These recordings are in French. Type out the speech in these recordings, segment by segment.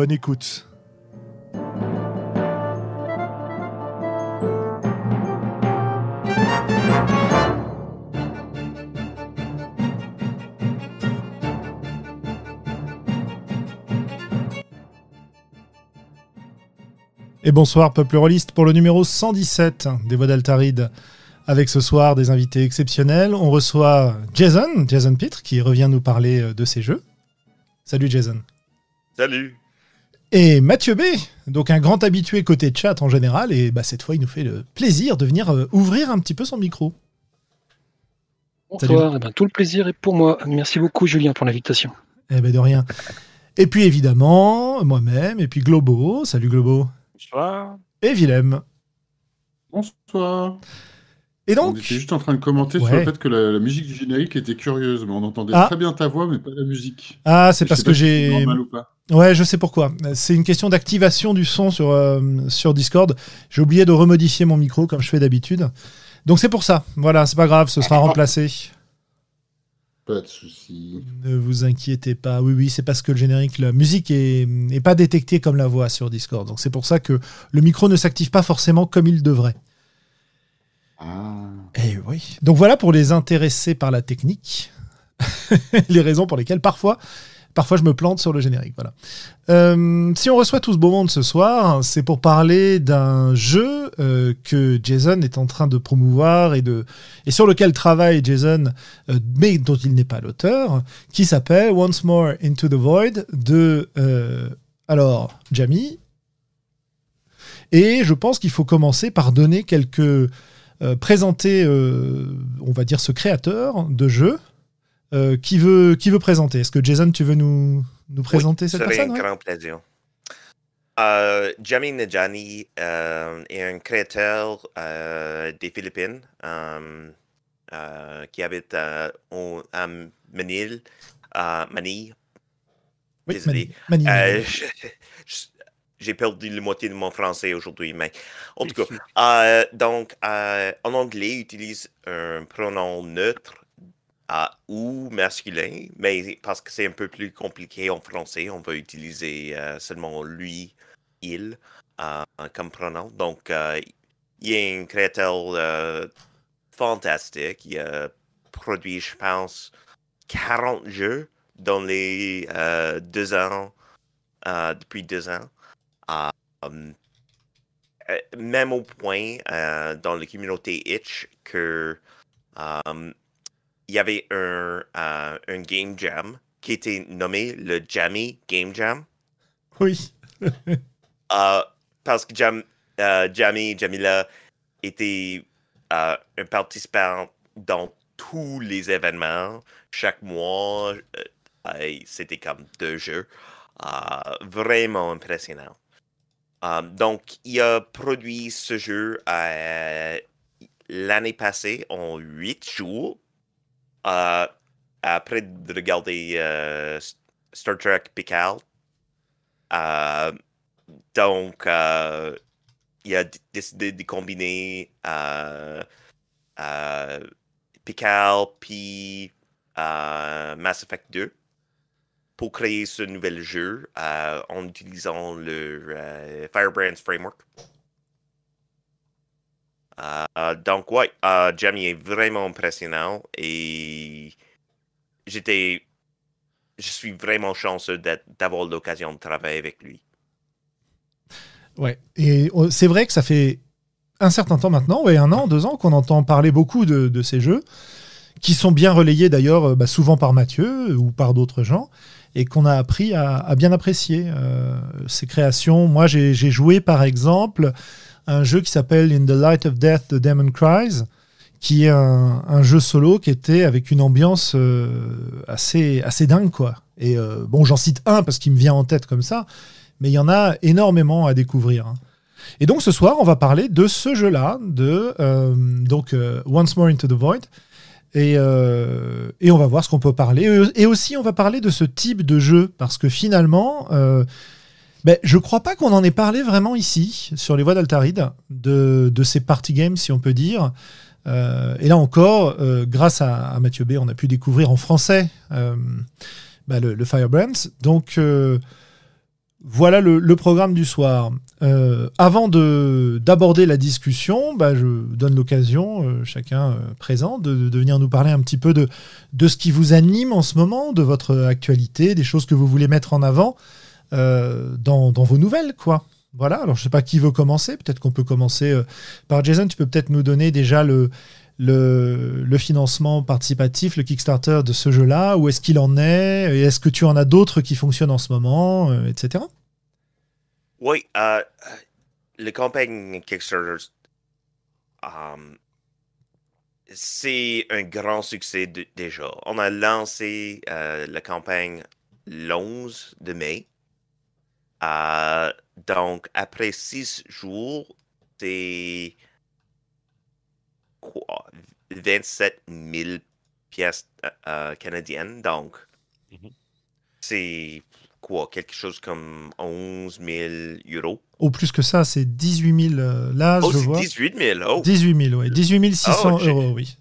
Bonne écoute. Et bonsoir peuple rôliste pour le numéro 117 des Voix d'Altaride. Avec ce soir des invités exceptionnels, on reçoit Jason, Jason Pitre, qui revient nous parler euh, de ses jeux. Salut Jason. Salut. Et Mathieu B, donc un grand habitué côté chat en général, et bah, cette fois il nous fait le plaisir de venir euh, ouvrir un petit peu son micro. Bonsoir, eh ben, tout le plaisir est pour moi. Merci beaucoup Julien pour l'invitation. Eh ben de rien. Et puis évidemment, moi-même, et puis Globo. Salut Globo. Bonsoir. Et Willem. Bonsoir. Et On donc, était juste en train de commenter sur le fait que la, la musique du générique était curieuse, mais on entendait Ah. très bien ta voix, mais pas la musique. ah, c'est parce que j'ai. normal ou pas. Ouais, je sais pourquoi. C'est une question d'activation du son sur, euh, sur Discord. J'ai oublié de remodifier mon micro comme je fais d'habitude. Donc c'est pour ça. Voilà, c'est pas grave, ce sera remplacé. Pas de souci. Ne vous inquiétez pas. Oui, oui, c'est parce que le générique, la musique est, est pas détectée comme la voix sur Discord. Donc c'est pour ça que le micro ne s'active pas forcément comme il devrait. Ah. Eh oui. Donc voilà pour les intéressés par la technique, les raisons pour lesquelles parfois, parfois je me plante sur le générique. Voilà. Euh, si on reçoit tout ce beau monde ce soir, c'est pour parler d'un jeu euh, que Jason est en train de promouvoir et, de, et sur lequel travaille Jason, euh, mais dont il n'est pas l'auteur, qui s'appelle Once More Into the Void de alors Jamie. Et je pense qu'il faut commencer par donner quelques euh, présenter, euh, on va dire, ce créateur de jeu. Euh, qui, veut, qui veut présenter Est-ce que Jason, tu veux nous, nous présenter oui, cette personne un ouais grand plaisir. Jamie Najani est un créateur des Philippines qui habite à, au- à Manille, Manille. Oui, Désolé. Mani- Mani- je- je- J'ai perdu la moitié de mon français aujourd'hui, mais en tout cas, euh, donc euh, en anglais, il utilise un pronom neutre ou masculin, mais parce que c'est un peu plus compliqué en français, on va utiliser euh, seulement lui, il comme pronom. Donc, il est un créateur euh, fantastique. Il a produit, je pense, 40 jeux dans les deux ans, depuis deux ans. Euh, um, euh, même au point euh, dans la communauté Itch que um, il y avait un, euh, un game jam qui était nommé le Jammy Game Jam. Oui. Euh, parce que Jam, Jamie, Jamila était un participant dans tous les événements. Chaque mois, et c'était comme deux jeux. Vraiment impressionnant. Euh, donc, il a produit ce jeu euh, l'année passée en huit jours. Euh, après de regarder Star Trek Picard. Donc, il a décidé de combiner Picard puis Mass Effect 2 pour créer ce nouvel jeu euh, en utilisant le euh, Firebrands Framework. Euh, donc, ouais, euh, Jamie est vraiment impressionnant et j'étais. Je suis vraiment chanceux d'avoir l'occasion de travailler avec lui. Ouais. Et c'est vrai que ça fait un certain temps maintenant, ouais, un an, deux ans, qu'on entend parler beaucoup de, ces jeux, qui sont bien relayés d'ailleurs bah, souvent par Mathieu ou par d'autres gens, et qu'on a appris à, bien apprécier euh, ces créations. Moi, j'ai joué par exemple un jeu qui s'appelle In the Light of Death, The Demon Cries, qui est un, jeu solo qui était avec une ambiance euh, assez, assez dingue, quoi. Et euh, bon, j'en cite un parce qu'il me vient en tête comme ça, mais il y en a énormément à découvrir. hein. Et donc ce soir, on va parler de ce jeu-là, de donc Once More Into the Void. Et, euh, et on va voir ce qu'on peut parler. Et aussi, on va parler de ce type de jeu, parce que finalement, euh, ben, je crois pas qu'on en ait parlé vraiment ici, sur les voies d'Altaride, de, de ces party games, si on peut dire. Euh, et là encore, euh, grâce à, Mathieu B, on a pu découvrir en français bah, le, le Firebrands. Donc voilà le, programme du soir. Euh, avant de d'aborder la discussion, bah, je donne l'occasion, euh, chacun euh, présent, de, venir nous parler un petit peu de, ce qui vous anime en ce moment, de votre actualité, des choses que vous voulez mettre en avant dans, dans vos nouvelles, quoi. Voilà, alors je sais pas qui veut commencer, peut-être qu'on peut commencer par Jason, tu peux peut-être nous donner déjà le, le, financement participatif, le Kickstarter de ce jeu-là, où est-ce qu'il en est, est-ce que tu en as d'autres qui fonctionnent en ce moment, euh, etc. Oui, euh, le campagne Kickstarter, um, c'est un grand succès déjà. On a lancé euh, la campagne l'11 de mai. Euh, donc, après six jours, c'est quoi, 27 000 pièces euh, euh, canadiennes. Donc, Mhm. c'est quoi, quelque chose comme 11 000 euros? Au plus que ça, c'est 18 000 euh, là, Oh, je c'est vois. 18 000. Oh, 18 000, oui. 18 600 Oh, j'ai- euros, oui.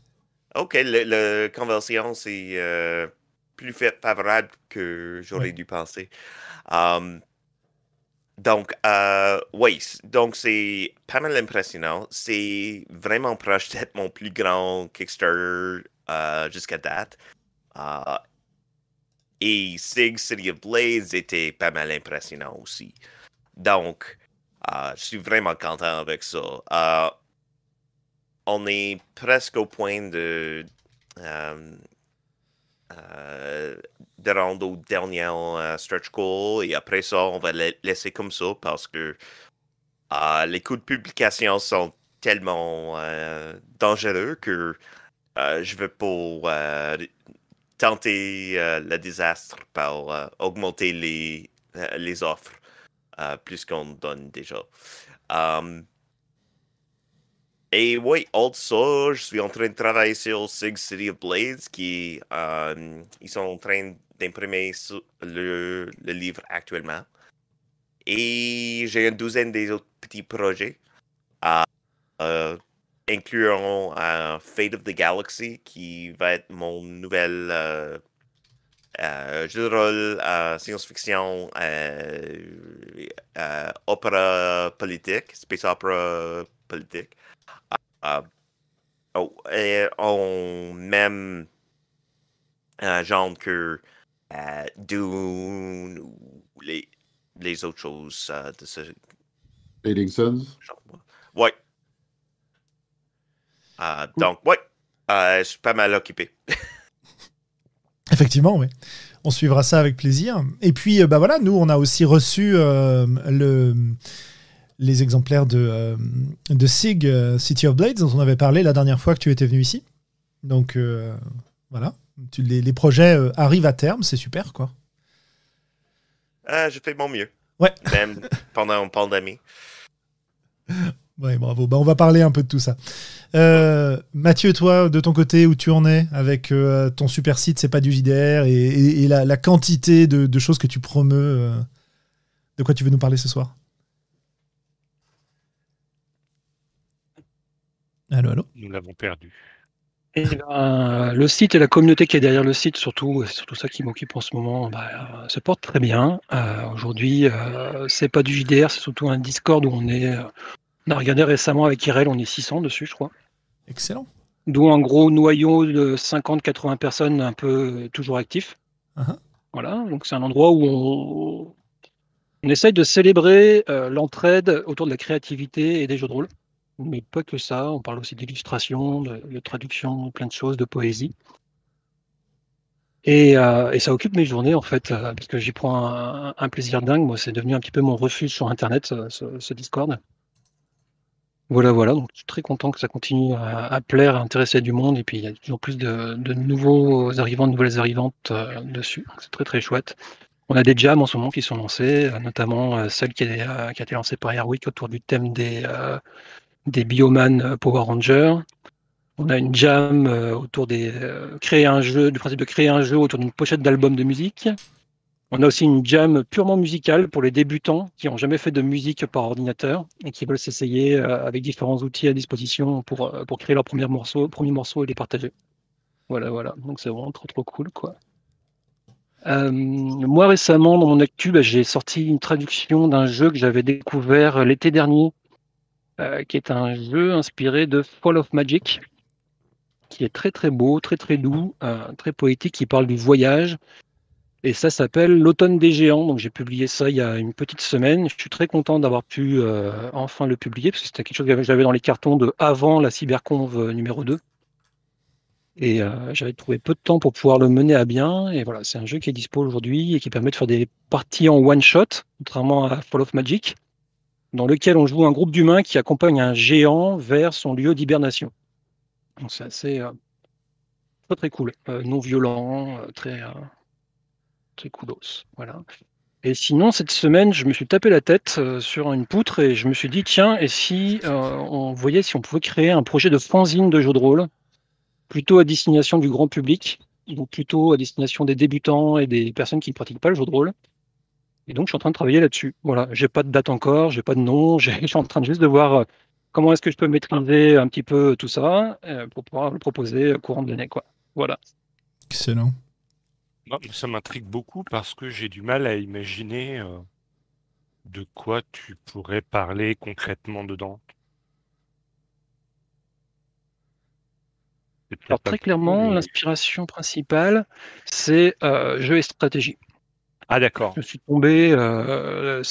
ok. Le, le conversion, c'est euh, plus fa- favorable que j'aurais dû penser. Um, donc, euh, oui, donc c'est pas mal impressionnant. C'est vraiment proche d'être mon plus grand Kickstarter euh, jusqu'à date. Euh, et Sig City of Blades était pas mal impressionnant aussi. Donc, euh, je suis vraiment content avec ça. Euh, on est presque au point de, euh, de rendre au dernier euh, stretch goal et après ça, on va laisser comme ça parce que euh, les coûts de publication sont tellement euh, dangereux que euh, je veux pas euh, tenter euh, le désastre par euh, augmenter les, euh, offres euh, plus qu'on donne déjà. Et oui, ça, je suis en train de travailler sur Sig City of Blades, qui euh, ils sont en train d'imprimer le, le livre actuellement. Et j'ai une douzaine des autres petits projets, euh, euh, incluant Fate of the Galaxy, qui va être mon nouvel jeu de rôle, science-fiction, opéra politique, space opera politique. Euh, oh, et on même euh, genre que euh, Dune ou les, les autres choses euh, de ce Sons. genre. Ouais. Euh, donc, ouais, euh, je suis pas mal occupé. Effectivement, oui. On suivra ça avec plaisir. Et puis, euh, bah voilà, nous, on a aussi reçu euh, le, les exemplaires de, euh, de SIG euh, City of Blades, dont on avait parlé la dernière fois que tu étais venu ici. Donc, euh, voilà. Tu- les, les projets arrivent à terme, c'est super, quoi. Je fais mon mieux. Ouais. Même pendant une pandémie. Ouais, bravo. Bah, on va parler un peu de tout ça. Euh, Mathieu, toi, de ton côté, où tu en es avec euh, ton super site, c'est pas du JDR, et, et- et la, la quantité de, de choses que tu promeus. euh, de quoi tu veux nous parler ce soir? Allô, allô Nous l'avons perdu. Et ben, le site et la communauté qui est derrière le site, surtout, c'est surtout ça qui m'occupe en ce moment, bah, euh, se porte très bien. Euh, Aujourd'hui, euh, c'est pas du JDR, c'est surtout un Discord où on est. euh, on a regardé récemment avec Irel, on est 600 dessus, je crois. Excellent. D'où un gros noyau de 50-80 personnes un peu toujours actifs. Uh-huh. Voilà, donc c'est un endroit où on, on essaye de célébrer euh, l'entraide autour de la créativité et des jeux de rôle. Mais pas que ça, on parle aussi d'illustration, de, traduction, plein de choses, de poésie. Et, euh, et ça occupe mes journées en fait, euh, parce que j'y prends un, plaisir dingue. Moi, c'est devenu un petit peu mon refuge sur Internet, ce, ce- Discord. Voilà, voilà. Donc, je suis très content que ça continue à, plaire, à intéresser du monde. Et puis, il y a toujours plus de, nouveaux arrivants, de nouvelles arrivantes euh, dessus. C'est très, très chouette. On a des jams en ce moment qui sont lancés, euh, notamment euh, celle qui, euh, qui a été lancée par Airwick autour du thème des, euh, des Bioman euh, Power Rangers. On a une jam euh, autour des euh, créer un jeu, du principe de créer un jeu autour d'une pochette d'album de musique. On a aussi une jam purement musicale pour les débutants qui n'ont jamais fait de musique par ordinateur et qui veulent s'essayer avec différents outils à disposition pour, créer leur premier morceau, premier morceau et les partager. Voilà, voilà. Donc c'est vraiment trop trop cool, quoi. Moi récemment, dans mon actu, bah, j'ai sorti une traduction d'un jeu que j'avais découvert l'été dernier, euh, qui est un jeu inspiré de Fall of Magic, qui est très très beau, très très doux, euh, très poétique, qui parle du voyage. Et ça s'appelle L'automne des géants. Donc j'ai publié ça il y a une petite semaine. Je suis très content d'avoir pu euh, enfin le publier, parce que c'était quelque chose que j'avais dans les cartons de avant la Cyberconve numéro 2. Et j'avais trouvé peu de temps pour pouvoir le mener à bien. Et voilà, c'est un jeu qui est dispo aujourd'hui et qui permet de faire des parties en one shot, contrairement à Fall of Magic, dans lequel on joue un groupe d'humains qui accompagne un géant vers son lieu d'hibernation. Donc c'est assez euh, cool, Euh, non violent, euh, très euh, très coolos. Voilà. Et sinon, cette semaine, je me suis tapé la tête sur une poutre et je me suis dit, tiens, et si on voyait si on pouvait créer un projet de fanzine de jeu de rôle, plutôt à destination du grand public, donc plutôt à destination des débutants et des personnes qui ne pratiquent pas le jeu de rôle. Et donc, je suis en train de travailler là-dessus. Voilà, j'ai pas de date encore, j'ai pas de nom, je suis en train de juste de voir euh, comment est-ce que je peux maîtriser un petit peu tout ça euh, pour pouvoir le proposer au courant de l'année, quoi. Voilà. Excellent. Ça m'intrigue beaucoup parce que j'ai du mal à imaginer euh, de quoi tu pourrais parler concrètement dedans. Alors, très clairement, l'inspiration principale, c'est euh, jeu et stratégie. Ah d'accord. Je suis tombé euh,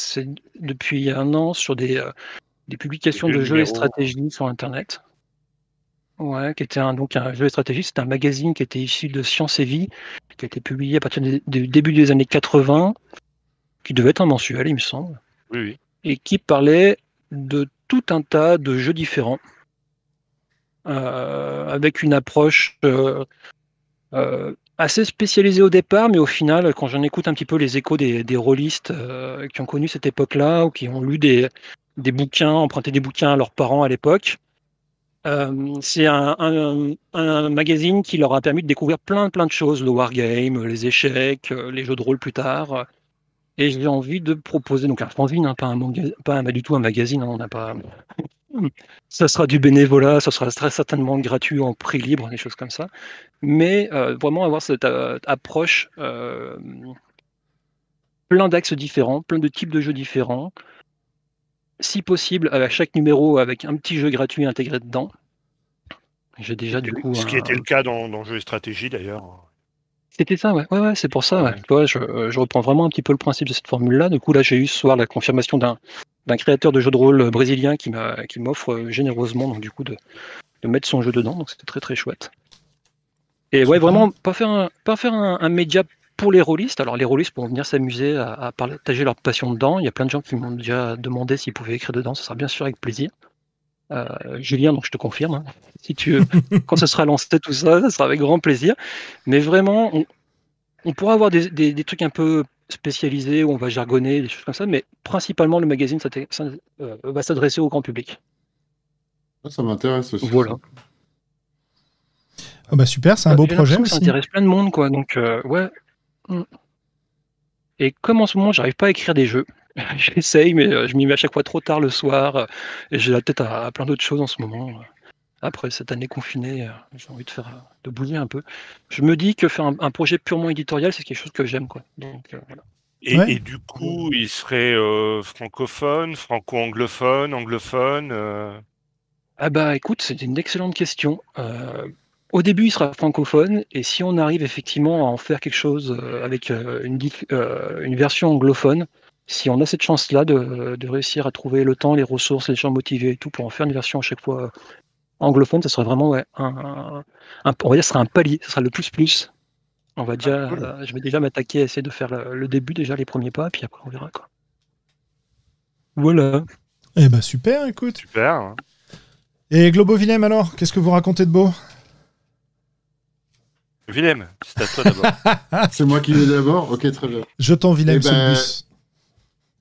depuis un an sur des, euh, des publications de jeux et stratégies sur Internet. Ouais, qui était un, donc un jeu et stratégie, c'est un magazine qui était issu de Science et Vie, qui a été publié à partir du début des années 80, qui devait être un mensuel, il me semble, Oui, oui. et qui parlait de tout un tas de jeux différents, euh, avec une approche euh, euh, assez spécialisée au départ, mais au final, quand j'en écoute un petit peu les échos des, des rôlistes euh, qui ont connu cette époque-là, ou qui ont lu des, des bouquins, emprunté des bouquins à leurs parents à l'époque, euh, c'est un, un- un magazine qui leur a permis de découvrir plein plein de choses, le wargame, les échecs, euh, les jeux de rôle plus tard. Et j'ai envie de proposer donc un fanzine, hein, pas, un manga- pas un- du tout un magazine, hein, on n'a pas. Ça sera du bénévolat, ça sera très certainement gratuit en prix libre, des choses comme ça. Mais euh, vraiment avoir cette euh, approche, euh, plein d'axes différents, plein de types de jeux différents. Si possible, à chaque numéro avec un petit jeu gratuit intégré dedans. J'ai déjà du coup. Ce qui était le cas dans, dans Jeux et Stratégie d'ailleurs. C'était ça, ouais, ouais, ouais, c'est pour ça. Ouais. Ouais. Tu vois, je, euh, je reprends vraiment un petit peu le principe de cette formule-là. Du coup, là, j'ai eu ce soir la confirmation d'un créateur de jeux de rôle euh, brésilien qui m'offre euh, généreusement donc du coup de, de mettre son jeu dedans. Donc c'était très très chouette. Et ouais, vraiment pas faire un, pas faire un, un média pour les rôlistes. Alors les rôlistes pourront venir s'amuser à, à partager leur passion dedans. Il y a plein de gens qui m'ont déjà demandé s'ils pouvaient écrire dedans. Ce sera bien sûr avec plaisir. Euh, Julien, donc je te confirme. hein. Si tu quand ce sera lancé tout ça, ça sera avec grand plaisir. Mais vraiment, on, on pourra avoir des, des- des trucs un peu spécialisés où on va jargonner, des choses comme ça, mais principalement le magazine ça, ça, euh, va s'adresser au grand public. Ah, Ça m'intéresse aussi. Voilà. Ah bah super, c'est un Euh, beau projet que Ça aussi. intéresse plein de monde, quoi. Donc, euh, ouais. Mm. Et comme en ce moment, j'arrive pas à écrire des jeux, j'essaye, mais euh, je m'y mets à chaque fois trop tard le soir, euh, et j'ai la tête à, à plein d'autres choses en ce moment. euh. Après cette année confinée, j'ai envie de faire, de bouger un peu. Je me dis que faire un, un projet purement éditorial, c'est quelque chose que j'aime, quoi. Donc, euh, voilà. Et, Ouais. et du coup, il serait euh, francophone, franco-anglophone, anglophone. euh, Ah bah écoute, c'est une excellente question. Euh, au début, il sera francophone, et si on arrive effectivement à en faire quelque chose avec une version anglophone, si on a cette chance-là de, de réussir à trouver le temps, les ressources, les gens motivés et tout pour en faire une version à chaque fois euh, anglophone, ça serait vraiment ouais, un, un- un- on va dire, ce sera un palier, ce sera le plus plus. On va déjà, cool. euh, je vais déjà m'attaquer à essayer de faire le, le début déjà les premiers pas, puis après on verra quoi. Voilà. Eh bah super, écoute. super. Et Globo Willem alors, qu'est-ce que vous racontez de beau? Willem, c'est à toi d'abord. C'est moi qui vais d'abord? Ok, très bien. Je t'en Willem Eh sur le ben, bus.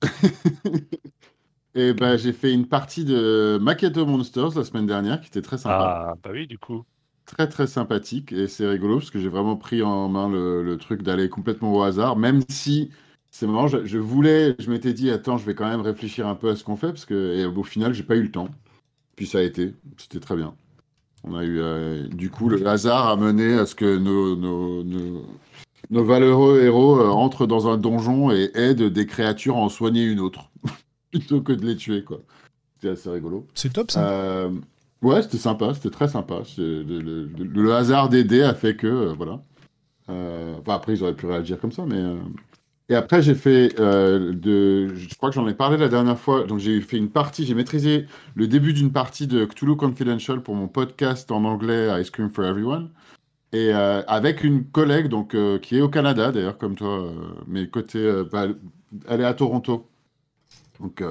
Et ben, j'ai fait une partie de Maketo Monsters la semaine dernière qui était très sympa. Ah, bah oui, du coup. Très très sympathique et c'est rigolo parce que j'ai vraiment pris en main le, le truc d'aller complètement au hasard, même si c'est marrant, je, je voulais, je m'étais dit, attends, je vais quand même réfléchir un peu à ce qu'on fait parce que et au final, j'ai pas eu le temps. Puis ça a été, c'était très bien. On a eu, euh, du coup, le hasard a mené à ce que nos, nos, nos, nos valeureux héros euh, entrent dans un donjon et aident des créatures à en soigner une autre, plutôt que de les tuer, quoi. C'était assez rigolo. C'est top ça. Euh, ouais, c'était sympa, c'était très sympa. Le, le- le- le hasard des dés a fait que, euh, voilà. Euh, enfin, après, ils auraient pu réagir comme ça, mais. Et après, j'ai fait euh, de. Je crois que j'en ai parlé la dernière fois. Donc, j'ai fait une partie, j'ai maîtrisé le début d'une partie de Cthulhu Confidential pour mon podcast en anglais Ice Cream for Everyone. Et euh, avec une collègue donc, euh, qui est au Canada, d'ailleurs, comme toi, euh, mais côté. bah, elle est à Toronto. Donc,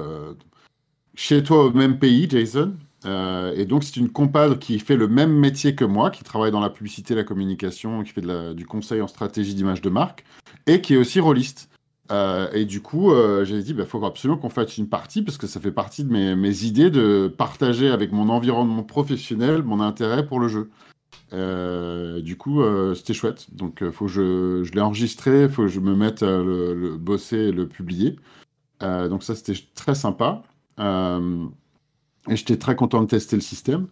chez toi au même pays, Jason. Et donc, c'est une compadre qui fait le même métier que moi, qui travaille dans la publicité, la communication, qui fait du conseil en stratégie d'image de marque, et qui est aussi rôliste. Et du coup, j'ai dit, il faut absolument qu'on fasse une partie, parce que ça fait partie de mes idées de partager avec mon environnement professionnel mon intérêt pour le jeu. Euh, du coup, euh, c'était chouette. Donc, il faut je, l'ai enregistré, faut que je me mette à le, bosser et le publier. Euh, donc ça, c'était très sympa. Euh, et j'étais très content de tester le système.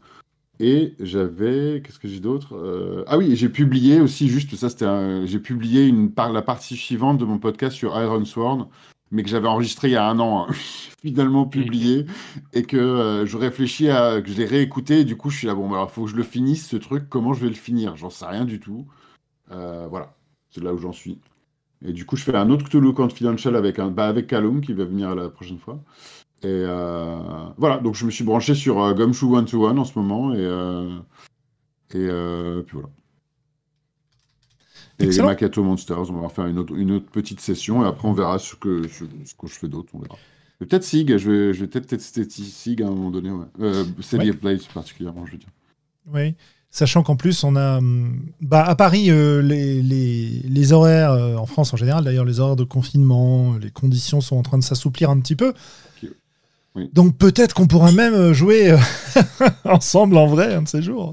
Et j'avais, qu'est-ce que j'ai d'autre Euh, Ah oui, j'ai publié aussi, juste ça, c'était, j'ai publié une par la partie suivante de mon podcast sur Iron Sword, mais que j'avais enregistré il y a un an, hein. finalement publié, et que euh, je réfléchis à, que je l'ai réécouté. Et du coup, je suis là, bon, bah, alors faut que je le finisse ce truc. Comment je vais le finir? J'en sais rien du tout. Euh, voilà, c'est là où j'en suis. Et du coup, je fais un autre Cthulhu Confidential avec un, bah, avec Callum qui va venir la prochaine fois. Et euh, voilà, donc je me suis branché sur Gumshoe One to One en ce moment et et puis voilà. Et les. Makato Monsters, on va faire une autre, une autre petite session et après on verra ce que ce, ce que je fais d'autre, on verra. Et Peut-être Sig, je vais, je vais peut-être tester Sig à un moment donné. Ouais. Euh, Ouais. particulièrement, je veux dire. Oui. Sachant qu'en plus, on a. hum, Bah, à Paris, euh, les, les, les horaires, euh, en France en général, d'ailleurs, les horaires de confinement, les conditions sont en train de s'assouplir un petit peu. Oui. Donc peut-être qu'on pourra même euh, jouer ensemble en vrai un de ces jours.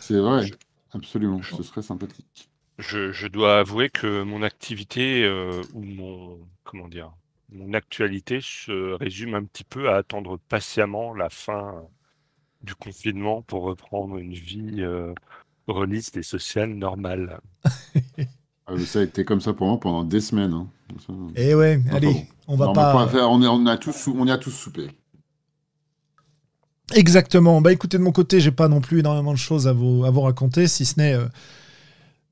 C'est vrai, absolument, ce serait sympathique. Je, je dois avouer que mon activité euh, ou mon comment dire mon actualité se résume un petit peu à attendre patiemment la fin du confinement pour reprendre une vie euh, reliste et sociale normale. Euh, ça a été comme ça pour moi pendant des semaines. hein. Ça- Et ouais, Enfin, allez, bon. on va Non, pas. faire- on, est- on a tous, on y a tous soupé. Exactement. Bah écoutez, de mon côté, j'ai pas non plus énormément de choses à vous, à vous raconter, si ce n'est. euh,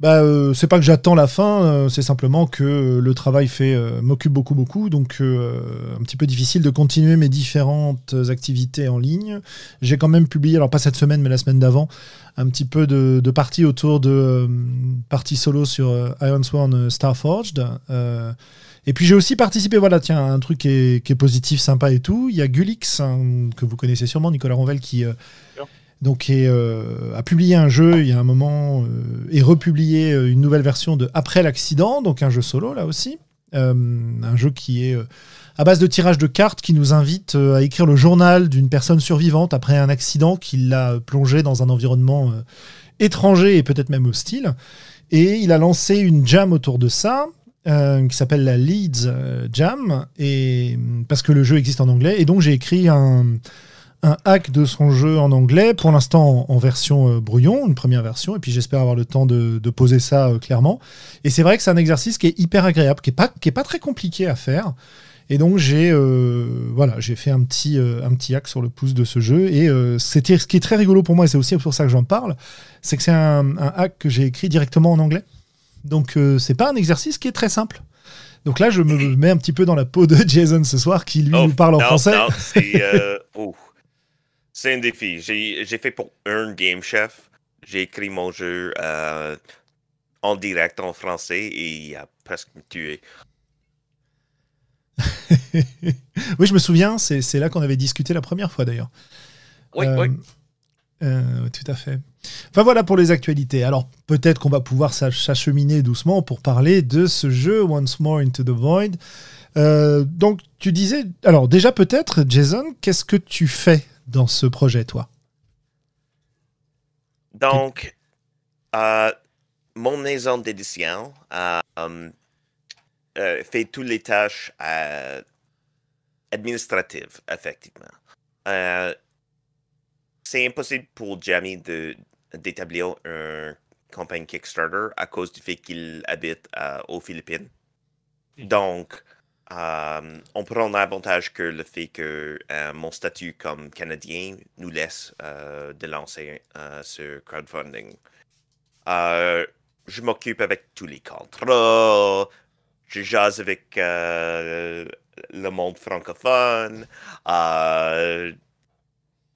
bah, euh, c'est pas que j'attends la fin, euh, c'est simplement que euh, le travail fait m'occupe beaucoup beaucoup, donc un petit peu difficile de continuer mes différentes activités en ligne. J'ai quand même publié, alors pas cette semaine, mais la semaine d'avant, un petit peu de, de parties autour de parties solo sur Iron Sworn euh, Starforged. et puis j'ai aussi participé, voilà, tiens, un truc qui est, positif, sympa et tout. Il y a Gulix, hein, que vous connaissez sûrement, Nicolas Ronvel, qui. Donc euh, a publié un jeu il y a un moment euh, et republié euh, une nouvelle version de Après l'accident, donc un jeu solo là aussi. Un jeu qui est à base de tirage de cartes qui nous invite à écrire le journal d'une personne survivante après un accident qui l'a plongé dans un environnement étranger et peut-être même hostile. Et il a lancé une jam autour de ça. qui s'appelle la Leeds Jam et parce que le jeu existe en anglais et donc j'ai écrit un, un hack de son jeu en anglais pour l'instant en, en version euh, brouillon une première version et puis j'espère avoir le temps de, de poser ça euh, clairement. Et c'est vrai que c'est un exercice qui est hyper agréable qui est pas qui est pas très compliqué à faire. Et donc j'ai euh, voilà j'ai fait un petit euh, un petit hack sur le pouce de ce jeu. Et euh, c'était ce qui est très rigolo pour moi et c'est aussi pour ça que j'en parle c'est que c'est un, un hack que j'ai écrit directement en anglais. Donc euh, c'est pas un exercice qui est très simple. Donc là je me mets un petit peu dans la peau de Jason ce soir qui lui Oh, nous parle en non, français. non, c'est euh, oh. C'est un défi. J'ai j'ai fait pour un Game Chef. J'ai écrit mon jeu euh, en direct en français et il a presque me tué. oui, je me souviens, c'est c'est là qu'on avait discuté la première fois d'ailleurs. Oui, Euh, oui. Euh, tout à fait. Enfin voilà pour les actualités. Alors peut-être qu'on va pouvoir s'acheminer doucement pour parler de ce jeu Once More Into the Void. Euh, donc tu disais, alors déjà peut-être, Jason, qu'est-ce que tu fais dans ce projet, toi Donc, euh, mon maison d'édition fait toutes les tâches administratives, effectivement c'est impossible pour Jamie de, d'établir une campagne Kickstarter à cause du fait qu'il habite euh, aux Philippines. Donc, euh, on prend l'avantage que le fait que euh, mon statut comme Canadien nous laisse de lancer ce crowdfunding. je m'occupe avec tous les contrats, je jase avec le monde francophone,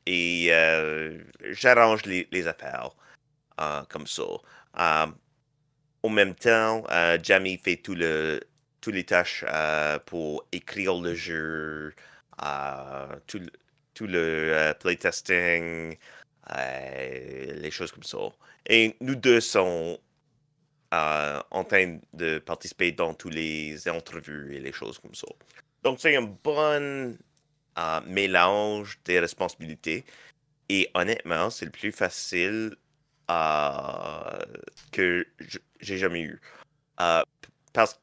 et euh, j'arrange les, affaires euh, comme ça. Euh, en même temps, Jamie fait tout le, toutes les tâches pour écrire le jeu, tout, tout, le playtesting, les choses comme ça. Et nous deux sommes en train de participer dans toutes les entrevues et les choses comme ça. Donc c'est une bonne mélange des responsabilités. Et honnêtement, c'est le plus facile euh, que j'ai jamais eu. Euh, parce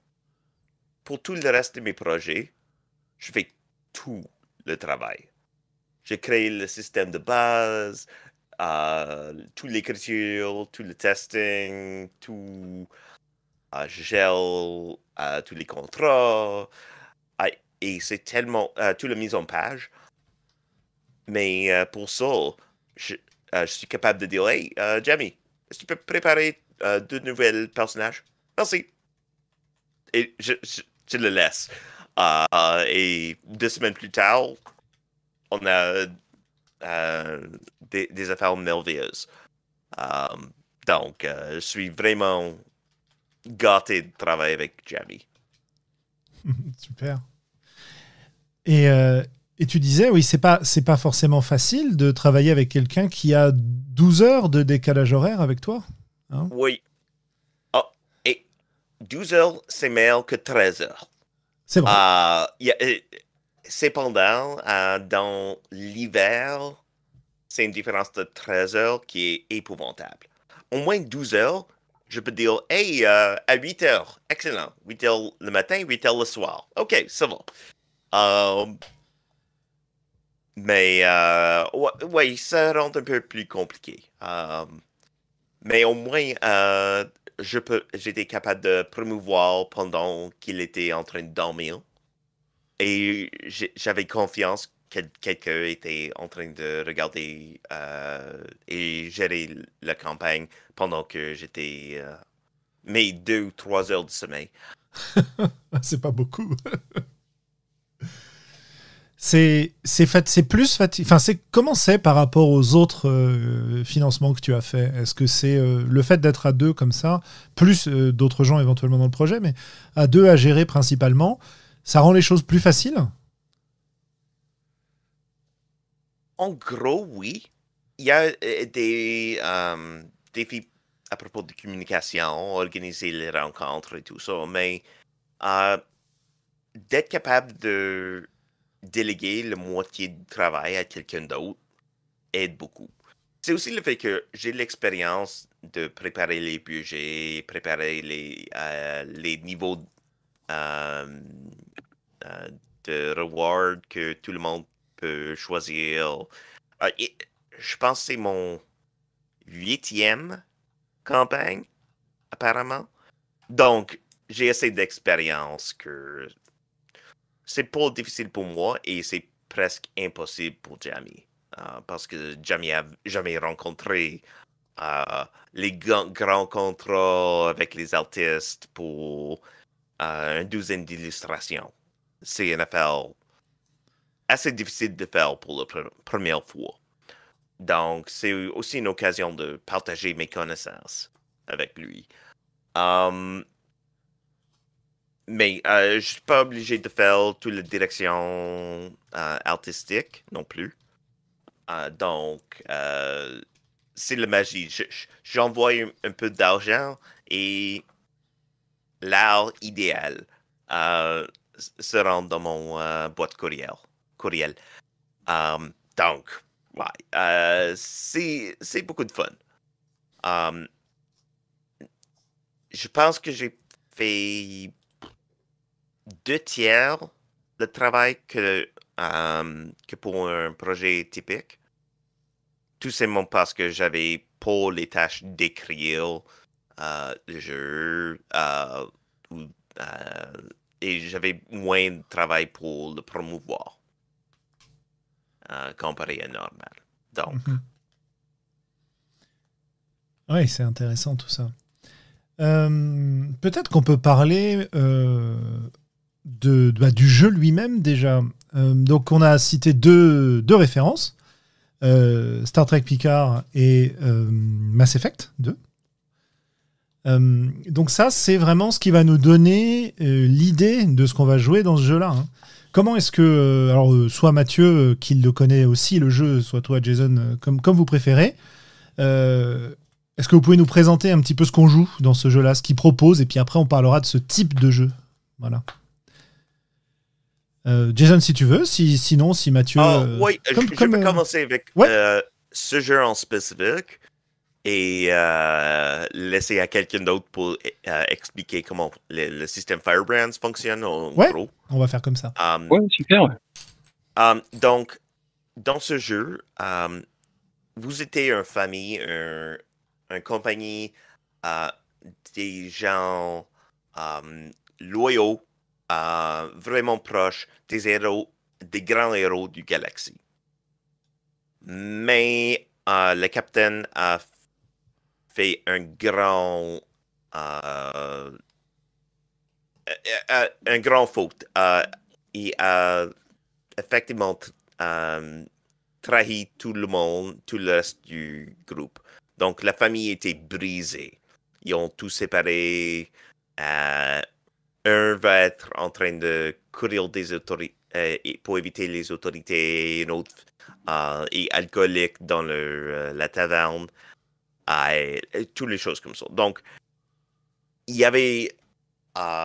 pour tout le reste de mes projets, je fais tout le travail. J'ai créé le système de base, euh, toute l'écriture, tout le testing, tout. Euh, je gèle tous les contrats et c'est tellement euh, tout le mise en page. Mais euh, pour ça, je, euh, suis capable de dire Hey, Jamie, est-ce que tu peux préparer deux nouvelles personnages? Merci. Et je, le laisse. et deux semaines plus tard, on a des, des, affaires merveilleuses. donc, je suis vraiment gâté de travailler avec Jamie. Super. Et, euh, et, tu disais, oui, c'est pas, c'est pas forcément facile de travailler avec quelqu'un qui a 12 heures de décalage horaire avec toi. Hein? Oui. Oh, et 12 heures, c'est meilleur que 13 heures. C'est vrai. Euh, euh, cependant, dans l'hiver, c'est une différence de 13 heures qui est épouvantable. Au moins 12 heures, je peux dire, hey, à 8 heures, excellent. 8 heures le matin, 8 heures le soir. OK, ça va. Euh, mais euh, ouais, ça rend un peu plus compliqué. Euh, mais au moins, je peux, j'étais capable de promouvoir pendant qu'il était en train de dormir. Et j'avais confiance que quelqu'un était en train de regarder et gérer la campagne pendant que j'étais mes deux ou trois heures de sommeil. C'est pas beaucoup. C'est c'est plus enfin c'est comment c'est par rapport aux autres euh, financements que tu as fait? Est-ce que c'est euh, le fait d'être à deux comme ça, plus euh, d'autres gens éventuellement dans le projet, mais à deux à gérer principalement, ça rend les choses plus faciles? En gros, oui. Il y a des défis à propos de communication, organiser les rencontres et tout ça, mais d'être capable de déléguer la moitié du travail à quelqu'un d'autre aide beaucoup. C'est aussi le fait que j'ai l'expérience de préparer les budgets, préparer les, euh, les niveaux euh, euh, de reward que tout le monde peut choisir. je pense que c'est mon huitième campagne, apparemment. Donc, j'ai assez d'expérience que c'est pas difficile pour moi et c'est presque impossible pour Jamie. Euh, parce que Jamie a jamais rencontré euh, les grands contrats avec les artistes pour euh, une douzaine d'illustrations. C'est une affaire assez difficile de faire pour la première fois. Donc, c'est aussi une occasion de partager mes connaissances avec lui. Um, mais euh, je suis pas obligé de faire toute la direction euh, artistique non plus. Euh, donc, c'est la magie. Je- je- J'envoie un, peu d'argent et l'art idéal euh, se rend dans mon euh, boîte courriel. courriel. Donc, ouais, euh, c'est beaucoup de fun. Je pense que j'ai fait deux tiers le travail que, euh, que pour un projet typique. Tout simplement parce que j'avais pas les tâches d'écrire euh, le jeu euh, euh, et j'avais moins de travail pour le promouvoir comparé à normal. Donc, Oui, c'est intéressant tout ça. Peut-être qu'on peut parler de, bah, du jeu lui-même déjà. Euh, donc on a cité deux, deux références, euh, Star Trek Picard et euh, Mass Effect 2. Euh, donc ça, c'est vraiment ce qui va nous donner l'idée de ce qu'on va jouer dans ce jeu-là. hein. Comment est-ce que, alors soit Mathieu qui le connaît aussi le jeu, soit toi Jason, comme, comme vous préférez, est-ce que vous pouvez nous présenter un petit peu ce qu'on joue dans ce jeu-là, ce qu'il propose, et puis après on parlera de ce type de jeu. Voilà. Euh, Jason, si tu veux, si, sinon, si Mathieu. Ah, euh, oui, je- comme- je, comme, peux euh, commencer avec ouais. euh, ce jeu en spécifique et euh, laisser à quelqu'un d'autre pour euh, expliquer comment le, le système Firebrands fonctionne en Ouais. gros. On va faire comme ça. Um, Ouais, super. ouais. um, donc, dans ce jeu, um, vous étiez une famille, un, une compagnie, euh, des gens um, loyaux, euh, vraiment proches, des héros, des grands héros du galaxie. Mais euh, le capitaine a fait un grand, euh, euh, un grand faute. Il a effectivement trahi tout le monde, tout le reste du groupe. Donc la famille était brisée. Ils ont tout séparé. Un va être en train de courir des autorités pour éviter les autorités, un autre euh, est alcoolique dans le, euh, la taverne, euh, toutes les choses comme ça. Donc, il y avait euh,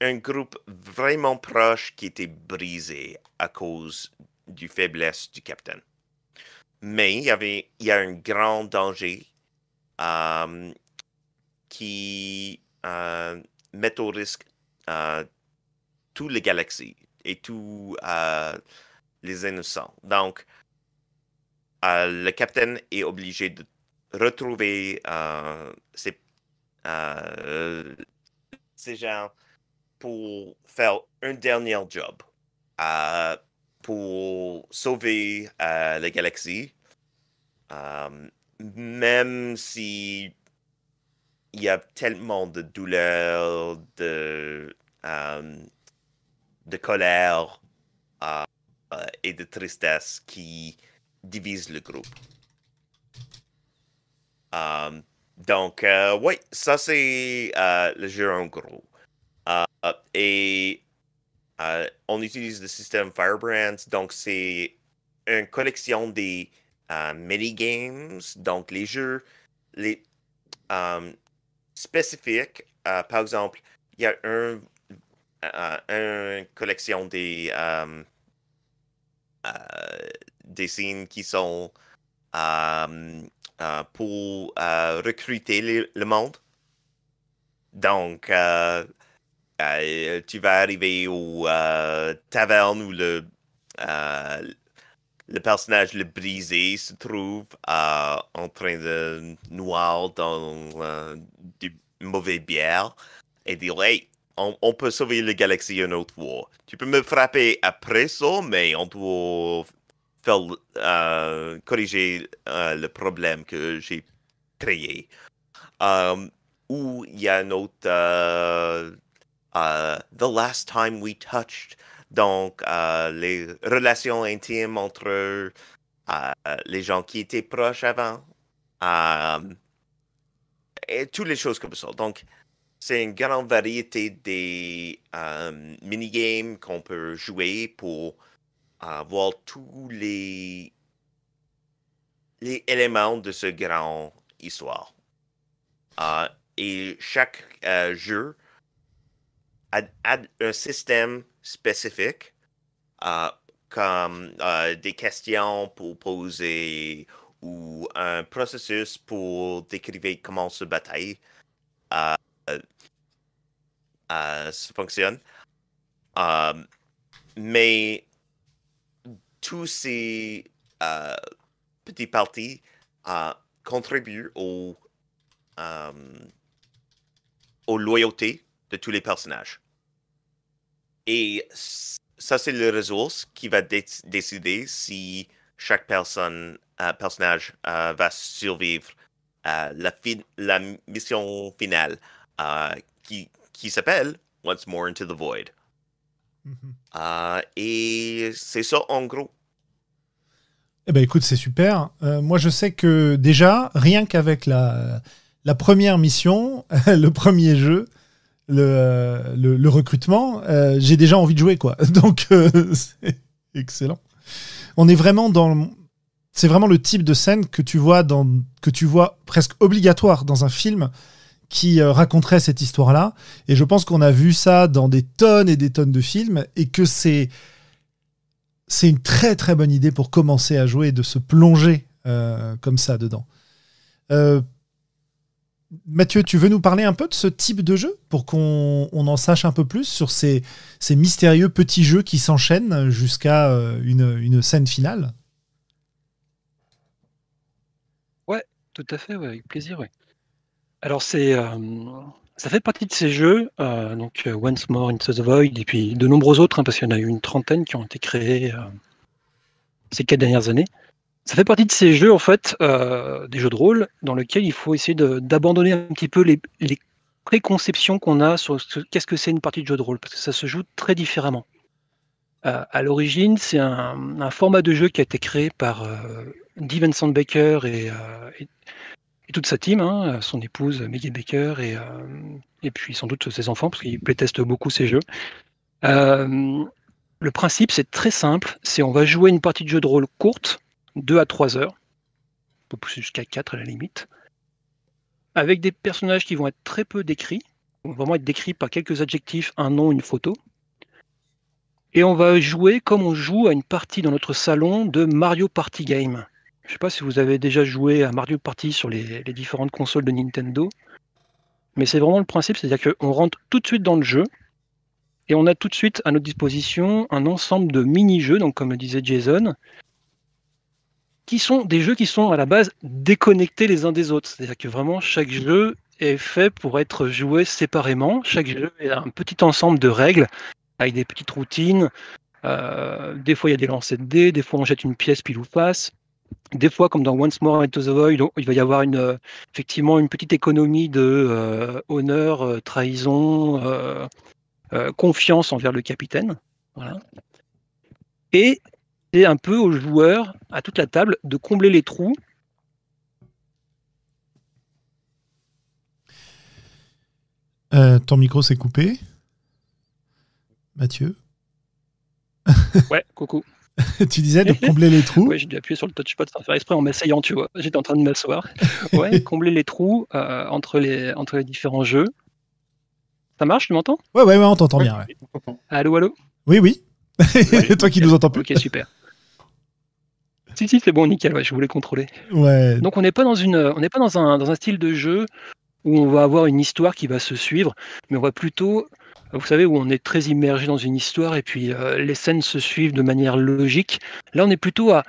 un groupe vraiment proche qui était brisé à cause du faiblesse du capitaine. Mais il y avait il y a un grand danger euh, qui euh, met au risque euh, toutes les galaxies et tous euh, les innocents. Donc, euh, le capitaine est obligé de retrouver euh, ses, ces gens pour faire un dernier job, pour sauver la galaxie, même si il y a tellement de douleur, de, euh, de colère euh, et de tristesse qui divisent le groupe. Euh, donc, oui, ça c'est le jeu en gros. Et on utilise le système Firebrands, donc c'est une collection des euh, mini-games, donc les jeux les, spécifiques. euh, par exemple, il y a un, euh, une collection des, euh, des signes qui sont pour recruter les- le monde. Donc, tu vas arriver au euh, taverne où le, le personnage le brisé se trouve euh, en train de noir dans euh, du mauvais bière et dire Hey, on, peut sauver la galaxie une autre fois. Tu peux me frapper après ça, mais on doit faire euh, corriger le problème que j'ai créé. Ou il y a un autre The Last Time We Touched. Donc, euh, les relations intimes entre euh, les gens qui étaient proches avant. euh, et toutes les choses comme ça. Donc, c'est une grande variété des minigames qu'on peut jouer pour avoir tous les les éléments de ce grand histoire. Et chaque jeu un système spécifique, euh, comme des questions pour poser ou un processus pour décrire comment ce bataille se fonctionne. mais tous ces petits parties contribuent au euh, aux loyautés de tous les personnages. Et ça, c'est le ressource qui va décider si chaque personne, euh, personnage euh, va survivre à la, la mission finale qui, qui s'appelle Once More Into the Void. Mm-hmm. et c'est ça en gros. Eh ben écoute, c'est super. moi, je sais que déjà, rien qu'avec la, la première mission, le premier jeu, le, euh, le, recrutement, euh, j'ai déjà envie de jouer, quoi. Donc, euh, c'est excellent. On est vraiment dans. C'est vraiment le type de scène que tu vois dans, que tu vois presque obligatoire dans un film qui raconterait cette histoire-là. Et je pense qu'on a vu ça dans des tonnes et des tonnes de films et que c'est c'est une très très bonne idée pour commencer à jouer et de se plonger comme ça dedans. Mathieu, tu veux nous parler un peu de ce type de jeu pour qu'on en sache un peu plus sur ces, mystérieux petits jeux qui s'enchaînent jusqu'à euh, une, scène finale? Ouais, tout à fait, avec plaisir. Alors c'est, euh, ça fait partie de ces jeux, euh, donc Once More Into the Void et puis de nombreux autres, hein, parce qu'il y en a eu une trentaine qui ont été créés ces quatre dernières années. Ça fait partie de ces jeux, en fait, euh, des jeux de rôle, dans lesquels il faut essayer d'abandonner un petit peu les, préconceptions qu'on a sur qu'est-ce que c'est une partie de jeu de rôle, parce que ça se joue très différemment. Euh, à l'origine, c'est un, format de jeu qui a été créé par euh, Dee Vincent Baker et, toute sa team, hein, son épouse Maggie Baker et, et puis sans doute ses enfants, parce qu'ils playtestent beaucoup ces jeux. le principe, c'est très simple, c'est on va jouer une partie de jeu de rôle courte, 2 à 3 heures, on peut pousser jusqu'à 4 à la limite, avec des personnages qui vont être très peu décrits, vont vraiment être décrits par quelques adjectifs, un nom, une photo. Et on va jouer comme on joue à une partie dans notre salon de Mario Party Game. Je ne sais pas si vous avez déjà joué à Mario Party sur les, différentes consoles de Nintendo, mais c'est vraiment le principe, c'est-à-dire qu'on rentre tout de suite dans le jeu, et on a tout de suite à notre disposition un ensemble de mini-jeux, donc comme le disait Jason, qui sont des jeux qui sont à la base déconnectés les uns des autres. C'est-à-dire que vraiment chaque jeu est fait pour être joué séparément. Chaque jeu est un petit ensemble de règles avec des petites routines. Euh, des fois, il y a des lancers de dés, des fois, on jette une pièce pile ou face. Des fois, comme dans Once More Into the Void, il va y avoir une, effectivement une petite économie de euh, honneur, euh, trahison, confiance envers le capitaine. Voilà. Et un peu aux joueurs, à toute la table, de combler les trous. Euh, ton micro s'est coupé. Mathieu Ouais, coucou. tu disais de combler les trous Oui, j'ai dû appuyer sur le touchpad sans faire exprès en m'asseyant, tu vois. J'étais en train de m'asseoir. Ouais, combler les trous euh, entre, les, entre les différents jeux. Ça marche, tu m'entends? Ouais, ouais, ouais, on t'entend bien. Allô, allô? Oui, oui. Toi qui nous entends plus. Ok, super. Si, si, c'est bon, nickel, je voulais contrôler. Ouais. Donc on n'est pas, dans, une, on n'est pas dans, un, dans un style de jeu où on va avoir une histoire qui va se suivre, mais on va plutôt, vous savez, où on est très immergé dans une histoire et puis euh, les scènes se suivent de manière logique. Là, on est plutôt à,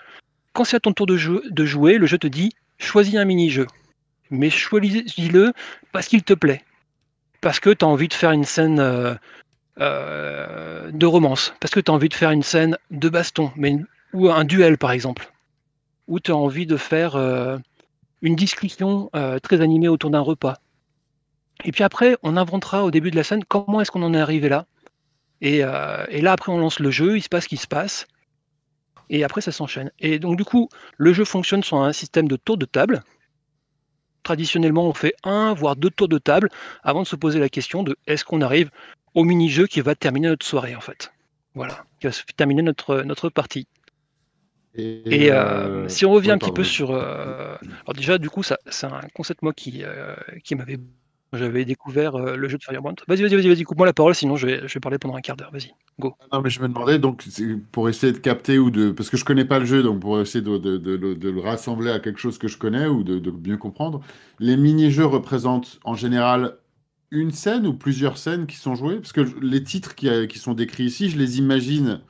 quand c'est à ton tour de, jeu, de jouer, le jeu te dit, choisis un mini-jeu. Mais choisis-le parce qu'il te plaît. Parce que tu as envie de faire une scène euh, euh, de romance. Parce que tu as envie de faire une scène de baston. Mais, ou un duel, par exemple où tu as envie de faire euh, une discussion euh, très animée autour d'un repas. Et puis après, on inventera au début de la scène comment est-ce qu'on en est arrivé là. Et, euh, et, là, après, on lance le jeu, il se passe ce qui se passe. Et après, ça s'enchaîne. Et donc, du coup, le jeu fonctionne sur un système de tour de table. Traditionnellement, on fait un, voire deux tours de table avant de se poser la question de est-ce qu'on arrive au mini-jeu qui va terminer notre soirée, en fait. Voilà, qui va terminer notre, notre partie. Et euh, euh, si on revient ouais, un petit pardon, peu sur. euh, alors, déjà, du coup, ça, c'est un concept, moi, qui, euh, qui m'avait. J'avais découvert euh, le jeu de Firebrand. Vas-y, vas-y, vas-y, vas-y, coupe-moi la parole, sinon je vais, je vais parler pendant un quart d'heure. Vas-y, go. Non, mais je me demandais, donc, pour essayer de capter ou de. Parce que je connais pas le jeu, donc pour essayer de, de- de- de- de le rassembler à quelque chose que je connais ou de, de mieux comprendre. Les mini-jeux représentent en général une scène ou plusieurs scènes qui sont jouées? Parce que les titres qui, qui sont décrits ici, je les imagine.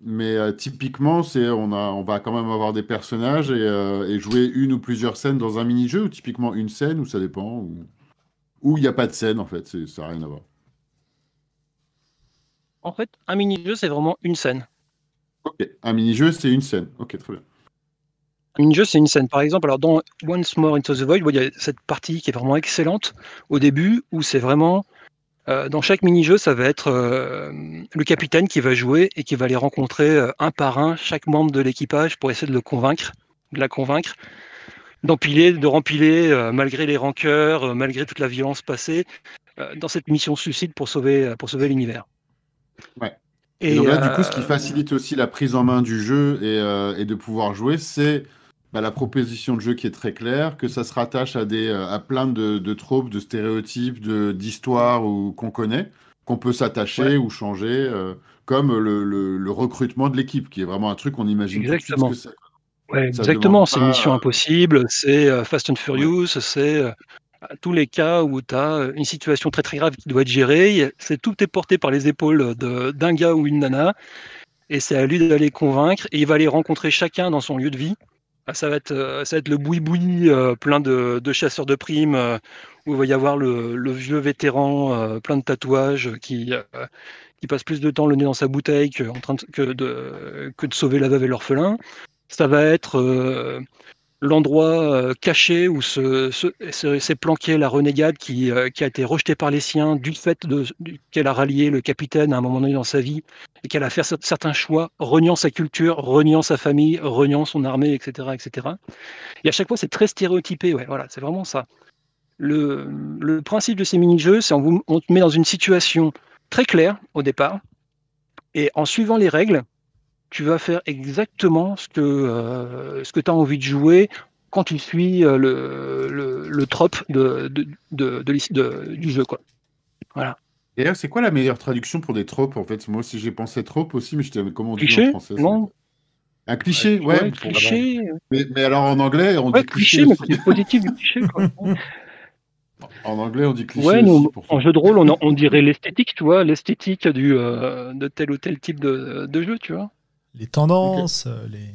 Mais euh, typiquement, c'est on a, on va quand même avoir des personnages et, euh, et jouer une ou plusieurs scènes dans un mini-jeu, ou typiquement une scène, ou ça dépend, ou il n'y a pas de scène en fait, ça n'a rien à voir. En fait, un mini-jeu, c'est vraiment une scène. Ok, un mini-jeu, c'est une scène. Ok, très bien. Un mini-jeu, c'est une scène. Par exemple, alors dans Once More Into the Void, il y a cette partie qui est vraiment excellente au début, où c'est vraiment. Euh, dans chaque mini-jeu, ça va être euh, le capitaine qui va jouer et qui va aller rencontrer euh, un par un chaque membre de l'équipage pour essayer de le convaincre, de la convaincre, d'empiler, de rempiler, malgré les rancœurs, malgré toute la violence passée, dans cette mission suicide pour sauver, pour sauver l'univers. Ouais. Et, Et donc là, du coup, ce qui facilite aussi la prise en main du jeu et, et de pouvoir jouer, c'est bah, la proposition de jeu qui est très claire, que ça se rattache à, des, euh, à plein de, de tropes, de stéréotypes, d'histoires qu'on connaît, qu'on peut s'attacher Ouais. ou changer, euh, comme le, le- le recrutement de l'équipe, qui est vraiment un truc qu'on imagine tout de suite Exactement. que. Ouais, Ça exactement, demande c'est Mission euh, Impossible, c'est euh, Fast and Furious, c'est euh, tous les cas où tu as une situation très très grave qui doit être gérée, c'est tout est porté par les épaules d'un gars ou une nana, et c'est à lui d'aller convaincre, et il va aller rencontrer chacun dans son lieu de vie. Ah, Ça va être, euh, ça va être le boui-boui euh, plein de, chasseurs de primes, euh, où il va y avoir le, vieux vétéran plein de tatouages qui, qui passe plus de temps le nez dans sa bouteille que, que, de, sauver la veuve et l'orphelin. Ça va être l'endroit euh, caché où se- se- se- s'est planqué la renégade qui, euh, qui a été rejetée par les siens du fait qu'elle a rallié le capitaine à un moment donné dans sa vie et qu'elle a fait cer- certains choix, reniant sa culture, reniant sa famille, reniant son armée, etc. etc. Et à chaque fois, c'est très stéréotypé. Ouais, voilà, c'est vraiment ça. Le, le principe de ces mini-jeux, c'est on, on te met dans une situation très claire au départ, et en suivant les règles, tu vas faire exactement ce que, euh, ce que tu as envie de jouer quand tu suis euh, le, le, le trope de, de, de- du jeu. Quoi. Voilà. D'ailleurs, c'est quoi la meilleure traduction pour des tropes en fait? Moi aussi, j'ai pensé trope aussi, mais je t'avais comment on dit en Cliché? français Non Un cliché, ouais. Cliché. Mais, mais alors en anglais, on Ouais, dit cliché. cliché, mais positif du cliché. Quoi. En anglais, on dit cliché Ouais, aussi. nous, pour en jeu de rôle, on, on dirait l'esthétique, tu vois, l'esthétique du, euh, de tel ou tel type de, de jeu, tu vois. Les tendances, euh, les,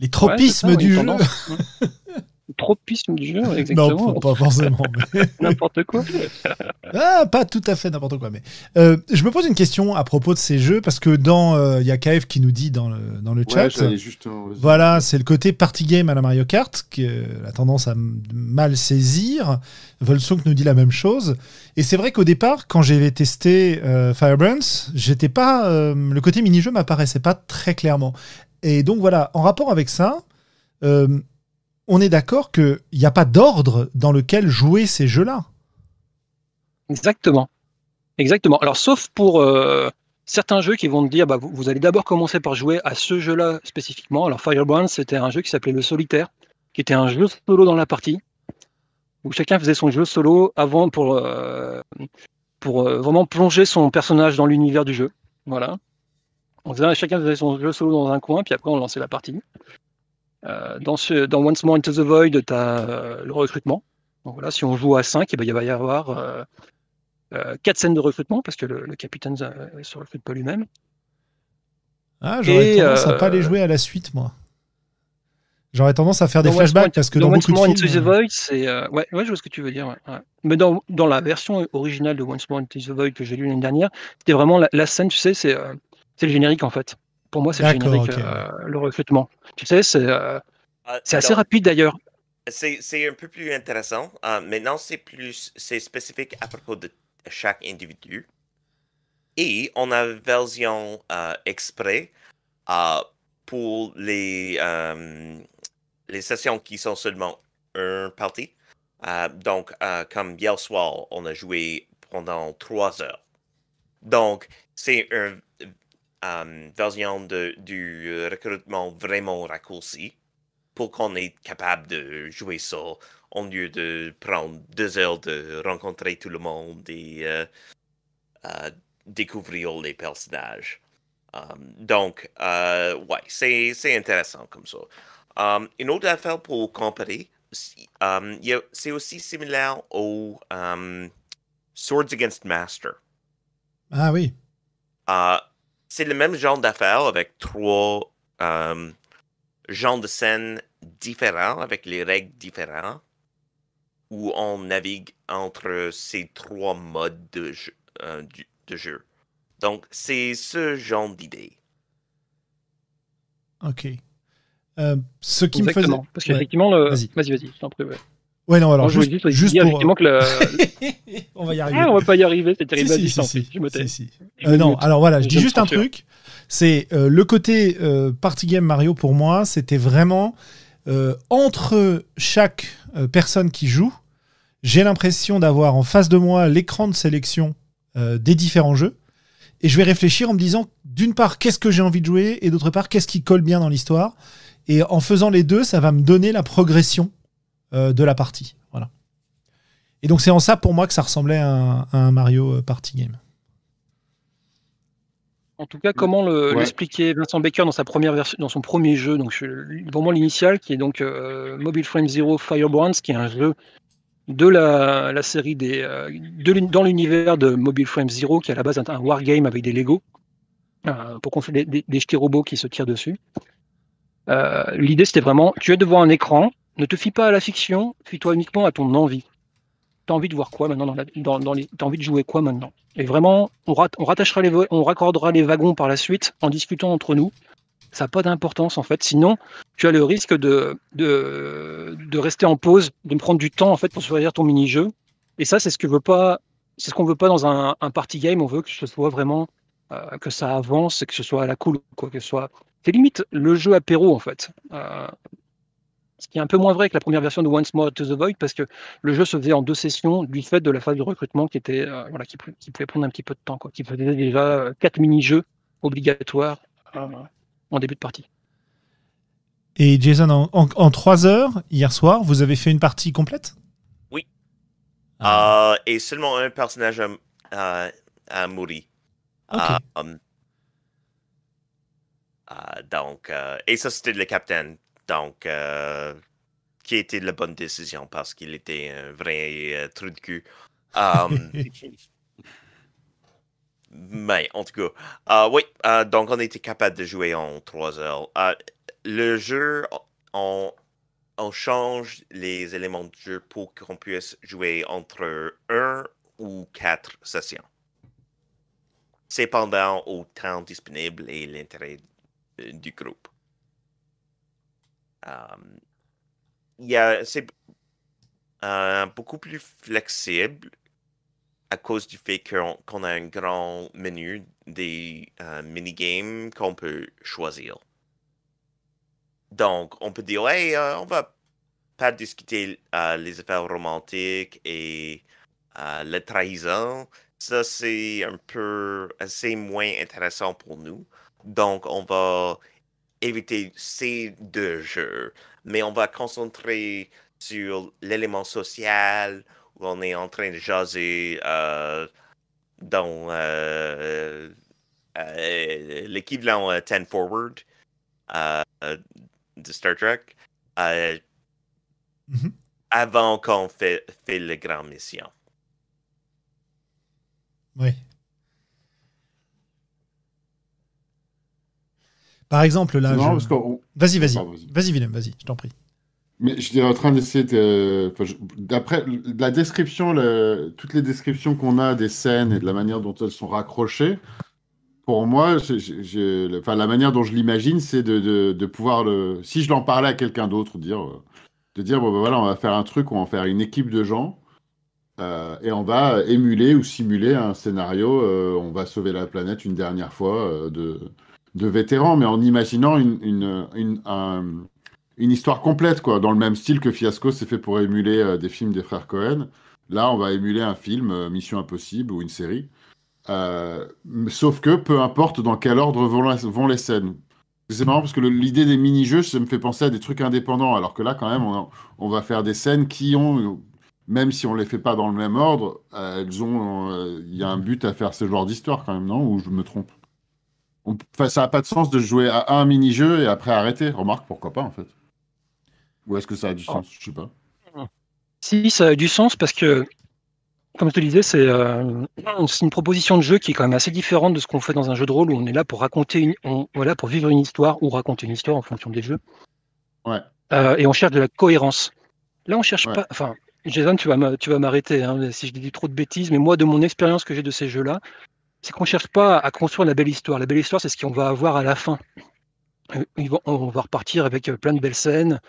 les tropismes ça, du jeu. tendance, ouais. Tropisme du jeu, Non, exactement. pas forcément. mais- N'importe quoi. Ah, pas tout à fait n'importe quoi. Mais euh, je me pose une question à propos de ces jeux parce que dans euh, il y a KF qui nous dit dans le dans le Ouais, chat. juste. euh, Voilà, c'est le côté party game à la Mario Kart qui a tendance à mal saisir. Volsung nous dit la même chose. Et c'est vrai qu'au départ, quand j'avais testé euh, Firebrands, j'étais pas euh, le côté mini-jeu m'apparaissait pas très clairement. Et donc voilà, en rapport avec ça, euh, on est d'accord qu'il n'y a pas d'ordre dans lequel jouer ces jeux-là. Exactement. Exactement. Alors, sauf pour euh, certains jeux qui vont te dire, bah, vous, allez d'abord commencer par jouer à ce jeu-là spécifiquement. Alors, Firebrand, c'était un jeu qui s'appelait Le Solitaire, qui était un jeu solo dans la partie, où chacun faisait son jeu solo avant pour, euh, pour euh, vraiment plonger son personnage dans l'univers du jeu. Voilà. On chacun faisait son jeu solo dans un coin, puis après on lançait la partie. Euh, dans, ce, dans Once More Into the Void, tu as le recrutement. Donc voilà, si on joue à 5, ben, il va y avoir euh, euh, quatre scènes de recrutement, parce que le, le capitaine ne se recrute pas lui-même. Ah, j'aurais tendance à pas euh, les jouer à la suite, moi. J'aurais tendance à faire des flashbacks parce que dans dans, Once More Into the euh, Void, c'est. euh, ouais, ouais, je vois ce que tu veux dire. ouais, ouais. Mais dans, dans la version originale de Once More Into the Void que j'ai lu l'année dernière, c'était vraiment la, la scène, tu sais, c'est euh, c'est le générique en fait. Pour moi, c'est le générique, euh, le recrutement. Tu sais, c'est euh, Ah, assez rapide d'ailleurs. C'est c'est un peu plus intéressant. Euh, maintenant, c'est plus c'est spécifique à propos de chaque individu. Et on a une version euh, exprès pour les, les sessions qui sont seulement un parti. Donc, comme hier soir, on a joué pendant trois heures. Donc, c'est un euh, version de, du recrutement vraiment raccourci pour qu'on est capable de jouer ça au lieu de prendre deux heures de rencontrer tout le monde et euh, euh, découvrir les personnages. Um, donc, euh, ouais, c'est intéressant comme ça. Um, une autre affaire pour comparer, um, c'est aussi similaire au um, Swords Against Master. Ah oui. Uh, c'est le même genre d'affaire avec trois um, genres de scènes différents, avec les règles différentes, où on navigue entre ces trois modes de jeu. euh, du- de jeu. Donc, c'est ce genre d'idée. Ok. Euh, ce qui me faisait. Exactement. Parce Ouais. qu'effectivement, le... Vas-y. vas-y, vas-y, je t'en prie. ouais. Ouais, non, alors Non, juste, pour. effectivement que le... on va y arriver. ah, on va pas y arriver, c'est terrible. Si, Vas-y, si, je si, me tais. Euh, non, alors voilà, je dis juste un truc. C'est euh, le côté euh, party game Mario pour moi, c'était vraiment euh, entre chaque personne qui joue, j'ai l'impression d'avoir en face de moi l'écran de sélection des différents jeux. Et je vais réfléchir en me disant, d'une part, qu'est-ce que j'ai envie de jouer, et d'autre part, qu'est-ce qui colle bien dans l'histoire. Et en faisant les deux, ça va me donner la progression de la partie. Voilà. Et donc c'est en ça pour moi que ça ressemblait à un, à un Mario euh, Party Game. En tout cas, comment le- Ouais. l'expliquait Vincent Baker dans sa première version, dans son premier jeu, donc vraiment l'initial, qui est donc euh, Mobile Frame Zero Firebrands, qui est un jeu de la, la série des, euh, de dans l'univers de Mobile Frame Zero, qui est à la base un, un wargame avec des Lego euh, pour construire des, des, des jetés robots qui se tirent dessus. Euh, L'idée, c'était vraiment, tu es devant un écran, ne te fie pas à la fiction, fie-toi uniquement à ton envie. T'as envie de voir quoi maintenant dans la, les, T'as envie de jouer quoi maintenant? Et vraiment, on, rat- on rattachera on raccordera les wagons par la suite en discutant entre nous. Ça n'a pas d'importance en fait. Sinon, tu as le risque de, de, rester en pause, de prendre du temps en fait pour choisir ton mini-jeu. Et ça, c'est ce que veut pas, c'est ce qu'on veut pas dans un, un party game. On veut que ce soit vraiment euh, que ça avance, que ce soit à la cool, quoi, que ce soit. C'est limite le jeu apéro en fait. Euh, ce qui est un peu moins vrai que la première version de Once More to the Void parce que le jeu se faisait en deux sessions du fait de la phase de recrutement qui était euh, voilà qui, pouvait prendre un petit peu de temps quoi, qui faisait déjà euh, quatre mini-jeux obligatoires euh, en début de partie. Et Jason, en, en, en trois heures, hier soir, vous avez fait une partie complète? Oui. Ah. Euh, et seulement un personnage a, a- a mouru. Ok. Euh, um, euh, donc, euh, et ça, c'était le capitaine. Donc, euh, qui était la bonne décision parce qu'il était un vrai euh, trou de cul. Um, mais en tout cas, euh, oui, euh, donc on était capable de jouer en trois heures. Le jeu, on, on change les éléments du jeu pour qu'on puisse jouer entre un ou quatre sessions. Cependant, au temps disponible et l'intérêt du groupe. Euh, y a- c'est euh, beaucoup plus flexible à cause du fait qu'on qu'on a un grand menu des euh, minigames qu'on peut choisir. Donc, on peut dire, hey, euh, on va pas discuter euh, les affaires romantiques et euh, la trahison. Ça, c'est un peu assez moins intéressant pour nous. Donc, on va éviter ces deux jeux, mais on va concentrer sur l'élément social où on est en train de jaser euh, dans euh, euh, l'équivalent euh, 10 Forward de Star Trek Mhm. avant qu'on fait, fait la grande mission. Oui. Par exemple, là. Non, je- parce Vas-y, vas-y. Vas-y. Willem, vas-y, je t'en prie. Mais j'étais en train d'essayer de. enfin, je- D'après la description, le- toutes les descriptions qu'on a des scènes et de la manière dont elles sont raccrochées, pour moi, enfin, la manière dont je l'imagine, c'est de, de- de pouvoir le. Si je l'en parlais à quelqu'un d'autre, dire, euh, de dire bon, ben voilà, on va faire un truc, on va faire une équipe de gens. euh, et on va émuler ou simuler un scénario, euh, on va sauver la planète une dernière fois euh, de, de vétérans, mais en imaginant une, une, une- un- une histoire complète, quoi, dans le même style que Fiasco s'est fait pour émuler euh, des films des frères Cohen. Là, on va émuler un film, euh, Mission Impossible ou une série, Euh, sauf que peu importe dans quel ordre vont, vont les scènes. C'est marrant parce que l'idée des mini-jeux, ça me fait penser à des trucs indépendants, alors que là, quand même, on, on va faire des scènes qui ont, même si on les fait pas dans le même ordre, elles ont, il y a un but à faire ce genre d'histoire quand même, non? Ou je me trompe? On- Enfin, ça n'a pas de sens de jouer à un mini-jeu et après arrêter. Remarque, pourquoi pas en fait? Ou est-ce que ça a du sens? Je sais pas. Si, ça a du sens parce que, comme je te disais, c'est euh, c'est une proposition de jeu qui est quand même assez différente de ce qu'on fait dans un jeu de rôle où on est là pour raconter, une, on, voilà, pour vivre une histoire ou raconter une histoire en fonction des jeux. Ouais. Euh, et on cherche de la cohérence. Là, on cherche Ouais. pas. Enfin, Jason, tu vas m'a- tu vas m'arrêter hein, si je dis trop de bêtises, mais moi, de mon expérience que j'ai de ces jeux-là, c'est qu'on cherche pas à construire la belle histoire. La belle histoire, c'est ce qu'on va avoir à la fin. Euh, on va repartir avec euh, plein de belles scènes.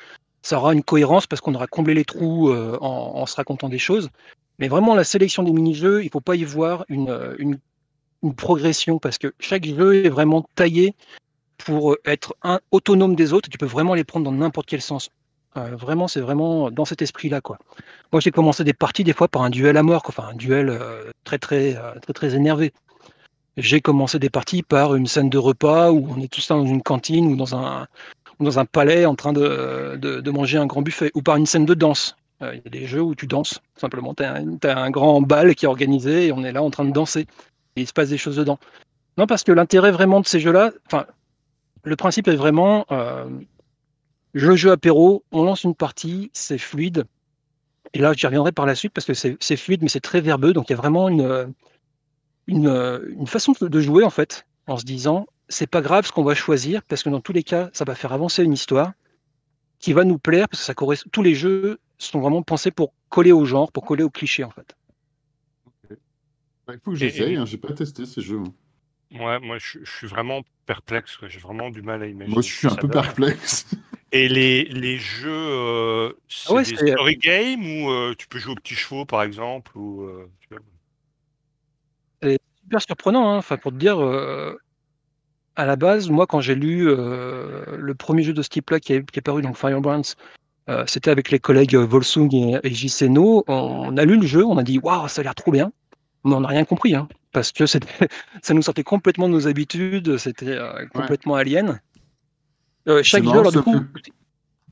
Ça aura une cohérence parce qu'on aura comblé les trous euh, en, se racontant des choses. Mais vraiment, la sélection des mini-jeux, il ne faut pas y voir une, progression parce que chaque jeu est vraiment taillé pour être un, autonome des autres. Tu peux vraiment les prendre dans n'importe quel sens. Vraiment, c'est vraiment dans cet esprit-là. quoi. Moi, j'ai commencé des parties des fois par un duel à mort, enfin un duel très, très, très, très énervé. J'ai commencé des parties par une scène de repas où on est tous dans une cantine ou dans un, dans un palais en train de, de, manger un grand buffet, ou par une scène de danse. Euh, Il y a des jeux où tu danses, simplement. Tu as, un grand bal qui est organisé et on est là en train de danser. Il se passe des choses dedans. Non, parce que l'intérêt vraiment de ces jeux-là, enfin, le principe est vraiment euh, le jeu apéro, on lance une partie, c'est fluide. Et là, j'y reviendrai par la suite parce que c'est fluide, mais c'est très verbeux. Donc, il y a vraiment une, une, une façon de jouer, en fait, en se disant c'est pas grave ce qu'on va choisir parce que dans tous les cas, ça va faire avancer une histoire qui va nous plaire parce que ça correspond. Tous les jeux sont vraiment pensés pour coller au genre, pour coller au cliché, en fait. Bah, il faut que j'essaye, et- hein, j'ai pas testé ces jeux. moi. Ouais, moi je, je suis vraiment perplexe, j'ai vraiment du mal à imaginer. Moi, je suis un peu donne. perplexe. Et les, les jeux, euh, c'est ouais, des story games ou euh, tu peux jouer aux petits chevaux par exemple ou, euh, tu vois. Super surprenant. hein. Enfin, pour te dire, euh, à la base, moi, quand j'ai lu euh, le premier jeu de ce type-là qui est, qui est paru dans Firebrands, euh, c'était avec les collègues Volsung et, et JC No. On a lu le jeu, on a dit waouh, ça a l'air trop bien, mais on n'a rien compris, hein, parce que ça nous sortait complètement de nos habitudes, c'était complètement alien. Chaque jeu, alors du coup,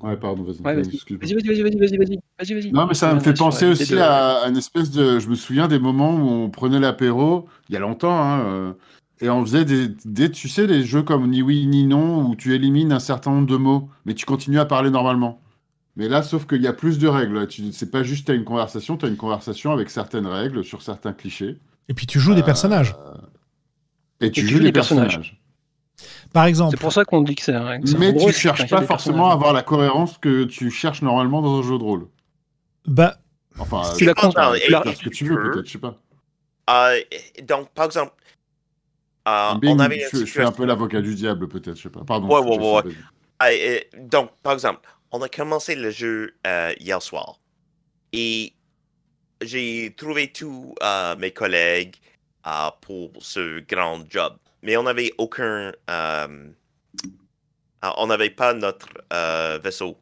Ouais, pardon, vas-y. Ouais, vas-y. excuse-moi. vas-y, vas-y, vas-y, vas-y, vas-y, vas-y, vas-y. Non, mais ça me fait penser aussi de- à, à une espèce de. Je me souviens des moments où on prenait l'apéro, il y a longtemps, hein, euh, et on faisait des, des, tu sais, des jeux comme ni oui ni non, où tu élimines un certain nombre de mots, mais tu continues à parler normalement. Mais là, sauf qu'il y a plus de règles. Tu, c'est pas juste tu as une conversation, tu as une conversation avec certaines règles sur certains clichés. Et puis tu joues des Euh, personnages. Et tu joues des personnages. Par C'est exemple, pour ça qu'on dit que c'est un. que c'est un Mais tu c'est cherches pas forcément à avoir la cohérence que tu cherches normalement dans un jeu de rôle. bah, Enfin, Tu la je sais pas, cons- tu la- peux faire ce que tu veux, peut-être, je sais pas. Euh, donc, par exemple, euh, Bing, on avait je, je fais un peu l'avocat du diable, peut-être, je sais pas. Pardon. Ouais, je- ouais, ouais, ouais. Ah, euh, donc, par exemple, on a commencé le jeu euh, hier soir. Et j'ai trouvé tous euh, mes collègues euh, pour ce grand job. Mais on n'avait aucun. euh, euh, on n'avait pas notre euh, vaisseau.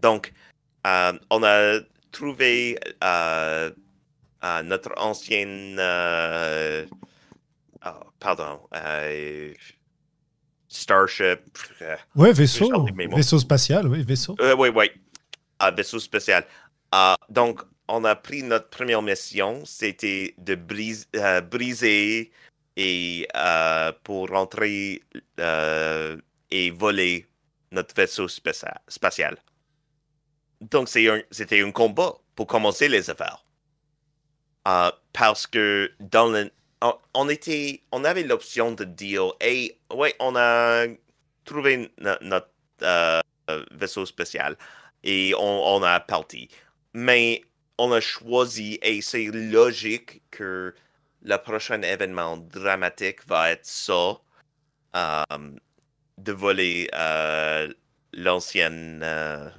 Donc, euh, on a trouvé notre ancienne. ah, pardon. Starship. ouais, vaisseau, vaisseau spatial, oui, vaisseau. oui, oui. Un vaisseau spécial. Euh, donc, on a pris notre première mission. C'était de euh, briser et euh, pour rentrer euh, et voler notre vaisseau spatial. Donc, c'était un combat pour commencer les affaires. Parce que dans le, on, était, on avait l'option de dire, hey, ouais, on a trouvé no- notre vaisseau spécial et on, on a parti. Mais on a choisi, et c'est logique que le prochain événement dramatique va être ça, euh, de voler euh, l'ancienne euh,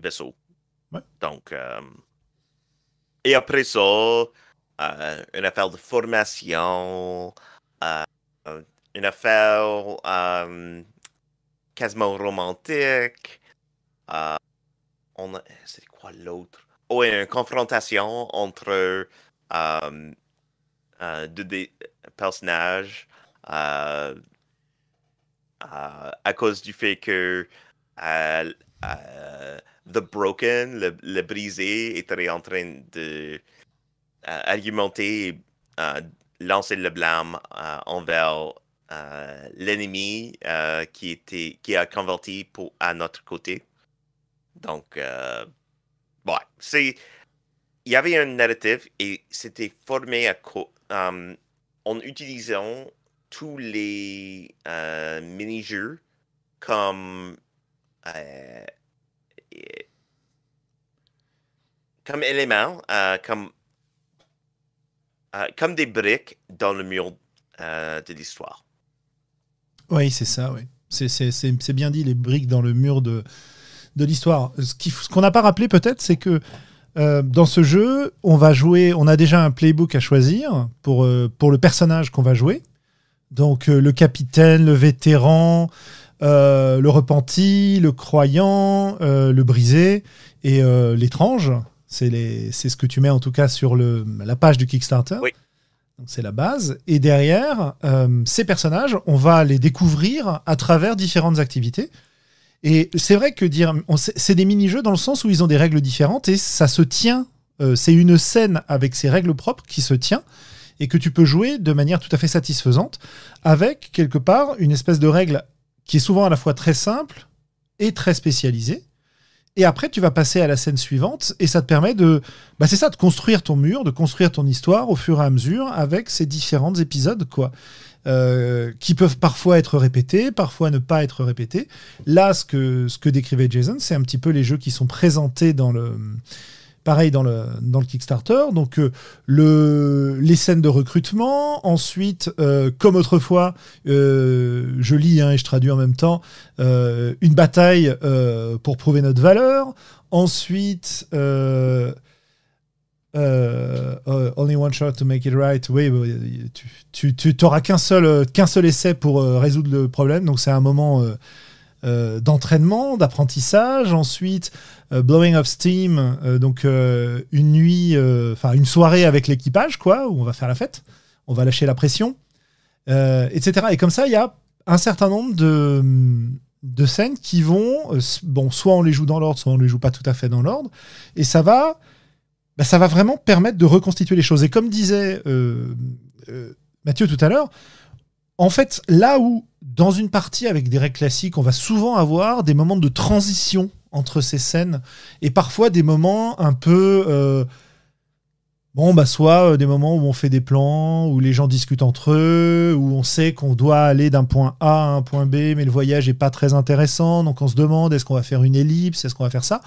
vaisseau. Ouais. Donc, et après ça, une affaire de formation, une affaire quasiment romantique. Euh, on a, c'est quoi l'autre? Oh, une confrontation entre euh, euh, de des personnages euh, euh, à cause du fait que euh, euh, The Broken, le, brisé, était en train de euh, argumenter euh, lancer le blâme euh, envers euh, l'ennemi euh, qui, était, qui a converti pour, à notre côté. Donc, euh, ouais, c'est. Il y avait un narratif et c'était formé euh, en utilisant tous les euh, mini-jeux comme. euh, comme éléments, euh, comme, comme des briques dans le mur de l'histoire. Oui, c'est ça, oui. C'est bien dit, les briques dans le mur de, de l'histoire. Ce qu'on n'a pas rappelé peut-être, c'est que euh, dans ce jeu, on va jouer, on a déjà un playbook à choisir pour, euh, pour le personnage qu'on va jouer. Donc euh, le capitaine, le vétéran, le repenti, le croyant, le brisé et l'étrange. C'est ce que tu mets en tout cas sur le, la page du Kickstarter. Oui. Donc c'est la base. Et derrière, ces personnages, on va les découvrir à travers différentes activités. Et c'est vrai que dire, c'est des mini-jeux dans le sens où ils ont des règles différentes et ça se tient. euh, c'est une scène avec ses règles propres qui se tient et que tu peux jouer de manière tout à fait satisfaisante avec quelque part une espèce de règle qui est souvent à la fois très simple et très spécialisée. Et après, tu vas passer à la scène suivante et ça te permet de, bah c'est ça, de construire ton mur, de construire ton histoire au fur et à mesure avec ces différents épisodes, quoi. Euh, qui peuvent parfois être répétés, parfois ne pas être répétés. Là, ce que, ce que décrivait Jason, c'est un petit peu les jeux qui sont présentés dans le. Pareil dans le, dans le Kickstarter. Donc, euh, le, les scènes de recrutement. Ensuite, euh, comme autrefois, je lis hein, et je traduis en même temps, une bataille pour prouver notre valeur. Ensuite, euh, only one shot to make it right. Oui, tu, tu, qu'un seul, euh, qu'un seul essai pour euh, résoudre le problème. Donc c'est un moment d'entraînement, d'apprentissage. Ensuite, blowing of steam. donc une nuit, enfin une soirée avec l'équipage, quoi, où on va faire la fête. On va lâcher la pression, etc. Et comme ça, il y a un certain nombre de de scènes qui vont, bon, soit on les joue dans l'ordre, soit on les joue pas tout à fait dans l'ordre, et ça va, bah, ça va vraiment permettre de reconstituer les choses. Et comme disait euh, euh, Mathieu tout à l'heure, en fait, là où dans une partie avec des règles classiques, on va souvent avoir des moments de transition entre ces scènes, et parfois des moments un peu euh, Bon, bah, soit des moments où on fait des plans, où les gens discutent entre eux, où on sait qu'on doit aller d'un point A à un point B, mais le voyage est pas très intéressant, donc on se demande est-ce qu'on va faire une ellipse, est-ce qu'on va faire ça?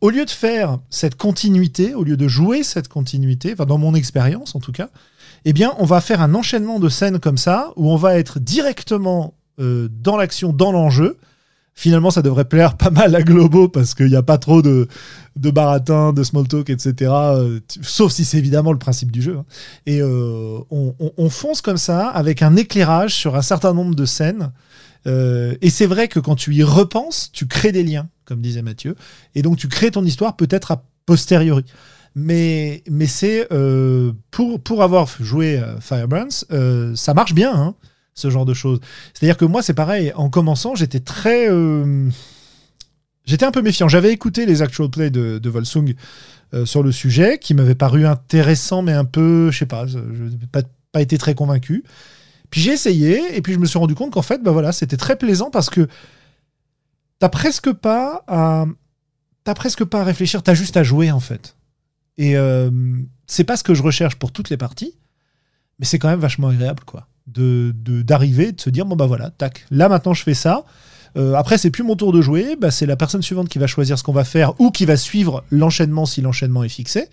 Au lieu de faire cette continuité, au lieu de jouer cette continuité, enfin, dans mon expérience en tout cas, eh bien, on va faire un enchaînement de scènes comme ça, où on va être directement euh, dans l'action, dans l'enjeu. Finalement, ça devrait plaire pas mal à Globo parce qu'il n'y a pas trop de, de baratin, de small talk, etc. euh, sauf si c'est évidemment le principe du jeu. hein. Et euh, on fonce comme ça avec un éclairage sur un certain nombre de scènes. Euh, et c'est vrai que quand tu y repenses, tu crées des liens, comme disait Mathieu. Et donc tu crées ton histoire peut-être a posteriori. Mais, mais c'est euh, pour, pour avoir joué euh, Firebrands, ça marche bien, hein, ce genre de choses. C'est-à-dire que moi, c'est pareil. En commençant, j'étais très. J'étais un peu méfiant. J'avais écouté les actual plays de, de Volsung sur le sujet, qui m'avaient paru intéressants, mais un peu, je sais pas, je n'ai pas, pas été très convaincu. Puis j'ai essayé, et puis je me suis rendu compte qu'en fait, bah voilà, c'était très plaisant parce que t'as presque pas à, t'as presque pas à réfléchir, t'as juste à jouer en fait. Et euh, c'est pas ce que je recherche pour toutes les parties, mais c'est quand même vachement agréable, quoi, de de- d'arriver, de, se dire bon bah voilà, tac, là maintenant je fais ça. Euh, après, c'est plus mon tour de jouer, bah, c'est la personne suivante qui va choisir ce qu'on va faire ou qui va suivre l'enchaînement si l'enchaînement est fixé.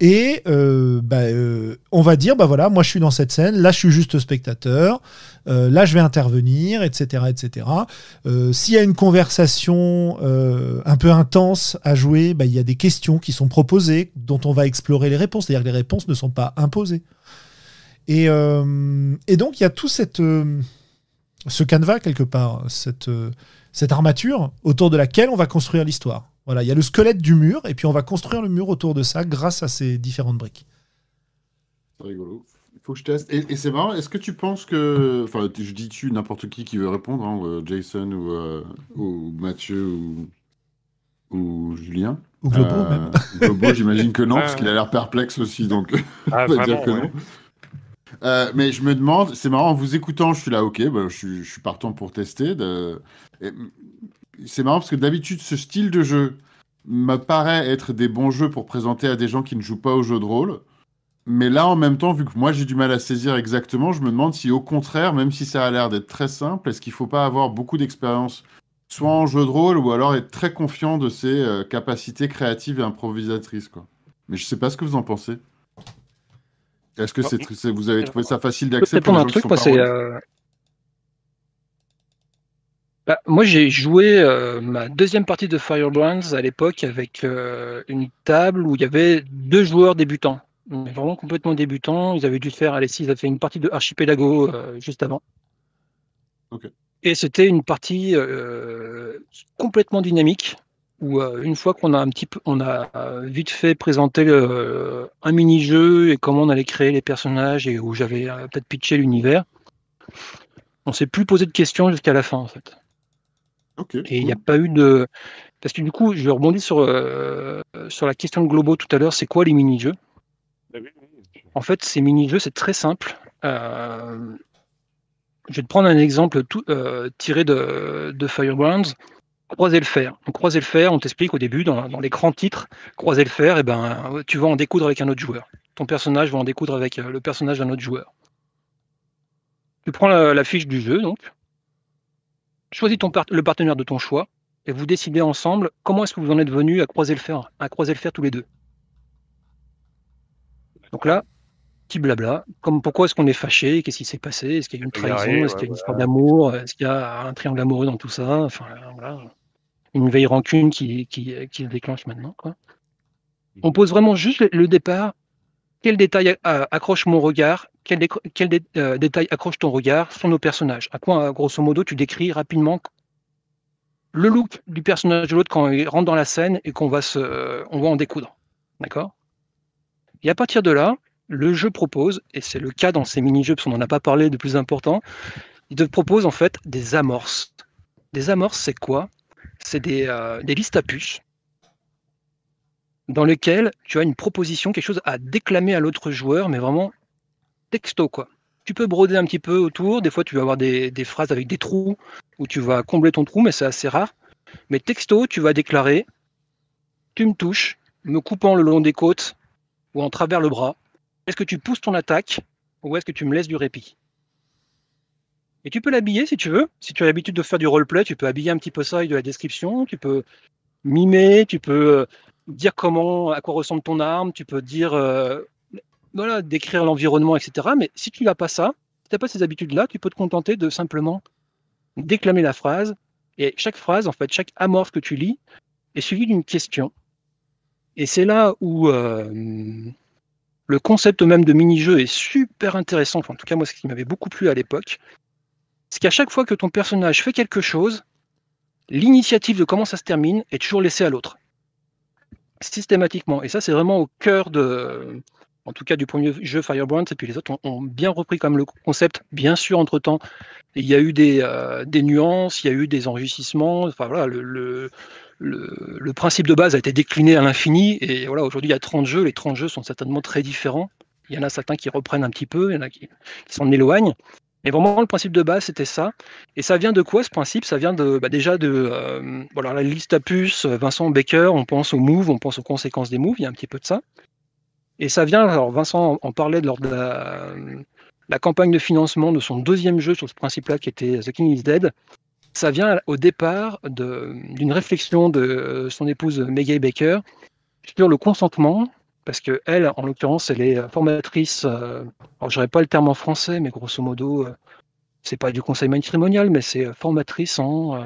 Et euh, bah, euh, on va dire, bah voilà, moi je suis dans cette scène, là je suis juste spectateur, euh, là je vais intervenir, etc. etc. S'il y a une conversation un peu intense à jouer, bah, il y a des questions qui sont proposées dont on va explorer les réponses, c'est-à-dire que les réponses ne sont pas imposées. Et, donc il y a tout ce canevas quelque part, cette armature autour de laquelle on va construire l'histoire. Voilà, il y a le squelette du mur et puis on va construire le mur autour de ça grâce à ces différentes briques. C'est rigolo. Il faut que je teste. Et, et c'est marrant, est-ce que tu penses que. Enfin, je dis tu, n'importe qui qui veut répondre, hein, euh, Jason ou, euh, ou Mathieu ou, ou Julien? Ou Globo, Euh, même. Globo, j'imagine que non, Ouais, parce qu'il a l'air perplexe aussi, donc Ah, on va dire vraiment, que ouais. non. Euh, mais je me demande, c'est marrant, en vous écoutant, je suis là, ok, bah, je, suis, je suis partant pour tester. de- et, C'est marrant parce que d'habitude, ce style de jeu me paraît être des bons jeux pour présenter à des gens qui ne jouent pas au jeu de rôle. Mais là, en même temps, vu que moi j'ai du mal à saisir exactement, je me demande si au contraire, même si ça a l'air d'être très simple, est-ce qu'il faut pas avoir beaucoup d'expérience, soit en jeu de rôle, ou alors être très confiant de ses euh, capacités créatives et improvisatrices, quoi. Mais je sais pas ce que vous en pensez. Est-ce que Non. c'est, vous avez trouvé ça facile d'accès pour les un gens qui truc, moi, sont c'est. Bah, moi, j'ai joué euh, ma deuxième partie de Firebrands à l'époque avec euh, une table où il y avait deux joueurs débutants. Mais Vraiment complètement débutants. Ils avaient dû faire, allez, ils avaient fait une partie de Archipelago euh, juste avant. Ok. Et c'était une partie complètement dynamique où une fois qu'on a un petit peu, on a vite fait présenter un mini-jeu et comment on allait créer les personnages et où j'avais peut-être pitché l'univers, on s'est plus posé de questions jusqu'à la fin en fait. Et il n'y a pas eu de. Parce que du coup, je rebondis sur, euh, sur la question de Globo tout à l'heure c'est quoi les mini-jeux? Ah oui, oui. En fait, ces mini-jeux, c'est très simple. Euh, je vais te prendre un exemple tout, euh, tiré de, de Firebrands. Croiser le fer. Donc, croiser le fer, on t'explique au début, dans, dans l'écran titre, croiser le fer, et ben, tu vas en découdre avec un autre joueur. Ton personnage va en découdre avec le personnage d'un autre joueur. Tu prends la, la fiche du jeu, donc, choisis ton part- le partenaire de ton choix, et vous décidez ensemble comment est-ce que vous en êtes venu à croiser le fer, à croiser le fer tous les deux. Donc là, petit blabla, comme pourquoi est-ce qu'on est fâché, qu'est-ce qui s'est passé, est-ce qu'il y a eu une trahison, est-ce qu'il y a une histoire d'amour, est-ce qu'il y a un triangle amoureux dans tout ça, enfin voilà, une veille rancune qui, qui, qui se déclenche maintenant. Quoi. On pose vraiment juste le départ, quel détail euh, accroche mon regard, quel, euh, détail accroche ton regard sur nos personnages, à quoi euh, grosso modo tu décris rapidement le look du personnage de l'autre quand il rentre dans la scène et qu'on va va en découdre. D'accord? Et à partir de là, le jeu propose, et c'est le cas dans ces mini-jeux, parce qu'on n'en a pas parlé de plus important, il te propose en fait des amorces. Des amorces, c'est quoi? C'est des, des listes à puces dans lesquelles tu as une proposition, quelque chose à déclamer à l'autre joueur, mais vraiment texto, quoi. Tu peux broder un petit peu autour, des fois tu vas avoir des, des phrases avec des trous, où tu vas combler ton trou, mais c'est assez rare. Mais texto, tu vas déclarer, tu me touches, me coupant le long des côtes ou en travers le bras. Est-ce que tu pousses ton attaque ou est-ce que tu me laisses du répit? Et tu peux l'habiller si tu veux. Si tu as l'habitude de faire du roleplay, tu peux habiller un petit peu ça avec de la description. Tu peux mimer, tu peux euh, dire comment, à quoi ressemble ton arme, tu peux dire, euh, voilà, décrire l'environnement, etc. Mais si tu n'as pas ça, si tu n'as pas ces habitudes-là, tu peux te contenter de simplement déclamer la phrase. Et chaque phrase, en fait, chaque amorphe que tu lis est suivie d'une question. Et c'est là où euh, le concept même de mini-jeu est super intéressant. Enfin, en tout cas, moi, ce qui m'avait beaucoup plu à l'époque, c'est qu'à chaque fois que ton personnage fait quelque chose, l'initiative de comment ça se termine est toujours laissée à l'autre. Systématiquement. Et ça, c'est vraiment au cœur de, en tout cas du premier jeu Firebrands, et puis les autres ont, bien repris comme le concept. Bien sûr, entre-temps, il y a eu des, euh, des nuances, il y a eu des enrichissements. Enfin voilà, le, principe de base a été décliné à l'infini. Et voilà, aujourd'hui, il y a 30 jeux. Les 30 jeux sont certainement très différents. Il y en a certains qui reprennent un petit peu, il y en a qui s'en éloignent. Mais vraiment, le principe de base, c'était ça. Et ça vient de quoi ce principe? Ça vient de, bah, déjà de euh, voilà, la liste à puces, Vincent Baker, on pense aux moves, on pense aux conséquences des moves, il y a un petit peu de ça. Et ça vient, alors Vincent en parlait lors de la, la campagne de financement de son deuxième jeu sur ce principe-là qui était The King is Dead. Ça vient au départ d'une réflexion de son épouse Maggie Baker sur le consentement, parce que elle, en l'occurrence, elle est formatrice. Euh, alors, je pas le terme en français, mais grosso modo, euh, c'est pas du conseil matrimonial, mais c'est formatrice en euh,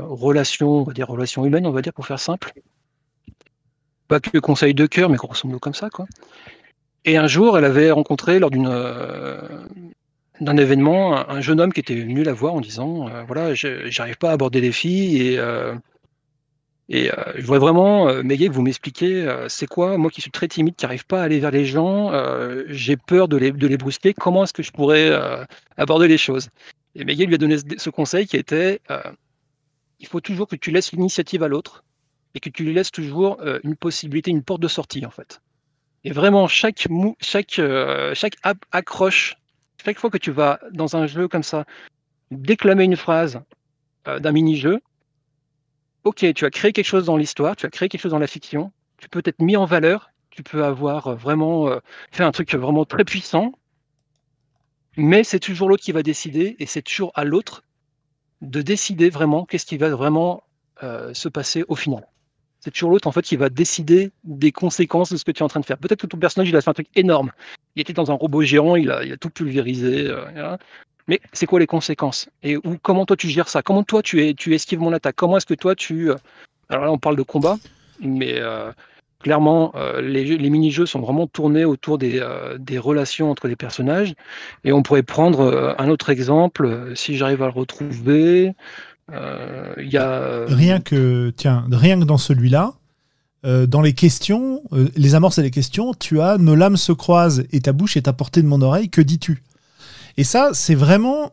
relations, on va dire relations humaines, on va dire pour faire simple. Pas que conseil de cœur, mais grosso modo comme ça, quoi. Et un jour, elle avait rencontré lors d'une euh, d'un événement un, un, jeune homme qui était venu la voir en disant euh, voilà, j'arrive pas à aborder les filles et Et euh, je voudrais vraiment, euh, vous m'expliquiez, euh, c'est quoi, moi qui suis très timide, qui n'arrive pas à aller vers les gens, euh, j'ai peur de les, brusquer, comment est-ce que je pourrais euh, aborder les choses? Et Meguet lui a donné ce, conseil qui était, il faut toujours que tu laisses l'initiative à l'autre et que tu lui laisses toujours une possibilité, une porte de sortie en fait. Et vraiment, chaque, mou, chaque, accroche, chaque fois que tu vas dans un jeu comme ça, déclamer une phrase d'un mini-jeu, ok, tu as créé quelque chose dans l'histoire, tu as créé quelque chose dans la fiction, tu peux être mis en valeur, tu peux avoir euh, vraiment euh, fait un truc vraiment très puissant, mais c'est toujours l'autre qui va décider et c'est toujours à l'autre de décider vraiment qu'est-ce qui va vraiment euh, se passer au final. C'est toujours l'autre en fait qui va décider des conséquences de ce que tu es en train de faire. Peut-être que ton personnage il a fait un truc énorme. Il était dans un robot géant, il a, tout pulvérisé. Mais c'est quoi les conséquences? Et comment toi tu gères ça? Comment toi tu, tu esquives mon attaque? Comment est-ce que toi tu... euh, Alors là on parle de combat, mais euh, clairement euh, les, jeux- les mini-jeux sont vraiment tournés autour des, relations entre les personnages. Et on pourrait prendre un autre exemple, si j'arrive à le retrouver. Rien que, rien que dans celui-là, dans les questions, les amorces et les questions, tu as nos lames se croisent et ta bouche est à portée de mon oreille, que dis-tu? Et ça, c'est vraiment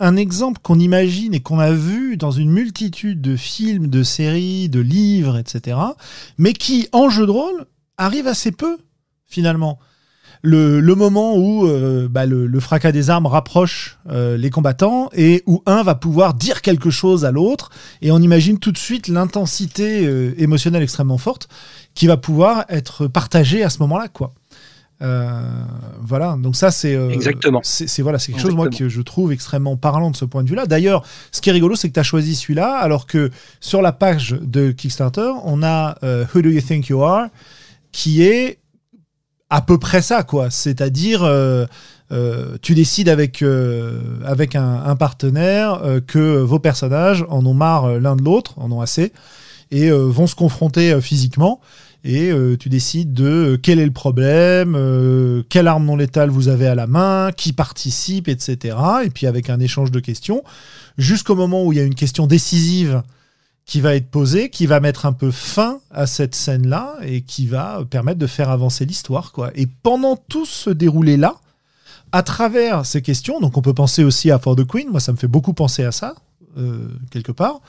un exemple qu'on imagine et qu'on a vu dans une multitude de films, de séries, de livres, etc., mais qui, en jeu de rôle, arrive assez peu, finalement. Le, moment où euh, bah, le, le fracas des armes rapproche euh, les combattants et où un va pouvoir dire quelque chose à l'autre et on imagine tout de suite l'intensité euh, émotionnelle extrêmement forte qui va pouvoir être partagée à ce moment-là, quoi. Euh, voilà, donc ça c'est euh, Exactement. C'est voilà, c'est quelque chose moi que je trouve extrêmement parlant de ce point de vue-là. D'ailleurs, ce qui est rigolo, c'est que tu as choisi celui-là, alors que sur la page de Kickstarter, on a euh, Who Do You Think You Are, qui est à peu près ça, quoi. C'est-à-dire, euh, euh, tu décides avec, euh, avec un, un partenaire que vos personnages en ont marre l'un de l'autre, en ont assez, et vont se confronter physiquement. Et euh, tu décides de euh, quel est le problème, euh, quelle arme non létale vous avez à la main, qui participe, etc. Et puis avec un échange de questions, jusqu'au moment où il y a une question décisive qui va être posée, qui va mettre un peu fin à cette scène-là et qui va permettre de faire avancer l'histoire. Et pendant tout ce déroulé-là, à travers ces questions, donc on peut penser aussi à For the Queen, moi ça me fait beaucoup penser à ça, quelque part,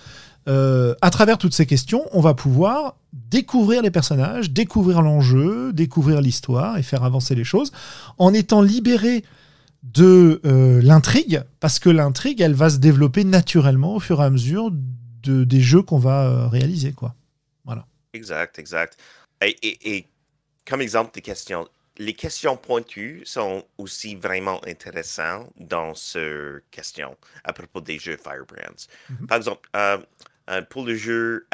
euh, à travers toutes ces questions, on va pouvoir découvrir les personnages, découvrir l'enjeu, découvrir l'histoire et faire avancer les choses en étant libéré de euh, l'intrigue, parce que l'intrigue, elle va se développer naturellement au fur et à mesure de, des jeux qu'on va euh, réaliser. Quoi. Exact, exact. Et, et- et comme exemple des questions, les questions pointues sont aussi vraiment intéressantes dans ce question à propos des jeux Firebrands. Mhm. Par exemple, euh, pour le jeu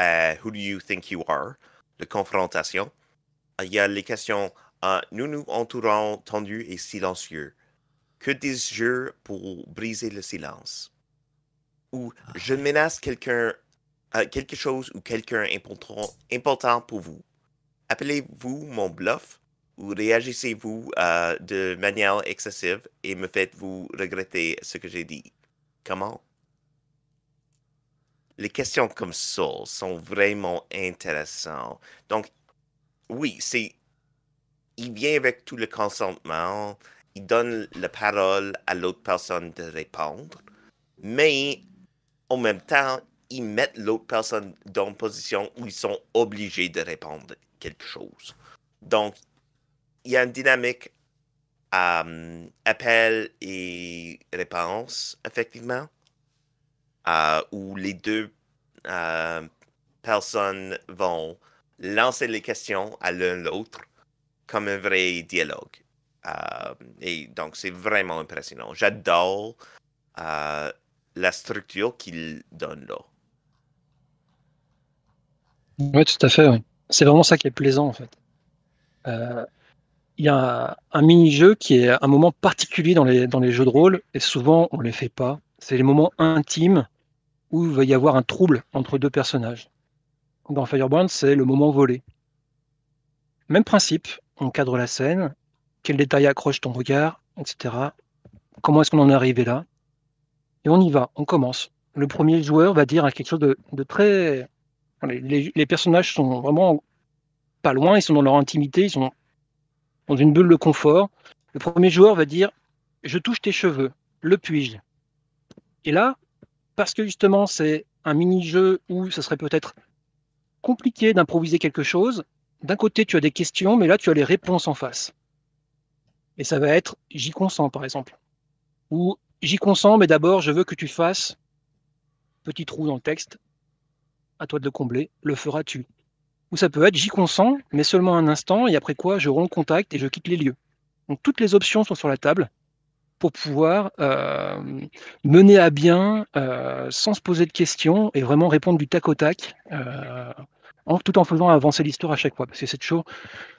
Who Do You Think You Are, de confrontation, il y a les questions euh, Nous nous entourons tendus et silencieux. Que dis-je pour briser le silence? Ou je menace quelqu'un euh, quelque chose ou quelqu'un important, important pour vous. Appelez-vous mon bluff ou réagissez-vous euh, de manière excessive et me faites-vous regretter ce que j'ai dit? Comment? Les questions comme ça sont vraiment intéressantes. Donc, oui, c'est. Il vient avec tout le consentement, il donne la parole à l'autre personne de répondre, mais en même temps, ils mettent l'autre personne dans une position où ils sont obligés de répondre quelque chose. Donc, il y a une dynamique euh, appel et réponse, effectivement, euh, où les deux euh, personnes vont lancer les questions à l'un l'autre comme un vrai dialogue. Euh, et donc, c'est vraiment impressionnant. J'adore la structure qu'il donne là. Oui, tout à fait. C'est vraiment ça qui est plaisant en fait. Il y a un mini-jeu qui est un moment particulier dans les, dans les jeux de rôle, et souvent on ne les fait pas. C'est les moments intimes où il va y avoir un trouble entre deux personnages. Dans Firebrand, c'est le moment volé. Même principe, on cadre la scène, quel détail accroche ton regard, etc. Comment est-ce qu'on en est arrivé là? Et on y va, on commence. Le premier joueur va dire quelque chose de, très Les, les- les personnages sont vraiment pas loin, ils sont dans leur intimité, ils sont dans une bulle de confort. Le premier joueur va dire Je touche tes cheveux, le puis-je? Et là, parce que justement c'est un mini-jeu où ce serait peut-être compliqué d'improviser quelque chose, d'un côté tu as des questions, mais là tu as les réponses en face. Et ça va être J'y consens par exemple. Ou J'y consens, mais d'abord je veux que tu fasses petit trou dans le texte, à toi de le combler, le feras-tu? Ou ça peut être j'y consens, mais seulement un instant, et après quoi je romps le contact et je quitte les lieux. Donc toutes les options sont sur la table pour pouvoir euh, mener à bien euh, sans se poser de questions et vraiment répondre du tac au tac, euh, tout en faisant avancer l'histoire à chaque fois. Parce que c'est toujours,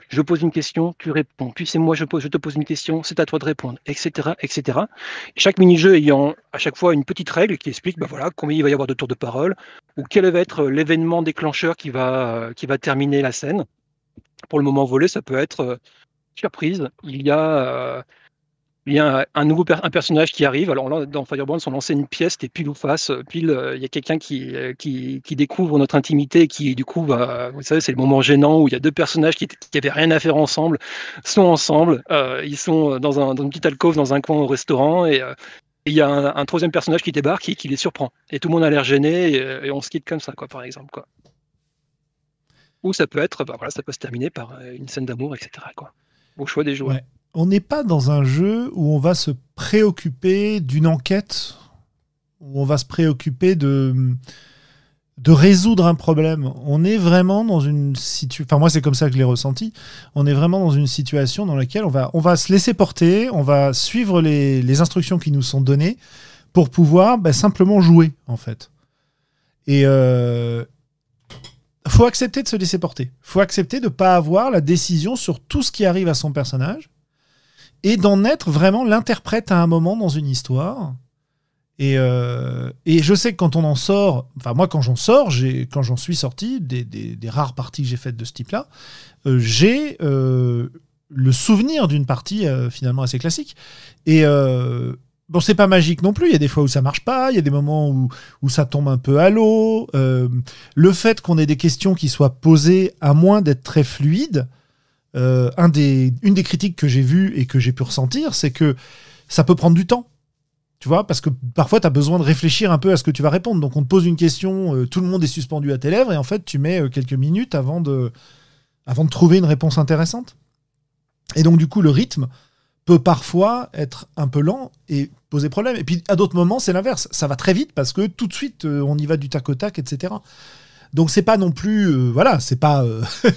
je pose une question, tu réponds, puis c'est moi, je, pose, je te pose une question, c'est à toi de répondre, etc. etc. Chaque mini-jeu ayant à chaque fois une petite règle qui explique bah voilà, combien il va y avoir de tours de parole, ou quel va être l'événement déclencheur qui va, qui va terminer la scène. Pour le moment volé, ça peut être surprise. Il y a, il y a un, nouveau un personnage qui arrive. Alors là, dans Firebrand, on lançait une pièce, c'était pile ou face. euh, Pile, euh, il y a quelqu'un qui, euh, qui, découvre notre intimité, et qui du coup, va, vous savez, c'est le moment gênant où il y a deux personnages qui, qui avaient rien à faire ensemble, sont ensemble. ils sont dans, un, dans une petite alcôve dans un coin au restaurant et il y a un, troisième personnage qui débarque et qui les surprend. Et tout le monde a l'air gêné et, on se quitte comme ça, quoi, par exemple. Quoi. Ou ça peut être, bah, voilà, ça peut se terminer par une scène d'amour, etc. Quoi. Au choix des joueurs. On n'est pas dans un jeu où on va se préoccuper d'une enquête, où on va se préoccuper de, résoudre un problème. On est vraiment dans une situation. Enfin, moi, c'est comme ça que je l'ai ressenti. On est vraiment dans une situation dans laquelle on va, on va se laisser porter, on va suivre les, les instructions qui nous sont données pour pouvoir bah, simplement jouer, en fait. Et euh, faut accepter de se laisser porter. faut accepter de ne pas avoir la décision sur tout ce qui arrive à son personnage et d'en être vraiment l'interprète à un moment dans une histoire. Et, euh, et je sais que quand on en sort, enfin moi quand j'en sors, quand j'en suis sorti, des, des- rares parties que j'ai faites de ce type-là, euh, j'ai euh, le souvenir d'une partie finalement assez classique. Et bon, c'est pas magique non plus, il y a des fois où ça marche pas, il y a des moments où, où ça tombe un peu à l'eau. Le fait qu'on ait des questions qui soient posées, à moins d'être très fluides, euh, une des critiques que j'ai vues et que j'ai pu ressentir, c'est que ça peut prendre du temps. Tu vois, parce que parfois, tu as besoin de réfléchir un peu à ce que tu vas répondre. Donc, on te pose une question, euh, tout le monde est suspendu à tes lèvres, et en fait, tu mets euh, quelques minutes avant de, avant de trouver une réponse intéressante. Et donc, du coup, le rythme peut parfois être un peu lent et poser problème. Et puis, à d'autres moments, c'est l'inverse. Ça va très vite parce que tout de suite, on y va du tac au tac, etc. Donc, c'est pas non plus. voilà, c'est pas.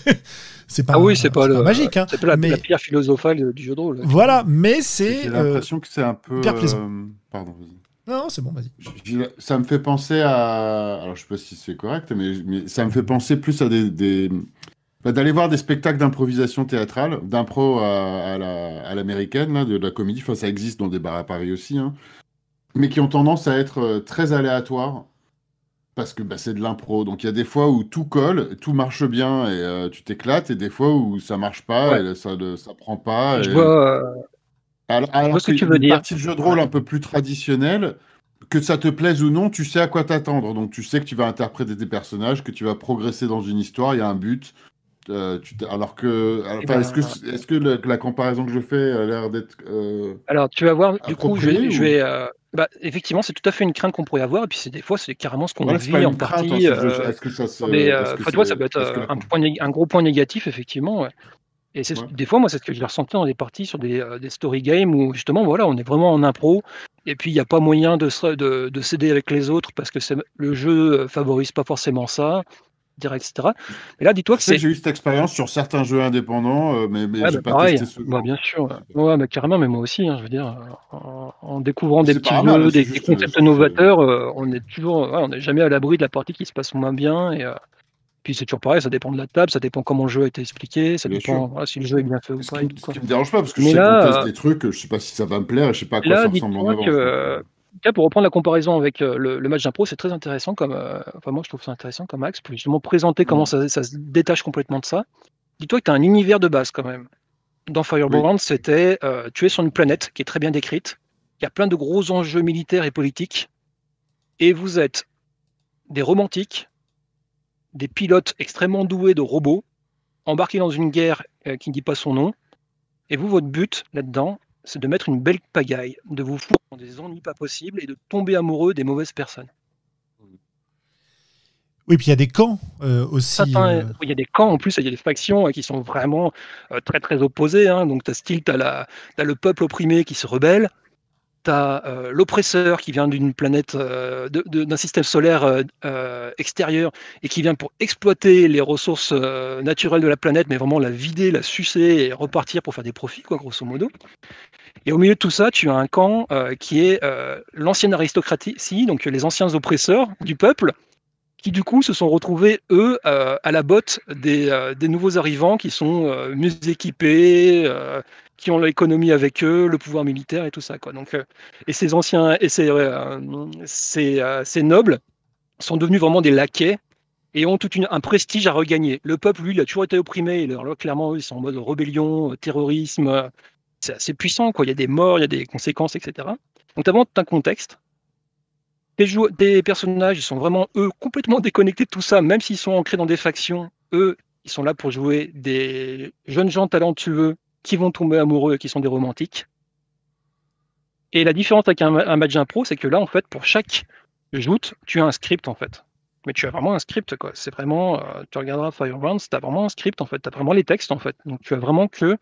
c'est pas, Ah oui, c'est pas, le, magique. hein. c'est pas la, mais- la pierre philosophale du jeu de rôle. Voilà, mais c'est. J'ai euh, l'impression que c'est un peu. plaisant. euh, Pardon, vas-y. Non, c'est bon, vas-y. Ça me fait penser à. Alors, je sais pas si c'est correct, mais, mais ça me fait penser plus à des. des- bah, D'aller voir des spectacles d'improvisation théâtrale, d'impro à, à la- à l'américaine, là, de la comédie. Enfin, ça existe dans des bars à Paris aussi, hein. mais qui ont tendance à être euh, très aléatoires parce que bah, c'est de l'impro. Donc, il y a des fois où tout colle, tout marche bien et euh, tu t'éclates, et des fois où ça marche pas Ouais. et ça ne ça prend pas. Je et- vois, euh, alors, alors ce que tu veux une dire. partie de jeu de rôle un peu plus traditionnelle, que ça te plaise ou non, tu sais à quoi t'attendre. Donc tu sais que tu vas interpréter tes personnages, que tu vas progresser dans une histoire, il y a un but. Euh, tu alors que, alors, Eh ben, est-ce que, est-ce que le- la comparaison que je fais a l'air d'être euh, Alors, tu vas voir, du coup, je vais. Je euh, bah, effectivement, c'est tout à fait une crainte qu'on pourrait avoir, et puis c'est des fois, c'est carrément ce qu'on c'est vit en crainte, partie. hein, euh, Est-ce que ça se, mais, est-ce euh, que tu vois, c'est- ça peut être est-ce que euh, un, point nég- un gros point négatif, effectivement. ouais. Et c'est Ouais. des fois, moi, c'est ce que j'ai ressenti dans des parties sur des, des story games où justement, voilà, on est vraiment en impro, et puis il n'y a pas moyen de, de, de s'aider avec les autres parce que c'est- le jeu favorise pas forcément ça, etc. Mais là, dis-toi Je que c'est j'ai eu cette expérience sur certains jeux indépendants, euh, mais, mais Ouais, j'ai bah, pas pareil, testé ce bah, bien sûr. Ouais, bah, carrément, mais moi aussi, hein, je veux dire, en, en découvrant des petits mal, jeux, c'est des, concepts euh, novateurs, euh, on est toujours, ouais, on n'est jamais à l'abri de la partie qui se passe moins bien. Et euh, puis c'est toujours pareil, ça dépend de la table, ça dépend comment le jeu a été expliqué, ça Bien dépend voilà, si le jeu est bien fait ou Ce pas. qui, ce qui me dérange pas, parce que je Mais sais là, qu'on teste des trucs, je sais pas si ça va me plaire, et je sais pas à quoi Là, ça ressemble en que, pour reprendre la comparaison avec euh, le, le match d'impro, c'est très intéressant comme. euh, enfin, moi, je trouve ça intéressant comme axe pour justement présenter comment Mm. ça, ça se détache complètement de ça. Dis-toi que tu as un univers de base quand même. Dans Firebrand, c'était. euh, tu es sur une planète qui est très bien décrite. Il y a plein de gros enjeux militaires et politiques. Et vous êtes des romantiques, des pilotes extrêmement doués de robots, embarqués dans une guerre euh, qui ne dit pas son nom. Et vous, votre but là-dedans, c'est de mettre une belle pagaille, de vous foutre dans des ennuis pas possibles et de tomber amoureux des mauvaises personnes. Oui, puis il y a des camps euh, aussi. Certains- euh, Il y a des camps en plus, il y a des factions euh, qui sont vraiment euh, très très opposées. hein. Donc tu as style, tu as, le peuple opprimé qui se rebelle, tu as l'oppresseur qui vient d'une planète, euh, d'un système solaire euh, euh, extérieur et qui vient pour exploiter les ressources euh, naturelles de la planète, mais vraiment la vider, la sucer et repartir pour faire des profits, quoi, grosso modo. Et au milieu de tout ça, tu as un camp euh, qui est euh, l'ancienne aristocratie, donc les anciens oppresseurs du peuple, qui du coup se sont retrouvés, eux, euh, à la botte des, euh, des nouveaux arrivants qui sont euh, mieux équipés, euh, qui ont l'économie avec eux, le pouvoir militaire et tout ça. Quoi. Donc, euh, et ces anciens, et ces, euh, euh, ces nobles sont devenus vraiment des laquais et ont tout un prestige à regagner. Le peuple, lui, il a toujours été opprimé. Alors, clairement, ils sont en mode rébellion, terrorisme. C'est assez puissant. Quoi. Il y a des morts, il y a des conséquences, etc. Donc, as un contexte. Jou- tes personnages, ils sont vraiment, eux, complètement déconnectés de tout ça, même s'ils sont ancrés dans des factions. Eux, ils sont là pour jouer des jeunes gens talentueux qui vont tomber amoureux et qui sont des romantiques. Et la différence avec un, un match c'est que là, en fait, pour chaque joute, tu as un script, en fait. Mais tu as vraiment un script, quoi. C'est vraiment, euh, tu regarderas Firebrands, tu as vraiment un script, en fait. Tu as vraiment les textes, en fait. Donc, tu as vraiment que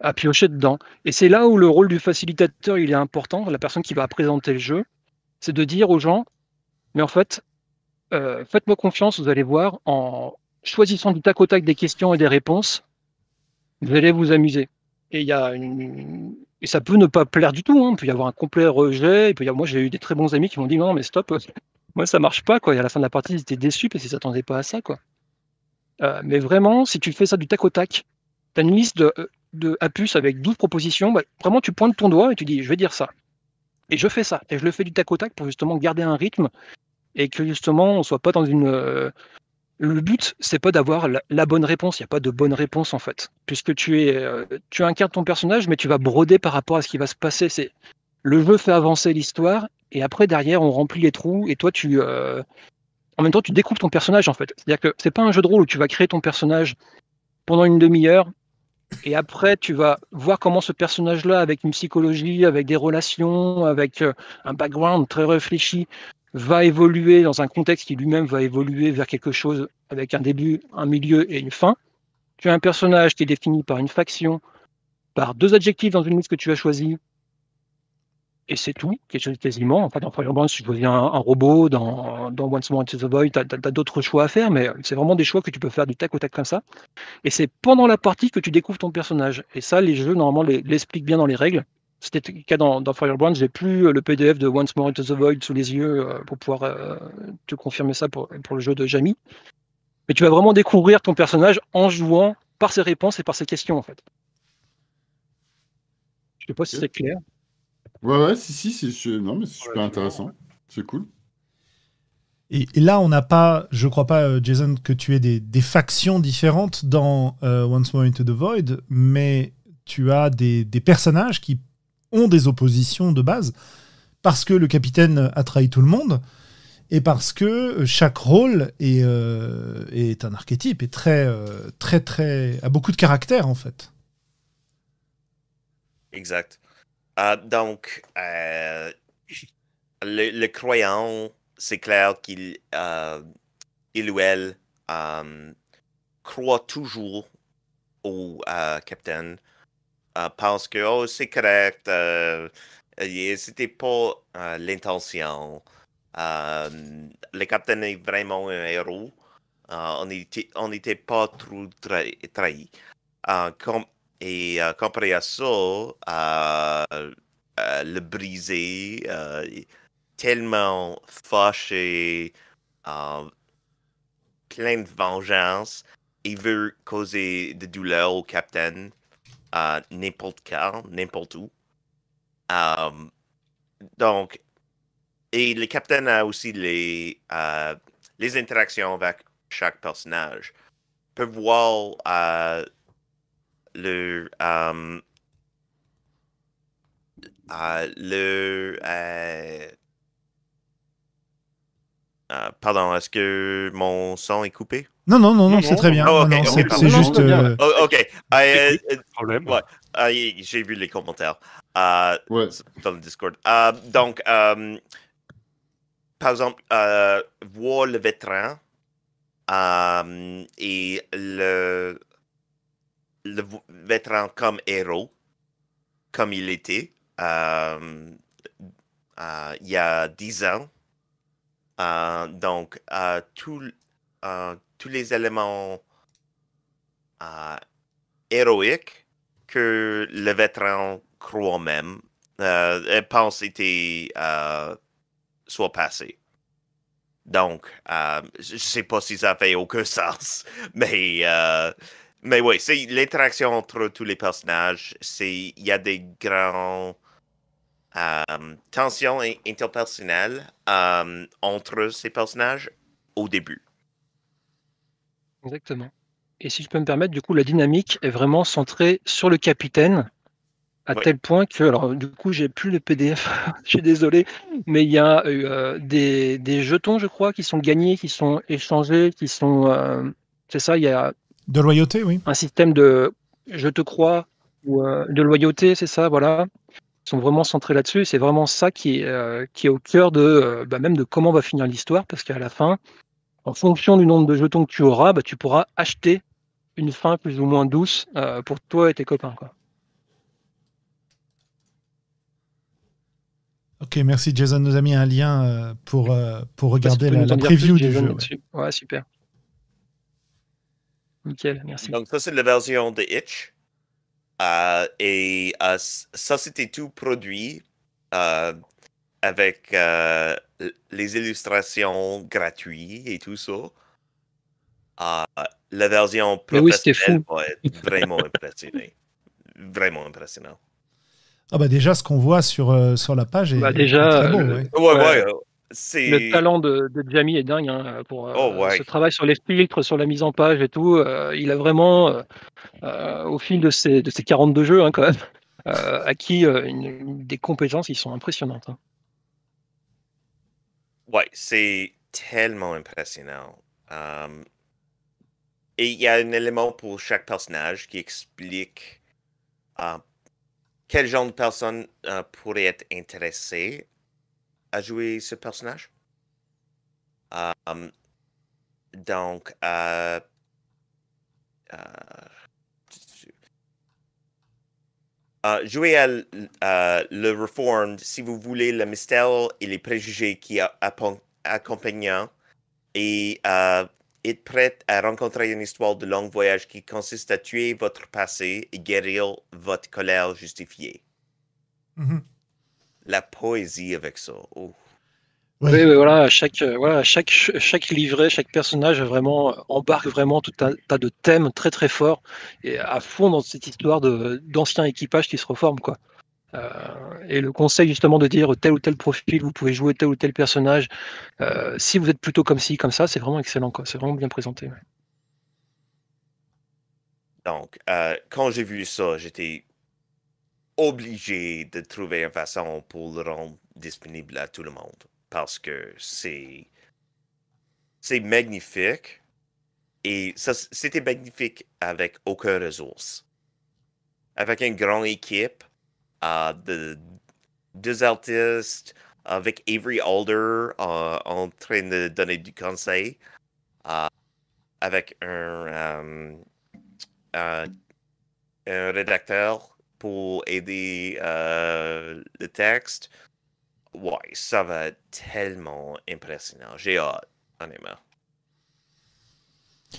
à piocher dedans. Et c'est là où le rôle du facilitateur, il est important, la personne qui va présenter le jeu, c'est de dire aux gens, mais en fait, euh, faites-moi confiance, vous allez voir, en choisissant du tac au tac des questions et des réponses, vous allez vous amuser. Et, il y a et ça peut ne pas plaire du tout, hein. il peut y avoir un complet rejet, avoir... moi j'ai eu des très bons amis qui m'ont dit non mais stop, moi ça marche pas, quoi. et à la fin de la partie ils étaient déçus parce qu'ils s'attendaient pas à ça. Quoi. Euh, mais vraiment, si tu fais ça du tac au tac, tu as une liste de, de à puce avec 12 propositions, bah, vraiment tu pointes ton doigt et tu dis je vais dire ça. Et je fais ça. Et je le fais du tac au tac pour justement garder un rythme et que justement on soit pas dans une. euh, Le but, c'est pas d'avoir la, bonne réponse. Il n'y a pas de bonne réponse en fait, puisque tu es, euh, tu incarnes ton personnage, mais tu vas broder par rapport à ce qui va se passer. C'est le jeu fait avancer l'histoire et après derrière on remplit les trous et toi tu, euh, en même temps tu découpes ton personnage en fait. C'est-à-dire que c'est pas un jeu de rôle où tu vas créer ton personnage pendant une demi-heure et après, tu vas voir comment ce personnage-là, avec une psychologie, avec des relations, avec euh, un background très réfléchi, va évoluer dans un contexte qui lui-même va évoluer vers quelque chose avec un début, un milieu et une fin. Tu as un personnage qui est défini par une faction, par deux adjectifs dans une liste que tu as choisie, et c'est tout, quelque chose quasiment. Enfin, dans Firebrand, si tu choisis un, robot, dans, dans Once More Into the Void, tu as, d'autres choix à faire, mais c'est vraiment des choix que tu peux faire du tac au tac comme ça. Et c'est pendant la partie que tu découvres ton personnage. Et ça, les jeux, normalement, l'expliquent bien dans les règles. C'était le cas dans, dans Firebrand, j'ai plus le PDF de Once More Into the Void sous les yeux euh, pour pouvoir euh, te confirmer ça pour, pour le jeu de Jamie. Mais tu vas vraiment découvrir ton personnage en jouant par ses réponses et par ses questions, en fait. Je sais pas si c'est clair. Ouais, ouais, si, si, si, je- non, mais c'est super Ouais, intéressant. C'est cool. Et, et là, on n'a pas, je crois pas, euh, Jason, que tu aies des, des factions différentes dans euh, Once More Into the Void, mais tu as des, des personnages qui ont des oppositions de base parce que le capitaine a trahi tout le monde et parce que chaque rôle est, euh, est un archétype et très, euh, très, très, a beaucoup de caractère en fait. Exact. Euh, donc, euh, le, le croyant, c'est clair qu'il euh, il ou elle euh, croit toujours au euh, capitaine. Euh, que oh, c'est correct, euh, c'était pas euh, l'intention. Euh, le capitaine est vraiment un héros. On n'était pas trop trahi. trahi. Comme, et comparé ça, le brisé, tellement fâché, plein de vengeance, il veut causer de douleur au capitaine, n'importe quand, n'importe où. Euh, donc, et le capitaine a aussi les, euh, les interactions avec chaque personnage. Peut voir euh, le euh, euh, le pardon, est-ce que mon son est coupé? Non, non, non, non, c'est très bien. ok, c'est juste. euh, Oh, ok. Problème. ouais. ah, J'ai vu les commentaires euh, Ouais. dans le Discord. Euh, donc, euh, par exemple, euh, voir le vétéran euh, et le, le vétéran comme héros, comme il était euh, euh, il y a dix ans. Euh, donc, euh, tout, euh, tous les éléments euh, héroïques que le vétéran croit même, euh, pense était euh, soit passé. Donc, euh, je je sais pas si ça fait aucun sens, mais euh, mais oui, c'est l'interaction entre tous les personnages. C'est il y a des grands tensions in- interpersonnelles entre ces personnages au début. Exactement. Et si je peux me permettre, du coup, la dynamique est vraiment centrée sur le capitaine, à Ouais. tel point que, alors, du coup, j'ai plus le PDF, je suis désolé, mais il y a euh, des, des jetons, je crois, qui sont gagnés, qui sont échangés, qui sont. euh, c'est ça, il y a De loyauté, oui. un système de je te crois ou euh, de loyauté, c'est ça, voilà. Ils sont vraiment centrés là-dessus. C'est vraiment ça qui est, euh, qui est au cœur de euh, bah, même de comment va finir l'histoire, parce qu'à la fin, en fonction du nombre de jetons que tu auras, bah, tu pourras acheter une fin plus ou moins douce euh, pour toi et tes copains. Quoi. Ok, merci. Jason nous a mis un lien euh, pour, euh, pour regarder la, la preview plus, du Jason, jeu. ouais. Ouais, super. Nickel, merci. Donc, ça, c'est la version de Itch. Euh, et euh, ça, c'était tout produit euh, avec euh, les illustrations gratuites et tout ça. Euh, la version oui, professionnelle va être vraiment impressionnée. Vraiment impressionnant. Ah bah déjà, ce qu'on voit sur, euh, sur la page est, Bah, déjà, est très beau. le- ouais. Ouais, Ouais. ouais. C'est. Le talent de, de Jamie est dingue hein, pour euh, Oh, ouais. ce travail sur les filtres, sur la mise en page et tout. euh, il a vraiment, au fil de ses, de ses 42 jeux hein, quand même, euh, acquis euh, une- une- des compétences qui sont impressionnantes. hein. Ouais, c'est tellement impressionnant. Et il y a un élément pour chaque personnage qui explique euh, quel genre de personne pourrait être intéressée à jouer ce personnage. Donc, euh, euh, jouer à le Reformed si vous voulez le mystère et les préjugés qui accompagnent et euh, être prêt à rencontrer une histoire de long voyage qui consiste à tuer votre passé et guérir votre colère justifiée. Mhm. La poésie avec ça. oh. Oui, mais voilà, chaque, euh, voilà, chaque, chaque livret, chaque personnage vraiment euh, embarque vraiment tout un tas de thèmes très très forts et à fond dans cette histoire de d'anciens équipages qui se reforment quoi. Euh, et le conseil justement de dire tel ou tel profil, vous pouvez jouer tel ou tel personnage. euh, si vous êtes plutôt comme ci, comme ça, c'est vraiment excellent quoi. C'est vraiment bien présenté. ouais. Donc, euh, quand j'ai vu ça, j'étais obligé de trouver une façon pour le rendre disponible à tout le monde. Parce que c'est. Magnifique. Et c'était magnifique avec aucune ressource. Avec une grande équipe euh, de deux artistes, avec Avery Alder euh, en train de donner du conseil, euh, avec un. un, rédacteur pour aider le texte. Ouais, ça va être tellement impressionnant. J'ai hâte, honnêtement.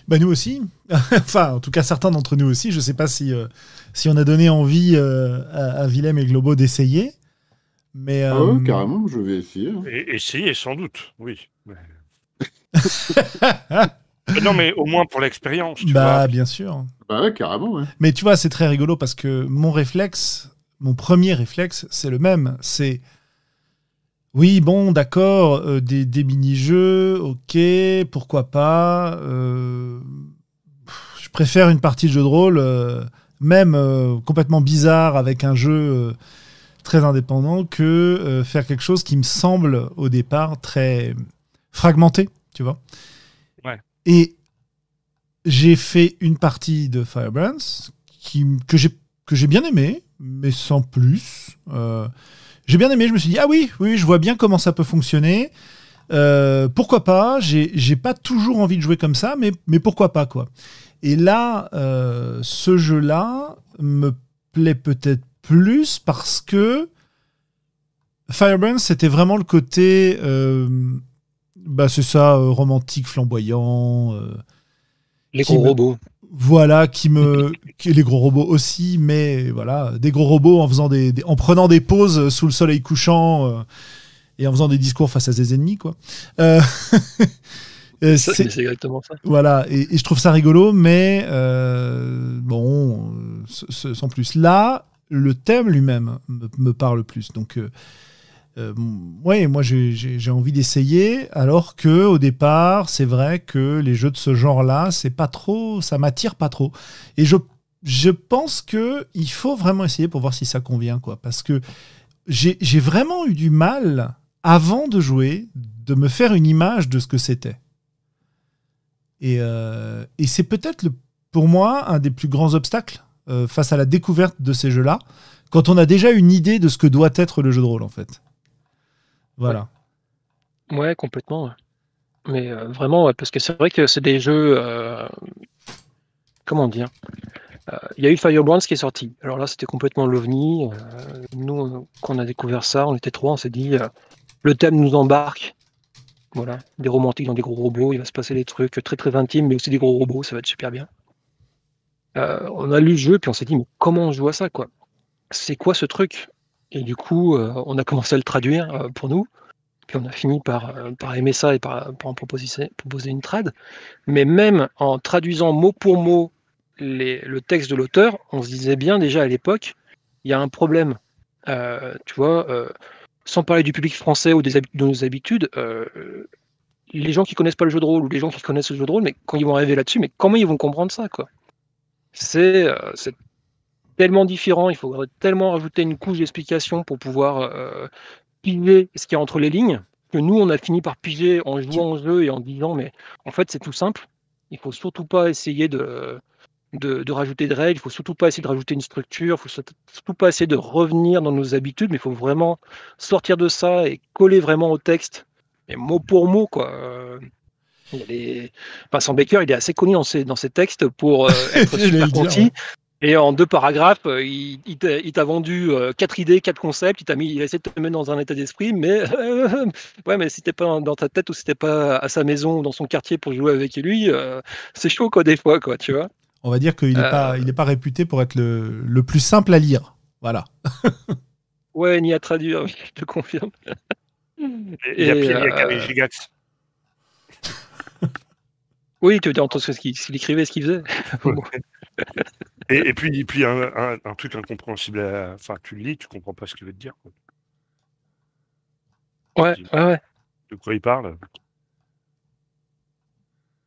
Bah nous aussi. enfin, en tout cas, certains d'entre nous aussi. Je sais pas si, euh, si on a donné envie euh, à, à Willem et Globo d'essayer. Mais, Ah euh, carrément, je vais essayer. hein. Et, essayer, sans doute, oui. Mais non, mais au moins pour l'expérience, bah, vois. bien sûr. Bah ouais, carrément, ouais. Mais tu vois, c'est très rigolo parce que mon réflexe, mon premier réflexe, c'est le même. C'est oui, bon, d'accord, euh, des, des mini-jeux, ok, pourquoi pas. euh, pff, je préfère une partie de jeu de rôle, euh, même euh, complètement bizarre avec un jeu euh, très indépendant, que euh, faire quelque chose qui me semble au départ très fragmenté, tu vois. Ouais. Et j'ai fait une partie de Firebrands qui, que j'ai que j'ai bien aimé, mais sans plus. Euh, j'ai bien aimé, je me suis dit, ah oui, oui, je vois bien comment ça peut fonctionner. Euh, pourquoi pas J'ai pas toujours envie de jouer comme ça, mais, mais pourquoi pas, quoi. Et là, euh, ce jeu-là me plaît peut-être plus parce que Firebrands, c'était vraiment le côté, euh, bah c'est ça, romantique, flamboyant. Les gros robots. Voilà, qui me, qui- les gros robots aussi, mais voilà, des gros robots en faisant des, des- en prenant des pauses sous le soleil couchant euh, et en faisant des discours face à des ennemis, quoi. Euh, c'est- exactement ça. voilà, et, et je trouve ça rigolo, mais euh, bon, sans plus. Là, le thème lui-même me, me parle plus. Donc, euh, ouais, moi j'ai- envie d'essayer, alors que au départ, c'est vrai que les jeux de ce genre-là, c'est pas trop, ça m'attire pas trop. Et je, pense que il faut vraiment essayer pour voir si ça convient, quoi, parce que j'ai vraiment eu du mal avant de jouer de me faire une image de ce que c'était. Et, euh, c'est peut-être pour moi un des plus grands obstacles euh, face à la découverte de ces jeux-là, quand on a déjà une idée de ce que doit être le jeu de rôle, en fait. Voilà. Ouais, complètement. Mais euh, vraiment, parce que c'est vrai que c'est des jeux. euh, comment dire Euh, Il y a eu Firebrands qui est sorti. Alors là, c'était complètement l'ovni. Nous, quand on a découvert ça, on était trois, on s'est dit le thème nous embarque. Voilà, des romantiques dans des gros robots, il va se passer des trucs très très intimes, mais aussi des gros robots, ça va être super bien. On a lu le jeu, puis on s'est dit, mais comment on joue à ça, quoi? C'est quoi ce truc? Et du coup, euh, on a commencé à le traduire euh, pour nous. Puis on a fini par, euh, aimer ça et par, en proposer, une trad. Mais même en traduisant mot pour mot le texte de l'auteur, on se disait bien déjà à l'époque, il y a un problème. Tu vois, sans parler du public français ou de nos habitudes, les gens qui connaissent pas le jeu de rôle ou les gens qui connaissent le jeu de rôle, mais quand ils vont arriver là-dessus, mais comment ils vont comprendre ça, quoi? C'est tellement différent, il faudrait tellement rajouter une couche d'explication pour pouvoir euh, piger ce qu'il y a entre les lignes, que nous, on a fini par piger en jouant au jeu et en disant, mais en fait, c'est tout simple. Il faut surtout pas essayer de, de, de rajouter de règles, il faut surtout pas essayer de rajouter une structure, il faut surtout pas essayer de revenir dans nos habitudes, mais il faut vraiment sortir de ça et coller vraiment au texte, mais mot pour mot, quoi. Euh, il y a des... Vincent Baker, il est assez connu dans ses, dans ses textes pour euh, être super concis. Et en deux paragraphes, euh, il, il t'a vendu euh, quatre idées, quatre concepts, il t'a mis, il a essayé de te mettre dans un état d'esprit, mais euh, ouais, mais si t'es pas dans ta tête ou si t'es pas à sa maison ou dans son quartier pour jouer avec lui, euh, c'est chaud quoi des fois quoi, tu vois. On va dire qu'il n'est Euh. pas, pas réputé pour être le, le plus simple à lire. Voilà. Ouais, ni à traduire, je te confirme. Et Il y a Et, pire, il y a qu'avec euh, Gigax. Oui, tu veux dire entre ce qu'il écrivait, ce qu'il faisait. Et, et puis, et puis un, un- un truc incompréhensible. Enfin, tu le lis, tu comprends pas ce qu'il veut te dire. quoi. Ouais, ouais, ouais. De quoi il parle?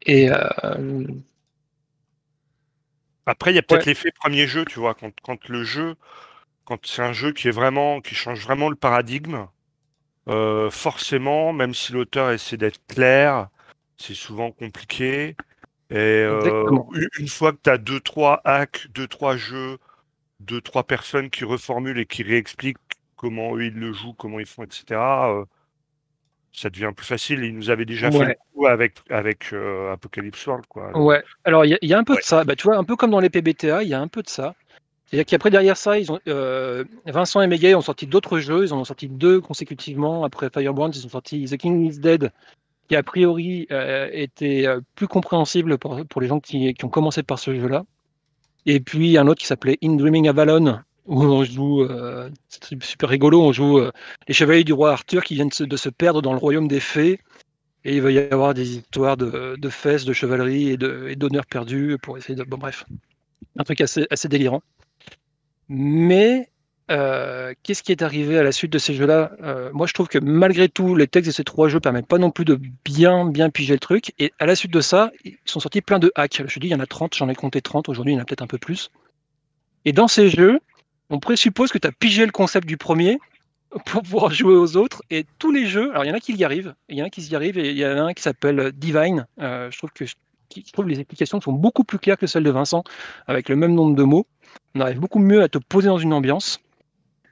Et euh, Après, il y a peut-être Ouais. l'effet premier jeu, tu vois, quand, quand le jeu, quand c'est un jeu qui est vraiment, qui change vraiment le paradigme, euh, forcément, même si l'auteur essaie d'être clair, c'est souvent compliqué. Et euh, une fois que tu as deux, trois hacks, deux, trois jeux, deux, trois personnes qui reformulent et qui réexpliquent comment eux ils le jouent, comment ils font, etc., euh, ça devient plus facile. Ils nous avaient déjà fait le coup avec, avec euh, Apocalypse World, quoi. Ouais, alors il y, a- il y a un peu Ouais. de ça. Bah, tu vois, un peu comme dans les PBTA, il y a un peu de ça. C'est-à-dire qu'après, derrière ça, ils ont, Vincent et Meguet ont sorti d'autres jeux. Ils en ont sorti deux consécutivement. Après Firebrands, ils ont sorti The King is Dead, qui a priori euh, était euh, plus compréhensible pour, les gens qui, ont commencé par ce jeu-là. Et puis un autre qui s'appelait In Dreaming Avalon, où on joue, euh, c'est super rigolo, on joue les chevaliers du roi Arthur qui viennent de se, perdre dans le royaume des fées. Et il va y avoir des histoires de, fesses, de chevalerie et d'honneur perdu pour essayer de. Bon, bref. Un truc assez délirant. Mais euh, qu'est-ce qui est arrivé à la suite de ces jeux-là? Euh, Moi, je trouve que malgré tout, les textes de ces trois jeux permettent pas non plus de bien, bien piger le truc. Et à la suite de ça, ils sont sortis plein de hacks. Je te dis, il y en a 30, j'en ai compté 30. Aujourd'hui, il y en a peut-être un peu plus. Et dans ces jeux, on présuppose que tu as pigé le concept du premier pour pouvoir jouer aux autres. Et tous les jeux, alors il y en a qui y arrivent, il y en a qui y arrivent, et il y en a un qui s'appelle Divine. Euh, je trouve que je, trouve les explications sont beaucoup plus claires que celles de Vincent, avec le même nombre de mots. On arrive beaucoup mieux à te poser dans une ambiance.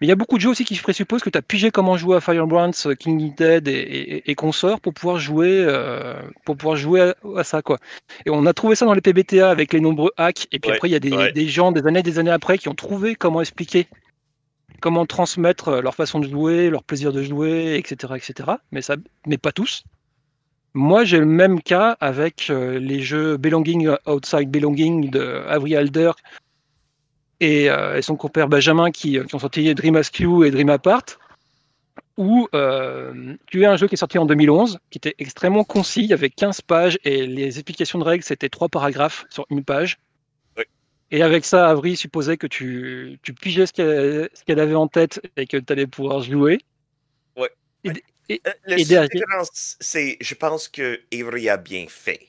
Mais il y a beaucoup de jeux aussi qui présupposent que tu as pigé comment jouer à Firebrands, King Dead et, et, et consorts pour pouvoir jouer, euh, pour pouvoir jouer à, à, ça. Quoi. Et on a trouvé ça dans les PBTA avec les nombreux hacks. Et puis Ouais, après, il y a des, ouais. des gens des années des années après qui ont trouvé comment expliquer, comment transmettre euh, leur façon de jouer, leur plaisir de jouer, etc. etc. Mais, ça, mais pas tous. Moi, j'ai le même cas avec euh, les jeux Belonging Outside Belonging de Avery Alder et, euh, et son compère Benjamin qui, qui ont sorti Dream Askew et Dream Apart, où euh, tu as un jeu qui est sorti en 2011, qui était extrêmement concis, il y avait 15 pages et les explications de règles, c'était trois paragraphes sur une page. Oui. Et avec ça, Avery supposait que tu, tu pigeais ce qu'elle avait en tête et que tu allais pouvoir jouer. Ouais. Et, et- Euh, La Et seule différence, c'est, je pense que Avery a bien fait.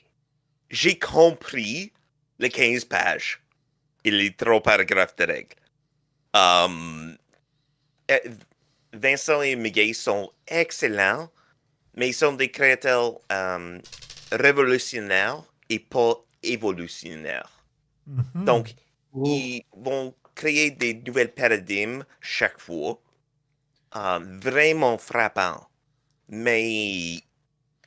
J'ai compris les 15 pages les trois paragraphes de règles. Um, euh, Vincent et Miguel sont excellents, mais ils sont des créateurs um, révolutionnaires et pas évolutionnaires. Mhm. Donc, Oh. ils vont créer des nouvelles paradigmes chaque fois, euh, vraiment frappants. Mais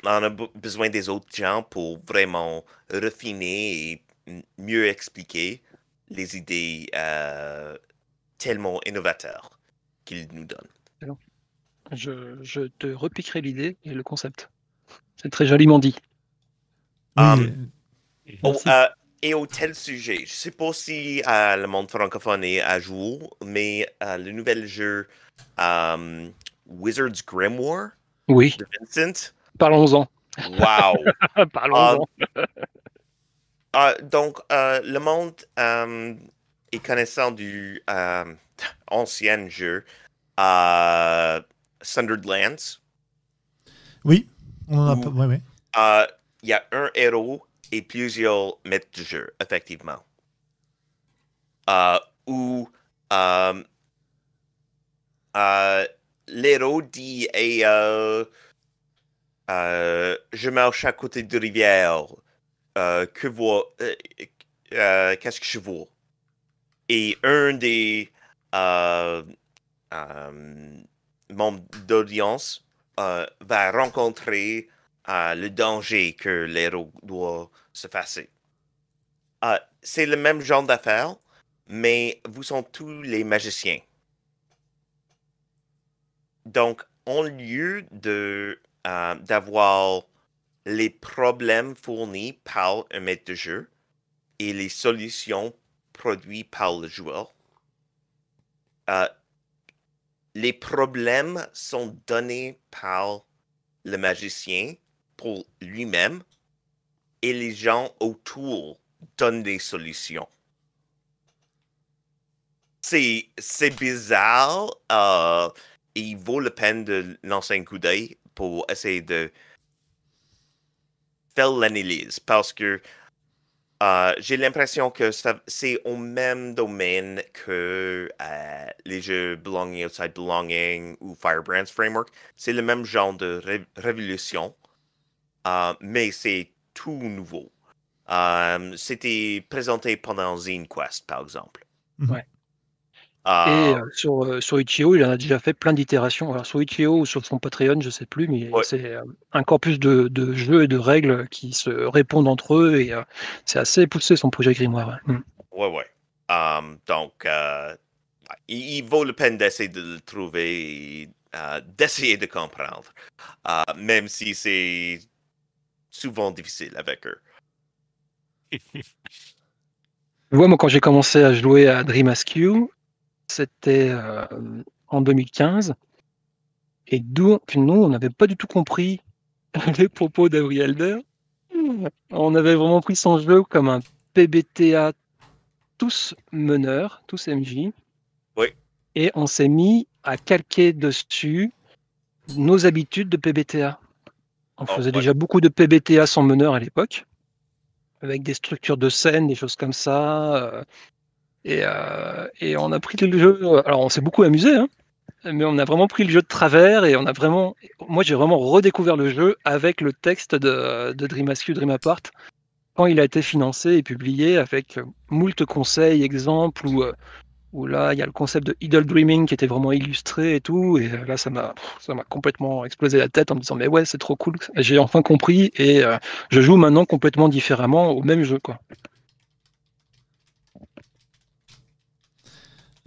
on a be- besoin des autres gens pour vraiment refiner et m- mieux expliquer les idées euh, tellement innovateurs qu'ils nous donnent. je, je te repiquerai l'idée et le concept. C'est très joliment dit. Oui, um, Oh, euh, et au tel sujet, je sais pas si euh, le monde francophone est à jour, mais euh, le nouvel jeu euh, Wizard's Grimoire Oui, de Vincent, parlons-en. wow! parlons-en. Ah, donc, euh, le monde euh, est connaissant du euh, ancien jeu euh, Sundered Lands. oui, on en a Ou- pas. ouais, ouais. Il y a un héros et plusieurs maîtres de jeu, effectivement. Où l'héros dit hey, Je marche à côté de rivière. Euh, que vois euh, euh, Qu'est-ce que je vois? Et un des membres d'audience va rencontrer le danger que l'héros doit se passer. C'est le même genre d'affaire, mais vous sont tous les magiciens. Donc, en lieu de d'avoir les problèmes fournis par un maître de jeu et les solutions produites par le joueur, euh, les problèmes sont donnés par le magicien pour lui-même et les gens autour donnent des solutions. C'est, c'est bizarre euh, il vaut la peine de lancer un coup d'œil pour essayer de faire l'analyse parce que euh, j'ai l'impression que c'est au même domaine que euh, les jeux Belonging Outside Belonging ou Firebrands Framework. C'est le même genre de ré- révolution, euh, mais c'est tout nouveau. C'était présenté pendant Zine Quest, par exemple. Ouais. Et euh, sur, euh, sur Itch.io, il en a déjà fait plein d'itérations. Alors sur Itch.io ou sur son Patreon, je sais plus, mais Ouais. c'est euh, un corpus de, de jeux et de règles qui se répondent entre eux et euh, c'est assez poussé son projet Grimoire. ouais. Mm. Ouais, ouais. Um, donc, euh, il, il vaut la peine d'essayer de le trouver d'essayer de comprendre, même si c'est souvent difficile avec eux. Tu vois, moi, quand j'ai commencé à jouer à Dream Askew, c'était euh, en 2015. Et donc, nous, on n'avait pas du tout compris les propos d'Avril Elder. On avait vraiment pris son jeu comme un PBTA tous meneurs, tous MJ. Oui. Et on s'est mis à calquer dessus nos habitudes de PBTA. On Oh, faisait ouais. déjà beaucoup de PBTA sans meneur à l'époque, avec des structures de scène, des choses comme ça. euh, et, euh, et on a pris le jeu. Alors, on s'est beaucoup amusé, hein, mais on a vraiment pris le jeu de travers et on a vraiment, moi j'ai vraiment redécouvert le jeu avec le texte de, de Dream Askew, Dream Apart quand il a été financé et publié avec moult conseils, exemples ou où là, il y a le concept de idle dreaming qui était vraiment illustré et tout. Et là, ça m'a, complètement explosé la tête en me disant, mais ouais, c'est trop cool. J'ai enfin compris et euh, je joue maintenant complètement différemment au même jeu, quoi.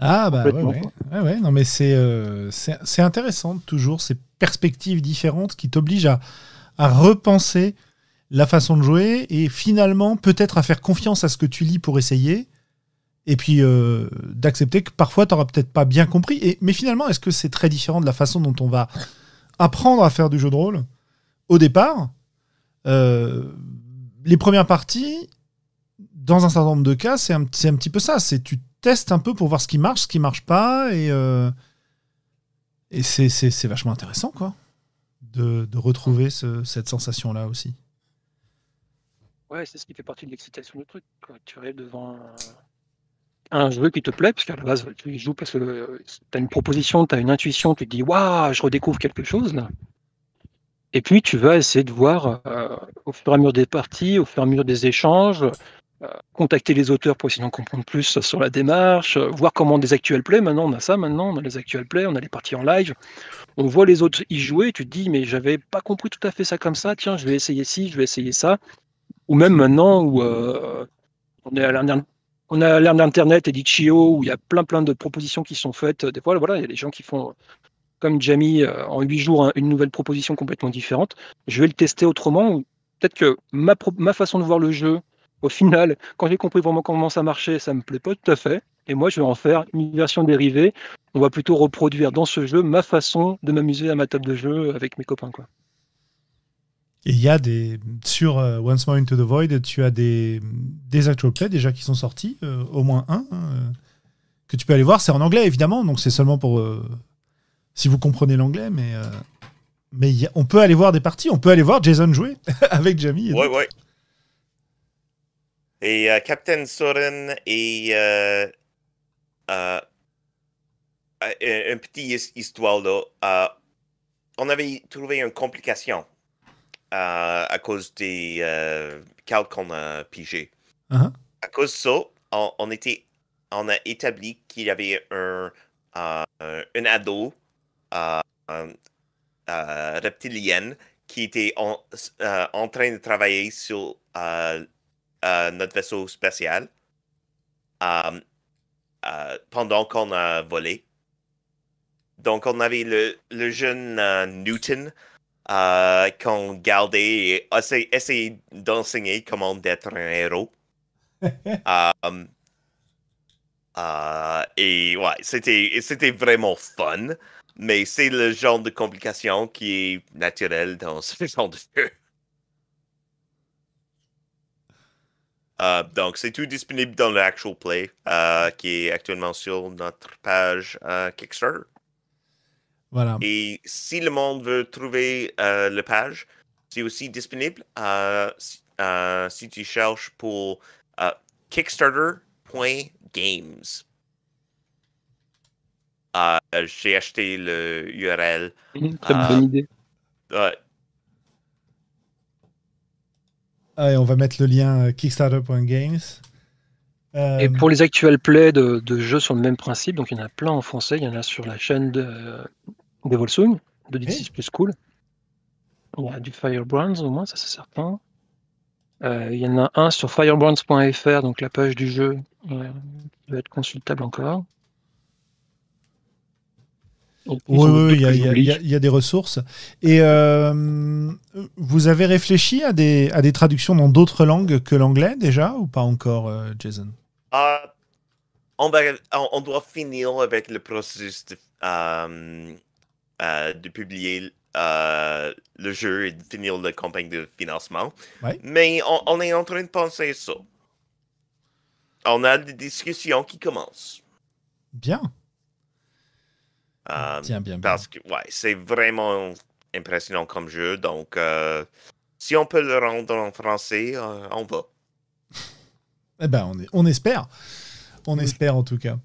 Ah bah ouais, ouais. ouais, non mais euh, c'est, c'est, intéressant toujours ces perspectives différentes qui t'obligent à, à repenser la façon de jouer et finalement peut-être à faire confiance à ce que tu lis pour essayer et puis euh, d'accepter que parfois tu n'auras peut-être pas bien compris. Et, mais finalement, est-ce que c'est très différent de la façon dont on va apprendre à faire du jeu de rôle? Au départ euh, Les premières parties, dans un certain nombre de cas, c'est un, un, petit peu ça. C'est tu testes un peu pour voir ce qui marche, ce qui marche pas, et, euh, c'est vachement intéressant, quoi, de, retrouver ce, cette sensation-là aussi. Ouais, c'est ce qui fait partie de l'excitation du truc. Tu arrives devant un jeu qui te plaît, parce qu'à la base, tu joues parce que euh, tu as une proposition, tu as une intuition, tu te dis Waouh, je redécouvre quelque chose là. Et puis tu vas essayer de voir euh, au fur et à mesure des parties, au fur et à mesure des échanges, contacter les auteurs pour essayer d'en comprendre plus sur la démarche, voir comment des actuels plays. Maintenant, on a ça, maintenant, on a les actuels plays, on a les parties en live. On voit les autres y jouer, tu te dis Mais j'avais pas compris tout à fait ça comme ça, tiens, je vais essayer ci, je vais essayer ça. Ou même maintenant où on est à a l'ère d'Internet et d'Itch.io où il y a plein plein de propositions qui sont faites. Des fois, voilà, il y a des gens qui font comme Jamie euh, en huit jours une nouvelle proposition complètement différente. Je vais le tester autrement. Peut-être que ma façon de voir le jeu, au final, quand j'ai compris vraiment comment ça marchait, ça me plaît pas tout à fait. Et moi, je vais en faire une version dérivée. On va plutôt reproduire dans ce jeu ma façon de m'amuser à ma table de jeu avec mes copains. Quoi. Et il y a des. Sur euh, Once More Into the Void, tu as des, des actual plays déjà qui sont sortis, euh, au moins un, hein, euh, que tu peux aller voir. C'est en anglais, évidemment, donc c'est seulement pour. si vous comprenez l'anglais, mais. mais on peut aller voir des parties, on peut aller voir Jason jouer avec Jamie. Oui, oui. Et Captain Soren et. une petite histoire là. on avait trouvé une complication à, cause des euh, calques qu'on a pigés. Uh-huh. À cause de ça, on, était, on a établi qu'il y avait un, euh, un ado euh, reptilien qui était en, en, train de travailler sur notre vaisseau spatial pendant qu'on a volé. Donc, on avait le, le jeune Newton euh, qu'on gardait et essayé, d'enseigner comment être un héros. Um, euh, et ouais, c'était, c'était vraiment fun, mais c'est le genre de complication qui est naturel dans ce genre de jeu. Euh, donc, c'est tout disponible dans le Actual Play, euh, qui est actuellement sur notre page Kickstarter. Et si le monde veut trouver euh, la page, c'est aussi disponible euh, euh, si tu cherches pour kickstarter.games. J'ai acheté le URL. Mmh, très bonne idée. Allez, on va mettre le lien kickstarter.games. Et pour les actuels plays de, de, jeux sur le même principe, donc il y en a plein en français, il y en a sur la chaîne de, des Volsung, de D6 plus cool. Il y a du Firebrands au moins, ça c'est certain. Euh, il y en a un sur firebrands.fr, donc la page du jeu euh, qui va être consultable encore. Oui, oui, il y, a des ressources. Et euh, vous avez réfléchi à des, à des traductions dans d'autres langues que l'anglais déjà ou pas encore, Jason? On, on, doit finir avec le processus de, de publier euh, le jeu et de finir la campagne de financement. Mais on, est en train de penser ça. On a des discussions qui commencent. Bien. Euh, bien, bien, Parce que ouais, c'est vraiment impressionnant comme jeu. Donc, euh, si on peut le rendre en français, on va. eh ben, on, est, on espère. On espère en tout cas.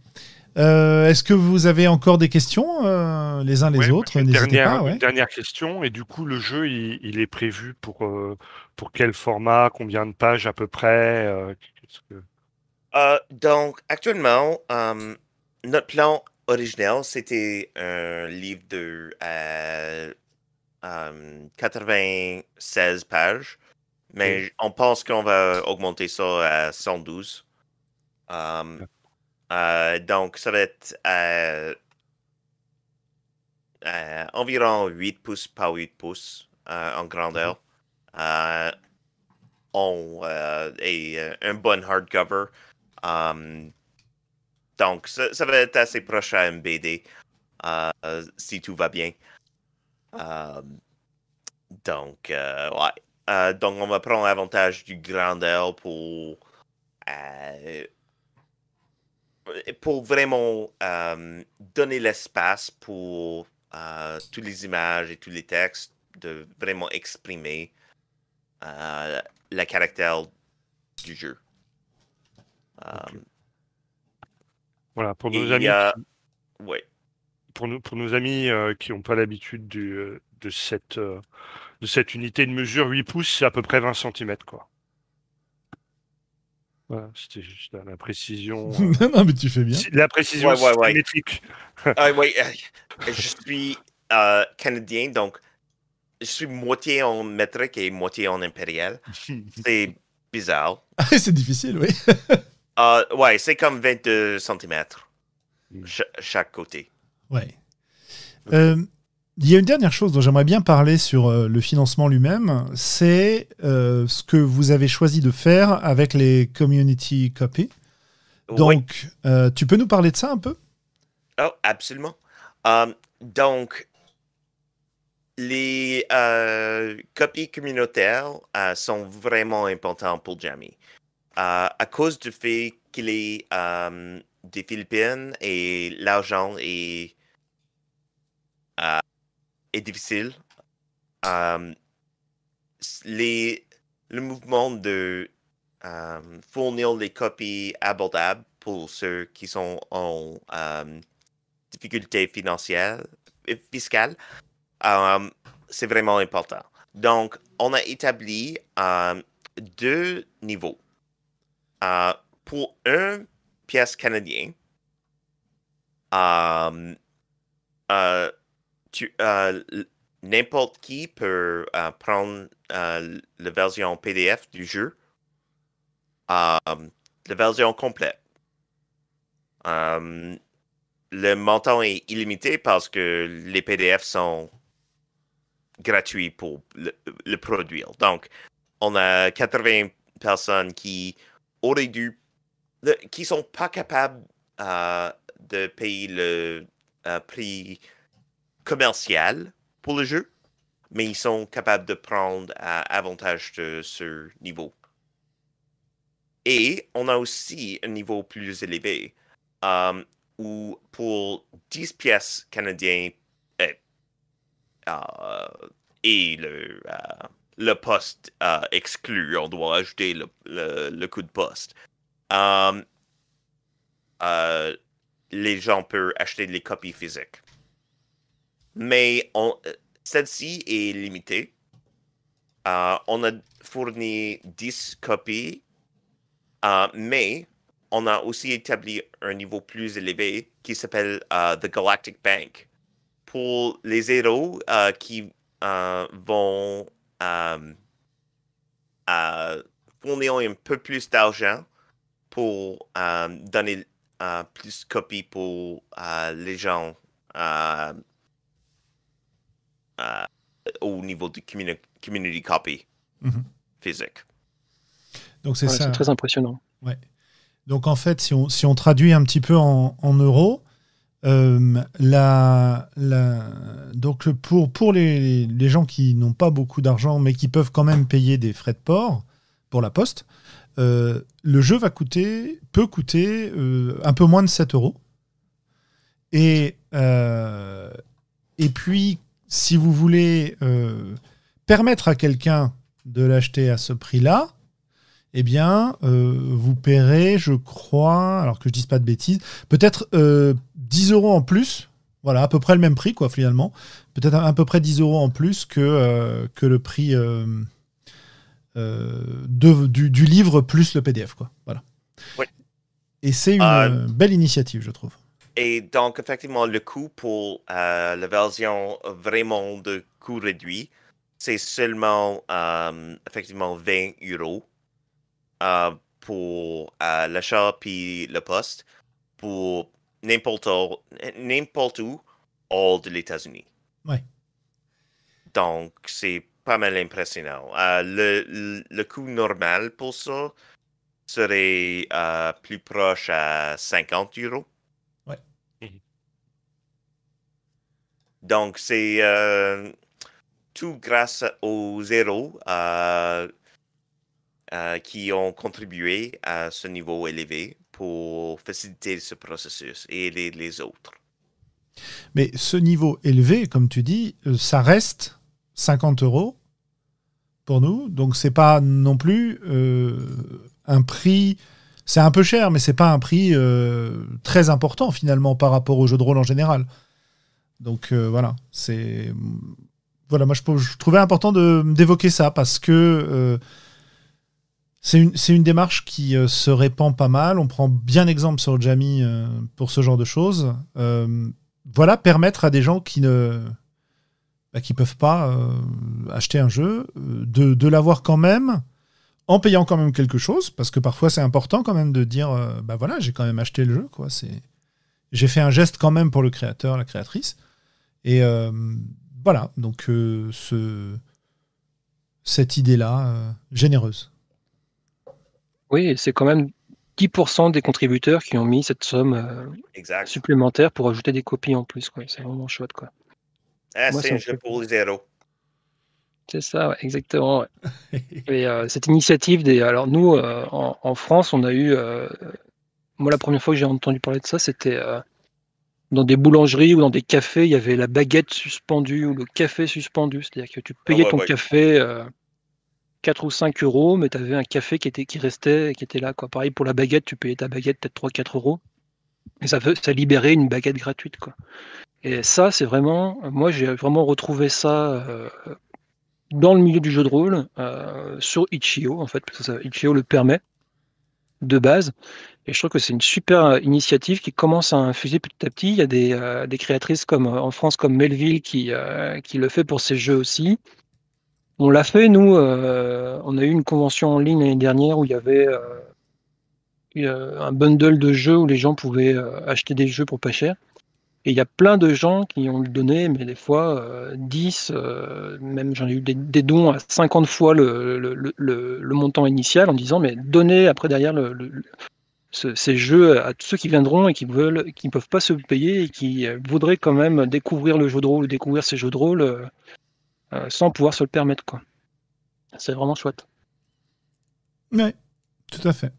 Euh, Est-ce que vous avez encore des questions euh, les uns les Ouais, autres? une dernière, pas. ouais. une dernière question. Et du coup, le jeu, il, il est prévu pour, euh, pour quel format, combien de pages à peu près euh, que- Euh, donc, actuellement, euh, notre plan original, c'était un livre de euh, euh, 96 pages, mais on pense qu'on va augmenter ça à 112. Euh, euh, donc, ça va être euh, euh, environ 8 pouces par 8 pouces euh, en grandeur. Euh, on, euh, et euh, un bon hardcover. Um, donc, ça, ça va être assez proche à un BD, euh, si tout va bien. Donc, euh, ouais. Euh, donc, on va prendre avantage du grandeur pour, euh, pour vraiment donner l'espace pour toutes les images et tous les textes de vraiment exprimer le caractère du jeu. Um, Voilà, pour nos amis, a- qui- ouais. pour nos, pour nos amis euh, qui n'ont pas l'habitude du, euh, de, cette, euh, de cette unité de mesure 8 pouces, c'est à peu près 20 cm. Quoi. Voilà, c'était juste la, précision. euh, non, mais tu fais bien. La précision Ouais, ouais, ouais. symétrique. Ah, oui, euh, je suis euh, canadien, donc je suis moitié en métrique et moitié en impérial. C'est bizarre. C'est difficile, oui. Euh, ouais, c'est comme 22 cm Mm. chaque côté. Ouais. Euh, Il y a une dernière chose dont j'aimerais bien parler sur euh, le financement lui-même, c'est euh, ce que vous avez choisi de faire avec les community copies. Oui. Donc, euh, tu peux nous parler de ça un peu? Oh, absolument. Um, donc, les euh, copies communautaires sont vraiment importantes pour Jamie. Euh, à cause du fait qu'il est euh, des Philippines et l'argent est, euh, est difficile, les, le mouvement de fournir les copies abordables pour ceux qui sont en difficultés financières, euh, fiscales, euh, c'est vraiment important. Donc, on a établi deux niveaux. Euh, pour un pièce canadien, euh, euh, euh, n'importe qui peut prendre la version PDF du jeu, euh, la version complète. Euh, le montant est illimité parce que les PDF sont gratuits pour le produire. Donc, on a 80 personnes qui auraient dû, le- qui sont pas capables euh, de payer le euh, prix commercial pour le jeu, mais ils sont capables de prendre euh, avantage de ce niveau. Et on a aussi un niveau plus élevé où pour 10 pièces canadiennes et le, le poste exclu, on doit ajouter le, le, coût de poste. Euh, euh, les gens peuvent acheter les copies physiques. Mais euh, celle-ci est limitée. Euh, on a fourni 10 copies, mais on a aussi établi un niveau plus élevé qui s'appelle The Galactic Bank. Pour les héros qui vont euh, euh, fournir un peu plus d'argent pour euh, donner euh, plus de copies pour euh, les gens euh, euh, au niveau du communi- community copy Mhm. physique. Donc, c'est Ouais, ça. c'est très impressionnant. Donc en fait, si on, si on traduit un petit peu en, en euros, euh, donc pour, pour les, les gens qui n'ont pas beaucoup d'argent mais qui peuvent quand même payer des frais de port pour la poste, euh, le jeu va coûter, peut coûter euh, un peu moins de 7 euros. Et, et puis, si vous voulez permettre à quelqu'un de l'acheter à ce prix-là, eh bien, vous paierez, je crois, alors que je dise pas de bêtises, peut-être 10 euros en plus. Voilà, à peu près le même prix, quoi, finalement. Peut-être à, peu près 10 euros en plus que, que le prix de, du, du, livre plus le PDF, quoi. Voilà. Oui. Et c'est une belle initiative, je trouve. Et donc, effectivement, le coût pour la version vraiment de coût réduit, c'est seulement euh, effectivement 20 euros euh, pour euh, l'achat puis le poste pour n'importe où hors de l'États-Unis. Ouais. Donc, c'est pas mal impressionnant. le, le, coût normal pour ça serait plus proche à 50 euros. Ouais. Donc, c'est tout grâce aux zéros euh, euh, qui ont contribué à ce niveau élevé pour faciliter ce processus et les autres. Mais ce niveau élevé, comme tu dis, euh, ça reste 50 euros pour nous. Donc c'est pas non plus un prix. C'est un peu cher, mais c'est pas un prix très important finalement par rapport au jeu de rôle en général. Donc voilà, c'est voilà, moi je, trouvais important d'évoquer ça parce que euh, c'est une, une, démarche qui euh, se répand pas mal. On prend bien exemple sur Jamie euh, pour ce genre de choses. voilà, permettre à des gens qui ne bah, qui peuvent pas acheter un jeu de, de l'avoir quand même en payant quand même quelque chose parce que parfois c'est important quand même de dire bah voilà j'ai quand même acheté le jeu quoi j'ai fait un geste quand même pour le créateur la créatrice et voilà, donc euh, ce, cette idée-là, euh, généreuse. Oui, c'est quand même 10% des contributeurs qui ont mis cette somme euh, supplémentaire pour ajouter des copies en plus. C'est vraiment chouette. Quoi. Ah, c'est un jeu pour zéro. C'est ça, exactement. Et cette initiative des. Alors, nous, en, en, France, on a eu. moi, la première fois que j'ai entendu parler de ça, c'était dans des boulangeries ou dans des cafés, il y avait la baguette suspendue ou le café suspendu. C'est-à-dire que tu ah payais ton café 4 euh, ou 5 euros, mais tu avais un café qui, était, qui restait qui était là. Quoi. Pareil pour la baguette, tu payais ta baguette peut-être 3-4 euros. Et ça, ça libérait une baguette gratuite. Quoi. Et ça, c'est vraiment. Moi, j'ai vraiment retrouvé ça euh, dans le milieu du jeu de rôle, euh, sur Itch.io, en fait, parce que Itch.io le permet de base. Et je trouve que c'est une super euh, initiative qui commence à infuser petit à petit. Il y a des, des créatrices comme en France comme Melville qui, qui le fait pour ses jeux aussi. On l'a fait, nous, on a eu une convention en ligne l'année dernière où il y avait un bundle de jeux où les gens pouvaient acheter des jeux pour pas cher. Et il y a plein de gens qui ont donné, mais des fois 10, même j'en ai eu des, dons à 50 fois le, montant initial en disant mais donnez après derrière ces jeux à tous ceux qui viendront et qui veulent, qui ne peuvent pas se payer et qui euh, voudraient quand même découvrir le jeu de rôle ou découvrir ces jeux de rôle euh, euh, sans pouvoir se le permettre. Quoi. C'est vraiment chouette. Oui, tout à fait.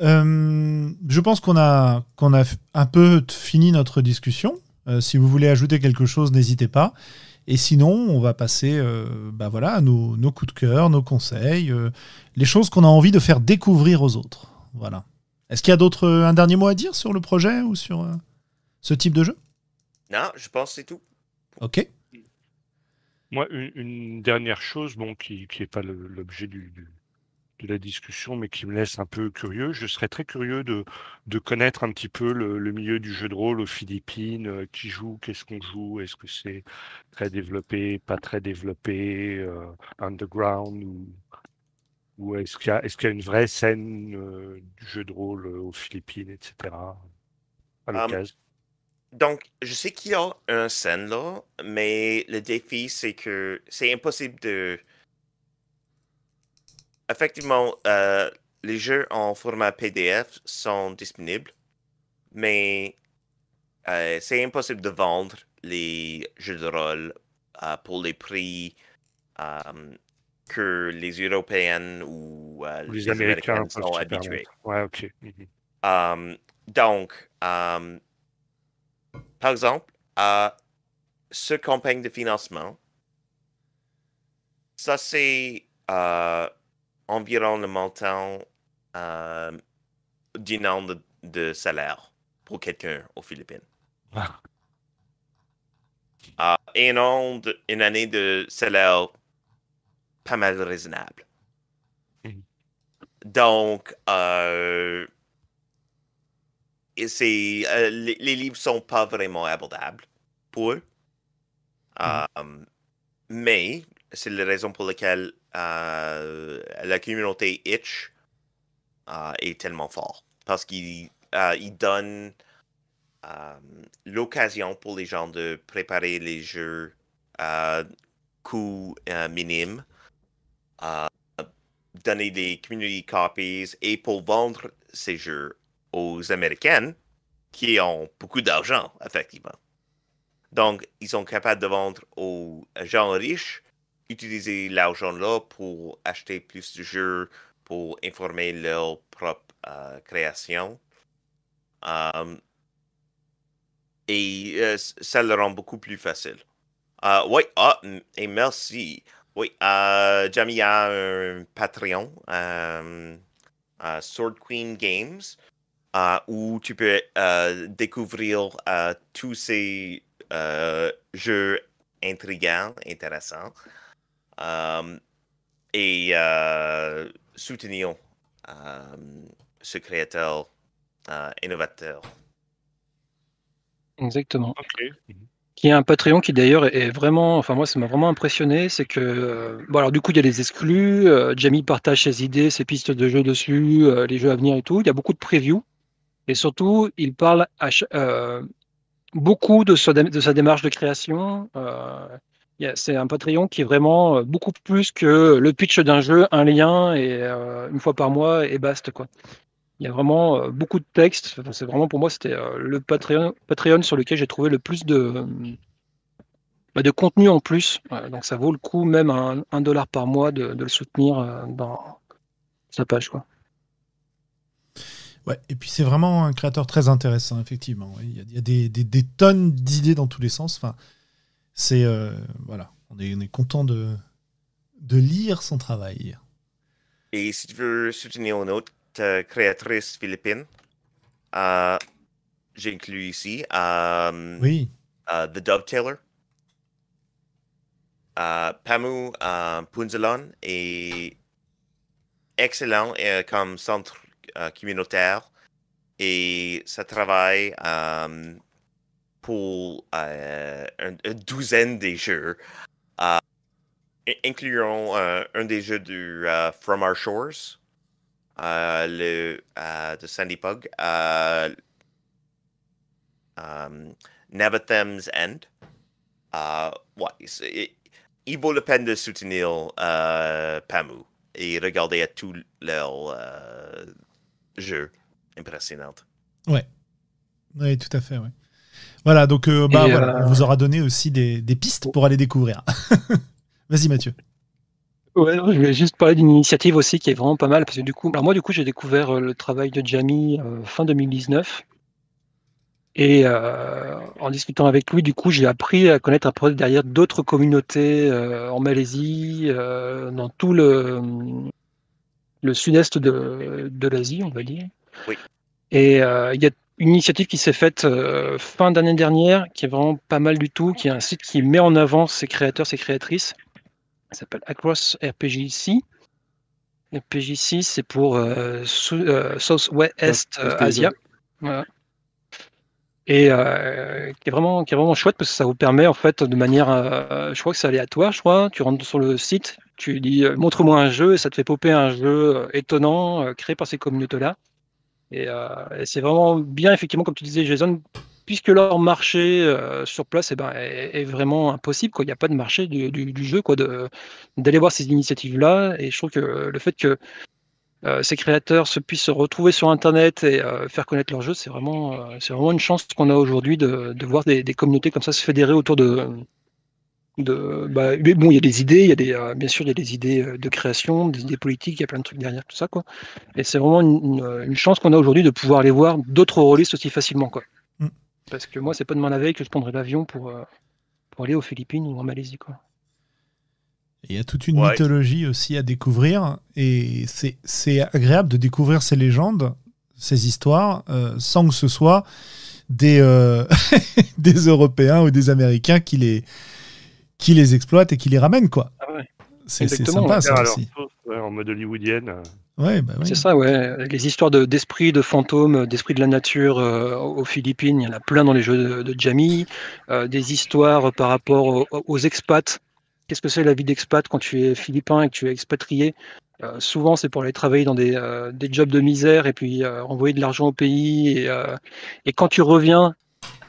je pense qu'on a, qu'on a un peu fini notre discussion. si vous voulez ajouter quelque chose, n'hésitez pas. Et sinon, on va passer bah voilà, à nos, nos, coups de cœur, nos conseils, les choses qu'on a envie de faire découvrir aux autres. Voilà. Est-ce qu'il y a d'autres, euh, un dernier mot à dire sur le projet ou sur euh, ce type de jeu? Non, je pense que c'est tout. Ok. Moi, une, dernière chose, bon, qui n'est pas l'objet du, de la discussion, mais qui me laisse un peu curieux. Je serais très curieux de, de connaître un petit peu le, milieu du jeu de rôle aux Philippines. Euh, qui joue Qu'est-ce qu'on joue? Est-ce que c'est très développé, pas très développé, underground ou ou est-ce qu'il y, est y, a une vraie scène euh, du jeu de rôle euh, aux Philippines, etc. À l'occasion? Donc, je sais qu'il y a une scène là, mais le défi, c'est que c'est impossible de. Effectivement, euh, les jeux en format PDF sont disponibles, mais c'est impossible de vendre les jeux de rôle pour les prix que les Européennes ou euh, les, Américains, sont habitués. Ouais. Um, donc, um, par exemple, à ce campagne de financement, ça c'est euh, environ le montant euh, d'un an de, de salaire pour quelqu'un aux Philippines. Ah. Euh, et une année de salaire pas mal raisonnable. Mhm. Donc, euh, c'est, euh, les, les livres sont pas vraiment abordables pour eux. Euh, mais c'est la raison pour laquelle euh, la communauté Itch euh, est tellement fort. Parce qu'il il donne euh, l'occasion pour les gens de préparer les jeux à coût minime, donner des community copies et pour vendre ces jeux aux Américaines qui ont beaucoup d'argent, effectivement. Donc, ils sont capables de vendre aux gens riches, utiliser l'argent-là pour acheter plus de jeux, pour informer leur propre euh, création. Um, et euh, ça le rend beaucoup plus facile. Euh, oui, ah, et merci. Oui, euh, Jamie a un Patreon, euh, euh, Sword Queen Games, euh, où tu peux euh, découvrir euh, tous ces euh, jeux intrigants, intéressants, euh, et euh, soutenir euh, ce créateur euh, innovateur. Exactement. Ok. Qui a un Patreon qui d'ailleurs est- vraiment, enfin moi ça m'a vraiment impressionné, c'est que, euh, bon alors du coup il y a les exclus, euh, Jamie partage ses idées, ses pistes de jeux dessus, euh, les jeux à venir et tout, il y a beaucoup de previews, et surtout il parle euh, beaucoup de sa, démarche de création, euh, c'est un Patreon qui est vraiment euh, beaucoup plus que le pitch d'un jeu, un lien, et une fois par mois, et basta. Il y a vraiment beaucoup de textes. C'est vraiment pour moi, c'était le Patreon, sur lequel j'ai trouvé le plus de, bah, contenu en plus. Donc ça vaut le coup, même un, dollar par mois, de, le soutenir dans sa page. Ouais, et puis c'est vraiment un créateur très intéressant, effectivement. Il y a, il y a des, des- des tonnes d'idées dans tous les sens. Enfin, c'est euh, voilà, on est, on est content de, de lire son travail. Et si tu veux soutenir une autre euh, créatrice philippine, euh, j'inclus ici euh, Oui, The Dovetailer. Pamu Punzalon est excellent comme centre communautaire et ça travaille euh, pour euh, un- une douzaine des jeux, euh, in- incluant euh, un des jeux du euh, From Our Shores, euh, le, euh, de Sandy Pug, euh, euh, Nevathem's End. Euh, ouais, il vaut la peine de soutenir euh, Pamu et regarder à tous leurs euh, jeux impressionnants. oui, tout à fait. ouais. Voilà, donc euh, bah, voilà, euh, on vous aura donné aussi des, des pistes pour aller découvrir. Vas-y, Mathieu. Ouais, je voulais juste parler d'une initiative aussi qui est vraiment pas mal. Parce que du coup, alors moi, du coup, j'ai découvert euh, le travail de Jamie euh, fin 2019. Et euh, en discutant avec lui, du coup, j'ai appris à connaître un peu derrière d'autres communautés euh, en Malaisie, euh, dans tout le, le sud-est de, de l'Asie, on va dire. Oui. Et euh, il y a une initiative qui s'est faite euh, fin d'année dernière, qui est vraiment pas mal du tout, qui est un site qui met en avant ses créateurs, ses créatrices. Ça s'appelle Across RPGC. RPGC, c'est pour euh, euh, Southwest South- South Asia. Voilà. Et qui est vraiment qui est vraiment chouette parce que ça vous permet en fait de manière je crois que c'est aléatoire je crois tu rentres sur le site tu dis euh, montre-moi un jeu et ça te fait popper un jeu euh, étonnant euh, créé par ces communautés là et, c'est vraiment bien effectivement comme tu disais Jason puisque leur marché sur place eh ben, est, vraiment impossible quoi il n'y a pas de marché du, jeu quoi d'aller voir ces initiatives là et je trouve que le fait que ces créateurs se puissent se retrouver sur Internet et faire connaître leur jeu, c'est vraiment, vraiment une chance qu'on a aujourd'hui de, voir des communautés comme ça se fédérer autour de. De bah, mais bon, il y a des idées, il y a des, euh, bien sûr, il y a des idées euh, de création, des idées politiques, il y a plein de trucs derrière tout ça, quoi. Et c'est vraiment une, une- une chance qu'on a aujourd'hui de pouvoir aller voir d'autres rôlistes aussi facilement, quoi. Mm. Parce que moi, c'est pas demain la veille que je prendrai l'avion pour, euh, pour aller aux Philippines ou en Malaisie, quoi. Il y a toute une Ouais. mythologie aussi à découvrir et c'est c'est agréable de découvrir ces légendes, ces histoires, euh, sans que ce soit des, euh, des Européens ou des Américains qui les, qui les exploitent et qui les ramènent. quoi. Ah ouais. C'est sympa ça Alors, aussi. ouais, en mode hollywoodienne. euh, Ouais, bah ouais. C'est ça, ouais. Les histoires de- d'esprit, de, fantômes, d'esprit de la nature euh, aux Philippines, il y en a plein dans les jeux de, de Jamie. Euh, des histoires par rapport aux, aux expats. Qu'est-ce que c'est la vie d'expat quand tu es philippin et que tu es expatrié? Euh, Souvent, c'est pour aller travailler dans des, euh, des jobs de misère et puis euh, envoyer de l'argent au pays. Et, euh, et quand tu reviens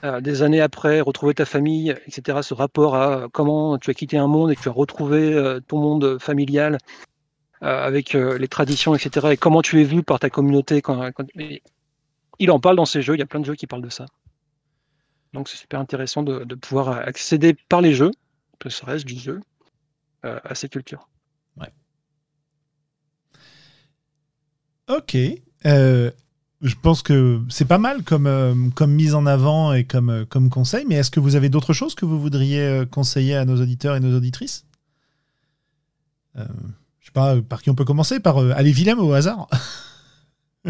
euh, des années après, retrouver ta famille, etc., ce rapport à euh, comment tu as quitté un monde et que tu as retrouvé euh, ton monde familial avec les traditions, etc. Et comment tu es vu par ta communauté. Il en parle dans ses jeux, il y a plein de jeux qui parlent de ça. Donc c'est super intéressant de, pouvoir accéder par les jeux, que ça reste du jeu, à ces cultures. Ok. Je pense que c'est pas mal comme, euh, comme mise en avant et comme, euh, comme conseil, mais est-ce que vous avez d'autres choses que vous voudriez euh, conseiller à nos auditeurs et nos auditrices? Euh, Je sais pas, par qui on peut commencer? Par euh, allez, Willem au hasard.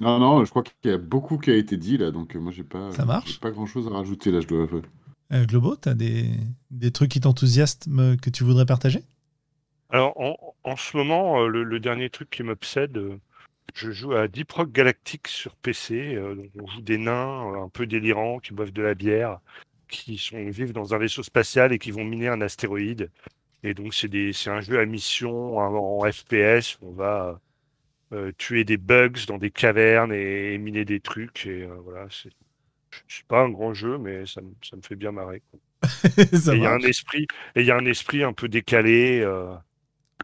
Non, non, je crois qu'il y a beaucoup qui a été dit là, donc moi j'ai pas, Ça marche. j'ai pas grand chose à rajouter là, je dois euh, Globo, t'as des, des trucs qui t'enthousiasment que tu voudrais partager? Alors, en, en ce moment, le, le dernier truc qui m'obsède, euh, je joue à Deep Rock Galactic sur PC. euh, donc on joue des nains euh, un peu délirants qui boivent de la bière, qui sont, vivent dans un vaisseau spatial et qui vont miner un astéroïde. Et donc, c'est des- c'est un jeu à mission en, en FPS. où On va euh, tuer des bugs dans des cavernes et, miner des trucs. Et euh, voilà, c'est c'est pas un grand jeu, mais ça, me- ça me fait bien marrer. il y a un esprit, et il y a un esprit un peu décalé euh,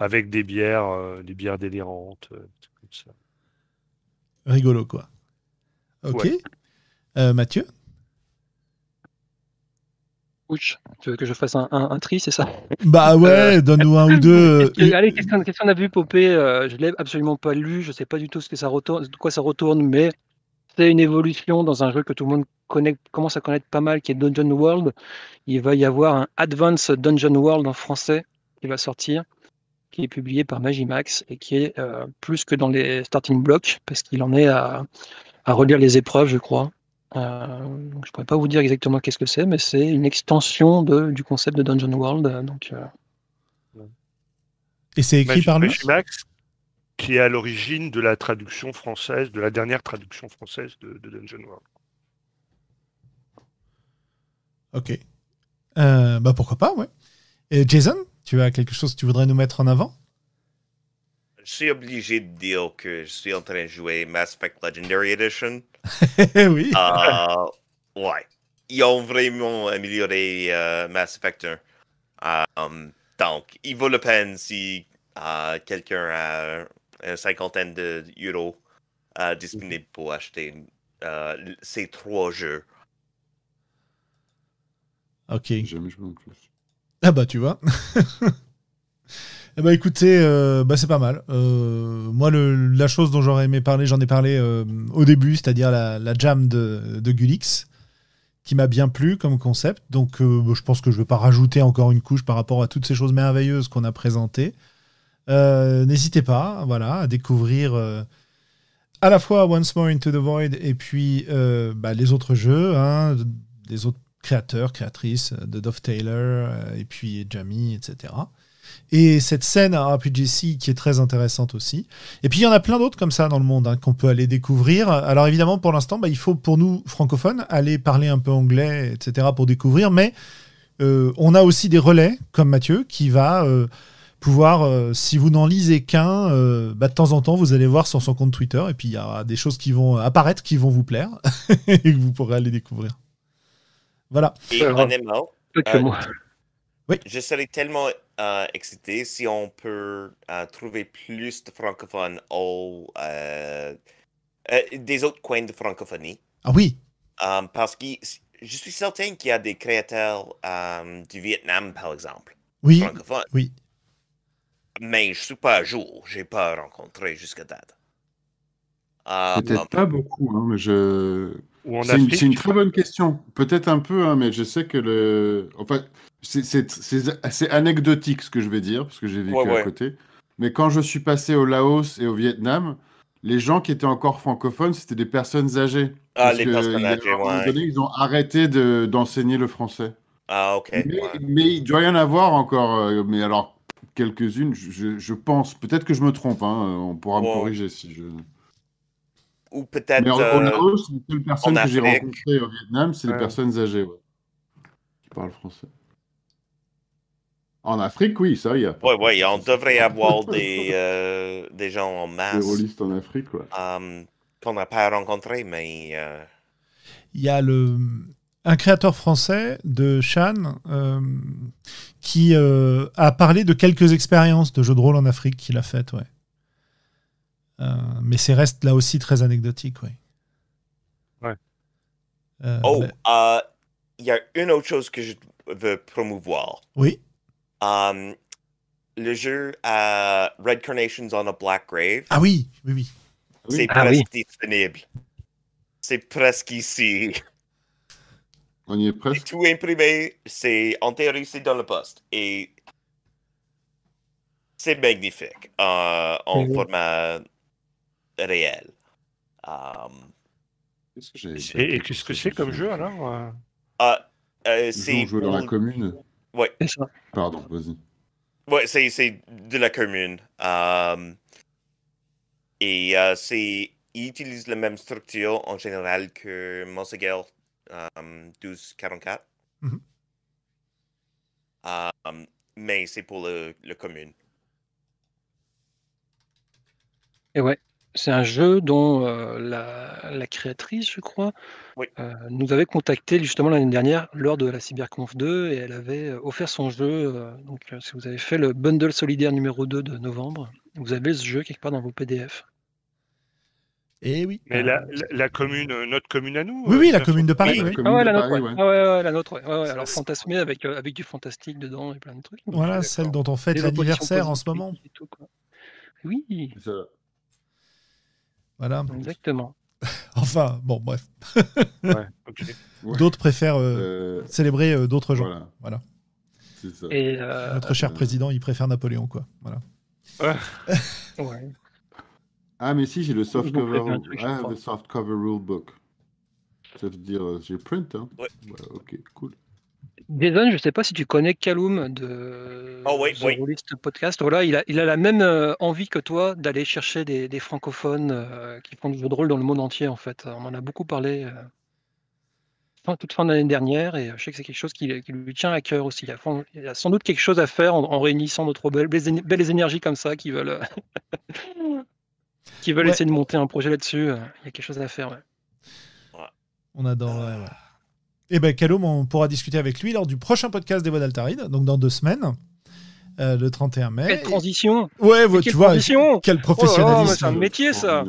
avec des bières, des bières délirantes, comme ça. Rigolo, quoi. Ok. Ouais. Euh, Mathieu Ouch, tu veux que je fasse un, un- un tri, c'est ça? Bah ouais, donne-nous un ou deux. Euh, euh, Allez, qu'est-ce qu'on qu'est-ce qu'on a vu popper euh, Je l'ai absolument pas lu, je sais pas du tout ce que ça retourne, de quoi ça retourne, mais c'est une évolution dans un jeu que tout le monde connaît, commence à connaître pas mal, qui est Dungeon World. Il va y avoir un Advance Dungeon World en français qui va sortir, qui est publié par Magimax et qui est euh, plus que dans les starting blocks, parce qu'il en est à, à relire les épreuves, je crois. Euh, donc je pourrais pas vous dire exactement qu'est-ce que c'est, mais c'est une extension de, du concept de Dungeon World. euh, Donc, euh, Et c'est écrit Magi- par lui? Magimax, qui est à l'origine de la traduction française, de la dernière traduction française de, de Dungeon World. Ok. Euh, bah pourquoi pas, ouais. Et Jason, tu as quelque chose que tu voudrais nous mettre en avant? Je suis obligé de dire que je suis en train de jouer Mass Effect Legendary Edition. Oui. Euh, ouais. Ils ont vraiment amélioré euh, Mass Effect 1. Euh, donc, il vaut la peine si euh, quelqu'un a une cinquantaine d'euros euh, disponibles pour acheter euh, ces trois jeux. Ok. J'ai jamais joué en plus. Ah bah tu vois. Eh bah écoutez, euh, bah c'est pas mal. Euh, moi, la chose dont j'aurais aimé parler, j'en ai parlé euh, au début, c'est-à-dire la, jam de, de Gulix, qui m'a bien plu comme concept. Donc bah, je pense que je vais pas rajouter encore une couche par rapport à toutes ces choses merveilleuses qu'on a présentées. N'hésitez pas, voilà, à découvrir à la fois Once More Into the Void et puis bah, les autres jeux, hein, des autres créateurs, créatrices euh, de Dove Taylor euh, et puis Jamie, etc. Et cette scène à RPGC qui est très intéressante aussi. Et puis il y en a plein d'autres comme ça dans le monde hein, qu'on peut aller découvrir. Alors évidemment, pour l'instant, bah, il faut pour nous francophones aller parler un peu anglais, etc. pour découvrir. Mais euh, on a aussi des relais comme Mathieu qui va euh, pouvoir, si vous n'en lisez qu'un, bah, de temps en temps, vous allez voir sur son compte Twitter. Et puis il y aura des choses qui vont apparaître, qui vont vous plaire et que vous pourrez aller découvrir. Voilà. Et Euh, honnêtement, Euh, moi. je serais tellement euh, excité si on peut euh, trouver plus de francophones au, euh, euh, des autres coins de francophonie. Ah oui, parce que je suis certain qu'il y a des créateurs du Vietnam, par exemple, oui, francophones. oui. Mais je suis pas à jour. J'ai pas rencontré jusqu'à date. Euh, Peut-être pas beaucoup, hein, mais je. Ou en C'est une, Afrique c'est une très bonne question. Peut-être un peu, hein, mais je sais que le. Enfin, c'est- anecdotique ce que je vais dire, parce que j'ai vécu Ouais, à côté. Mais quand je suis passé au Laos et au Vietnam, les gens qui étaient encore francophones, c'était des personnes âgées. Ah, les personnes âgées, ouais. donné, ils ont arrêté de- d'enseigner le français. Ah, ok. Mais, ouais. mais il doit y en avoir encore. euh, mais alors, quelques-unes, je, je- pense. Peut-être que je me trompe, hein, on pourra me corriger si je. Ou peut-être. Au euh, Laos, les seules personnes en que j'ai Afrique. rencontrées au Vietnam, c'est les Ouais. personnes âgées, ouais, qui parlent français. En Afrique, oui, ça, il y a. Ouais, ouais, on devrait avoir des, euh, des gens en Des masse rôlistes en Afrique, ouais. euh, qu'on n'a pas rencontrés, mais. euh, Il y a le, un créateur français de Shan euh, qui euh, a parlé de quelques expériences de jeux de rôle en Afrique qu'il a faites, ouais. Euh, mais c'est reste là aussi très anecdotique, oui. Ouais. Euh, Oh, euh, il y a une autre chose que je veux promouvoir. oui. Um, le jeu à Red Carnations on a Black Grave, Ah oui, oui, oui. C'est Ah presque disponible. C'est presque ici. On y est C'est presque. tout imprimé, c'est en théorie c'est dans le poste et c'est magnifique euh, en format réel. Um, Qu'est-ce que j'avais Et, qu'est-ce que c'est comme jeu alors euh? Ah, euh, C'est c'est joué dans la commune? ça. Pardon, vas-y. ouais, c'est c'est de la commune. Um, et euh, c'est il utilise la même structure en général que Monseguel um, 1244. Mhm. Um, mais c'est pour le, le commune. Et ouais, c'est un jeu dont euh, la, la créatrice, je crois, Oui. euh, nous avait contacté justement l'année dernière lors de la CyberConf 2 et elle avait euh, offert son jeu. euh, donc, euh, si vous avez fait le bundle solidaire numéro 2 de novembre, vous avez ce jeu quelque part dans vos PDF. Et Eh oui. Mais la, la, la commune, euh, notre commune à nous Oui, oui, la commune de Paris, Oui, oui. La commune Ah ouais, de la nôtre, Paris, ouais. ouais. Ah ouais, ouais, la nôtre, ouais. Ouais, ouais, alors c'est- fantasmé avec, euh, avec du fantastique dedans et plein de trucs. Voilà, celle dont on fête l'anniversaire en ce moment. et tout, quoi. Oui. Voilà. exactement. Enfin, bon, bref. Ouais, ok. Ouais. D'autres préfèrent euh, Euh, célébrer euh, d'autres gens. voilà. Voilà. C'est ça. Et euh, Notre cher euh, président, il préfère Napoléon, quoi. Voilà. ouais. Ah, mais si, j'ai le soft cover. truc, Ah, soft cover rule book. Ça veut dire, j'ai print, hein. Ouais. Ouais, ok, cool. Jason, je sais pas si tu connais Kaloum de Oh oui, The oui. Rollist Podcast. Voilà, il a, il a la même euh, envie que toi d'aller chercher des, des francophones euh, qui font du jeu de rôle dans le monde entier, en fait. On en a beaucoup parlé euh, fin- toute fin d'année dernière et euh, je sais que c'est quelque chose qui, qui lui tient à cœur aussi. Il y a, il y a sans doute quelque chose à faire en, en réunissant d'autres belles, belles, éne- belles énergies comme ça qui veulent, qui veulent Ouais. essayer de monter un projet là-dessus. Il y a quelque chose à faire. ouais. On adore. ouais, ouais. Et ben, Calum, on pourra discuter avec lui lors du prochain podcast des Voix d'Altaride, donc dans deux semaines, euh, le 31 mai. Quelle transition Ouais, ouais, tu quelle vois, transition quel Oh professionnalisme. c'est un métier, ça.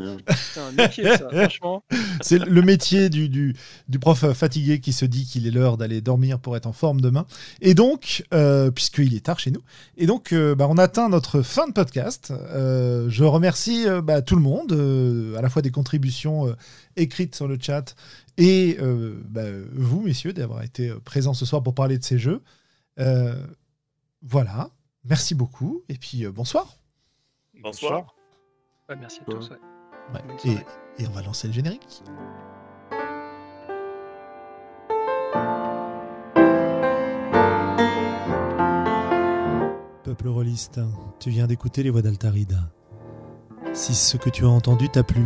C'est un métier, ça, franchement. C'est le métier du, du, du prof fatigué qui se dit qu'il est l'heure d'aller dormir pour être en forme demain. Et donc, euh, puisqu'il est tard chez nous, et donc euh, bah, on atteint notre fin de podcast. Euh, je remercie euh, bah, tout le monde, euh, à la fois des contributions euh, écrites sur le chat et euh, bah, vous, messieurs, d'avoir été euh, présents ce soir pour parler de ces jeux. Euh, voilà, merci beaucoup, et puis euh, bonsoir. Bonsoir. Ouais, merci à tous. ouais. Ouais, Bonne Et, soirée. et on va lancer le générique. Peuple rôliste, tu viens d'écouter les voix d'Altarida. Si ce que tu as entendu t'a plu,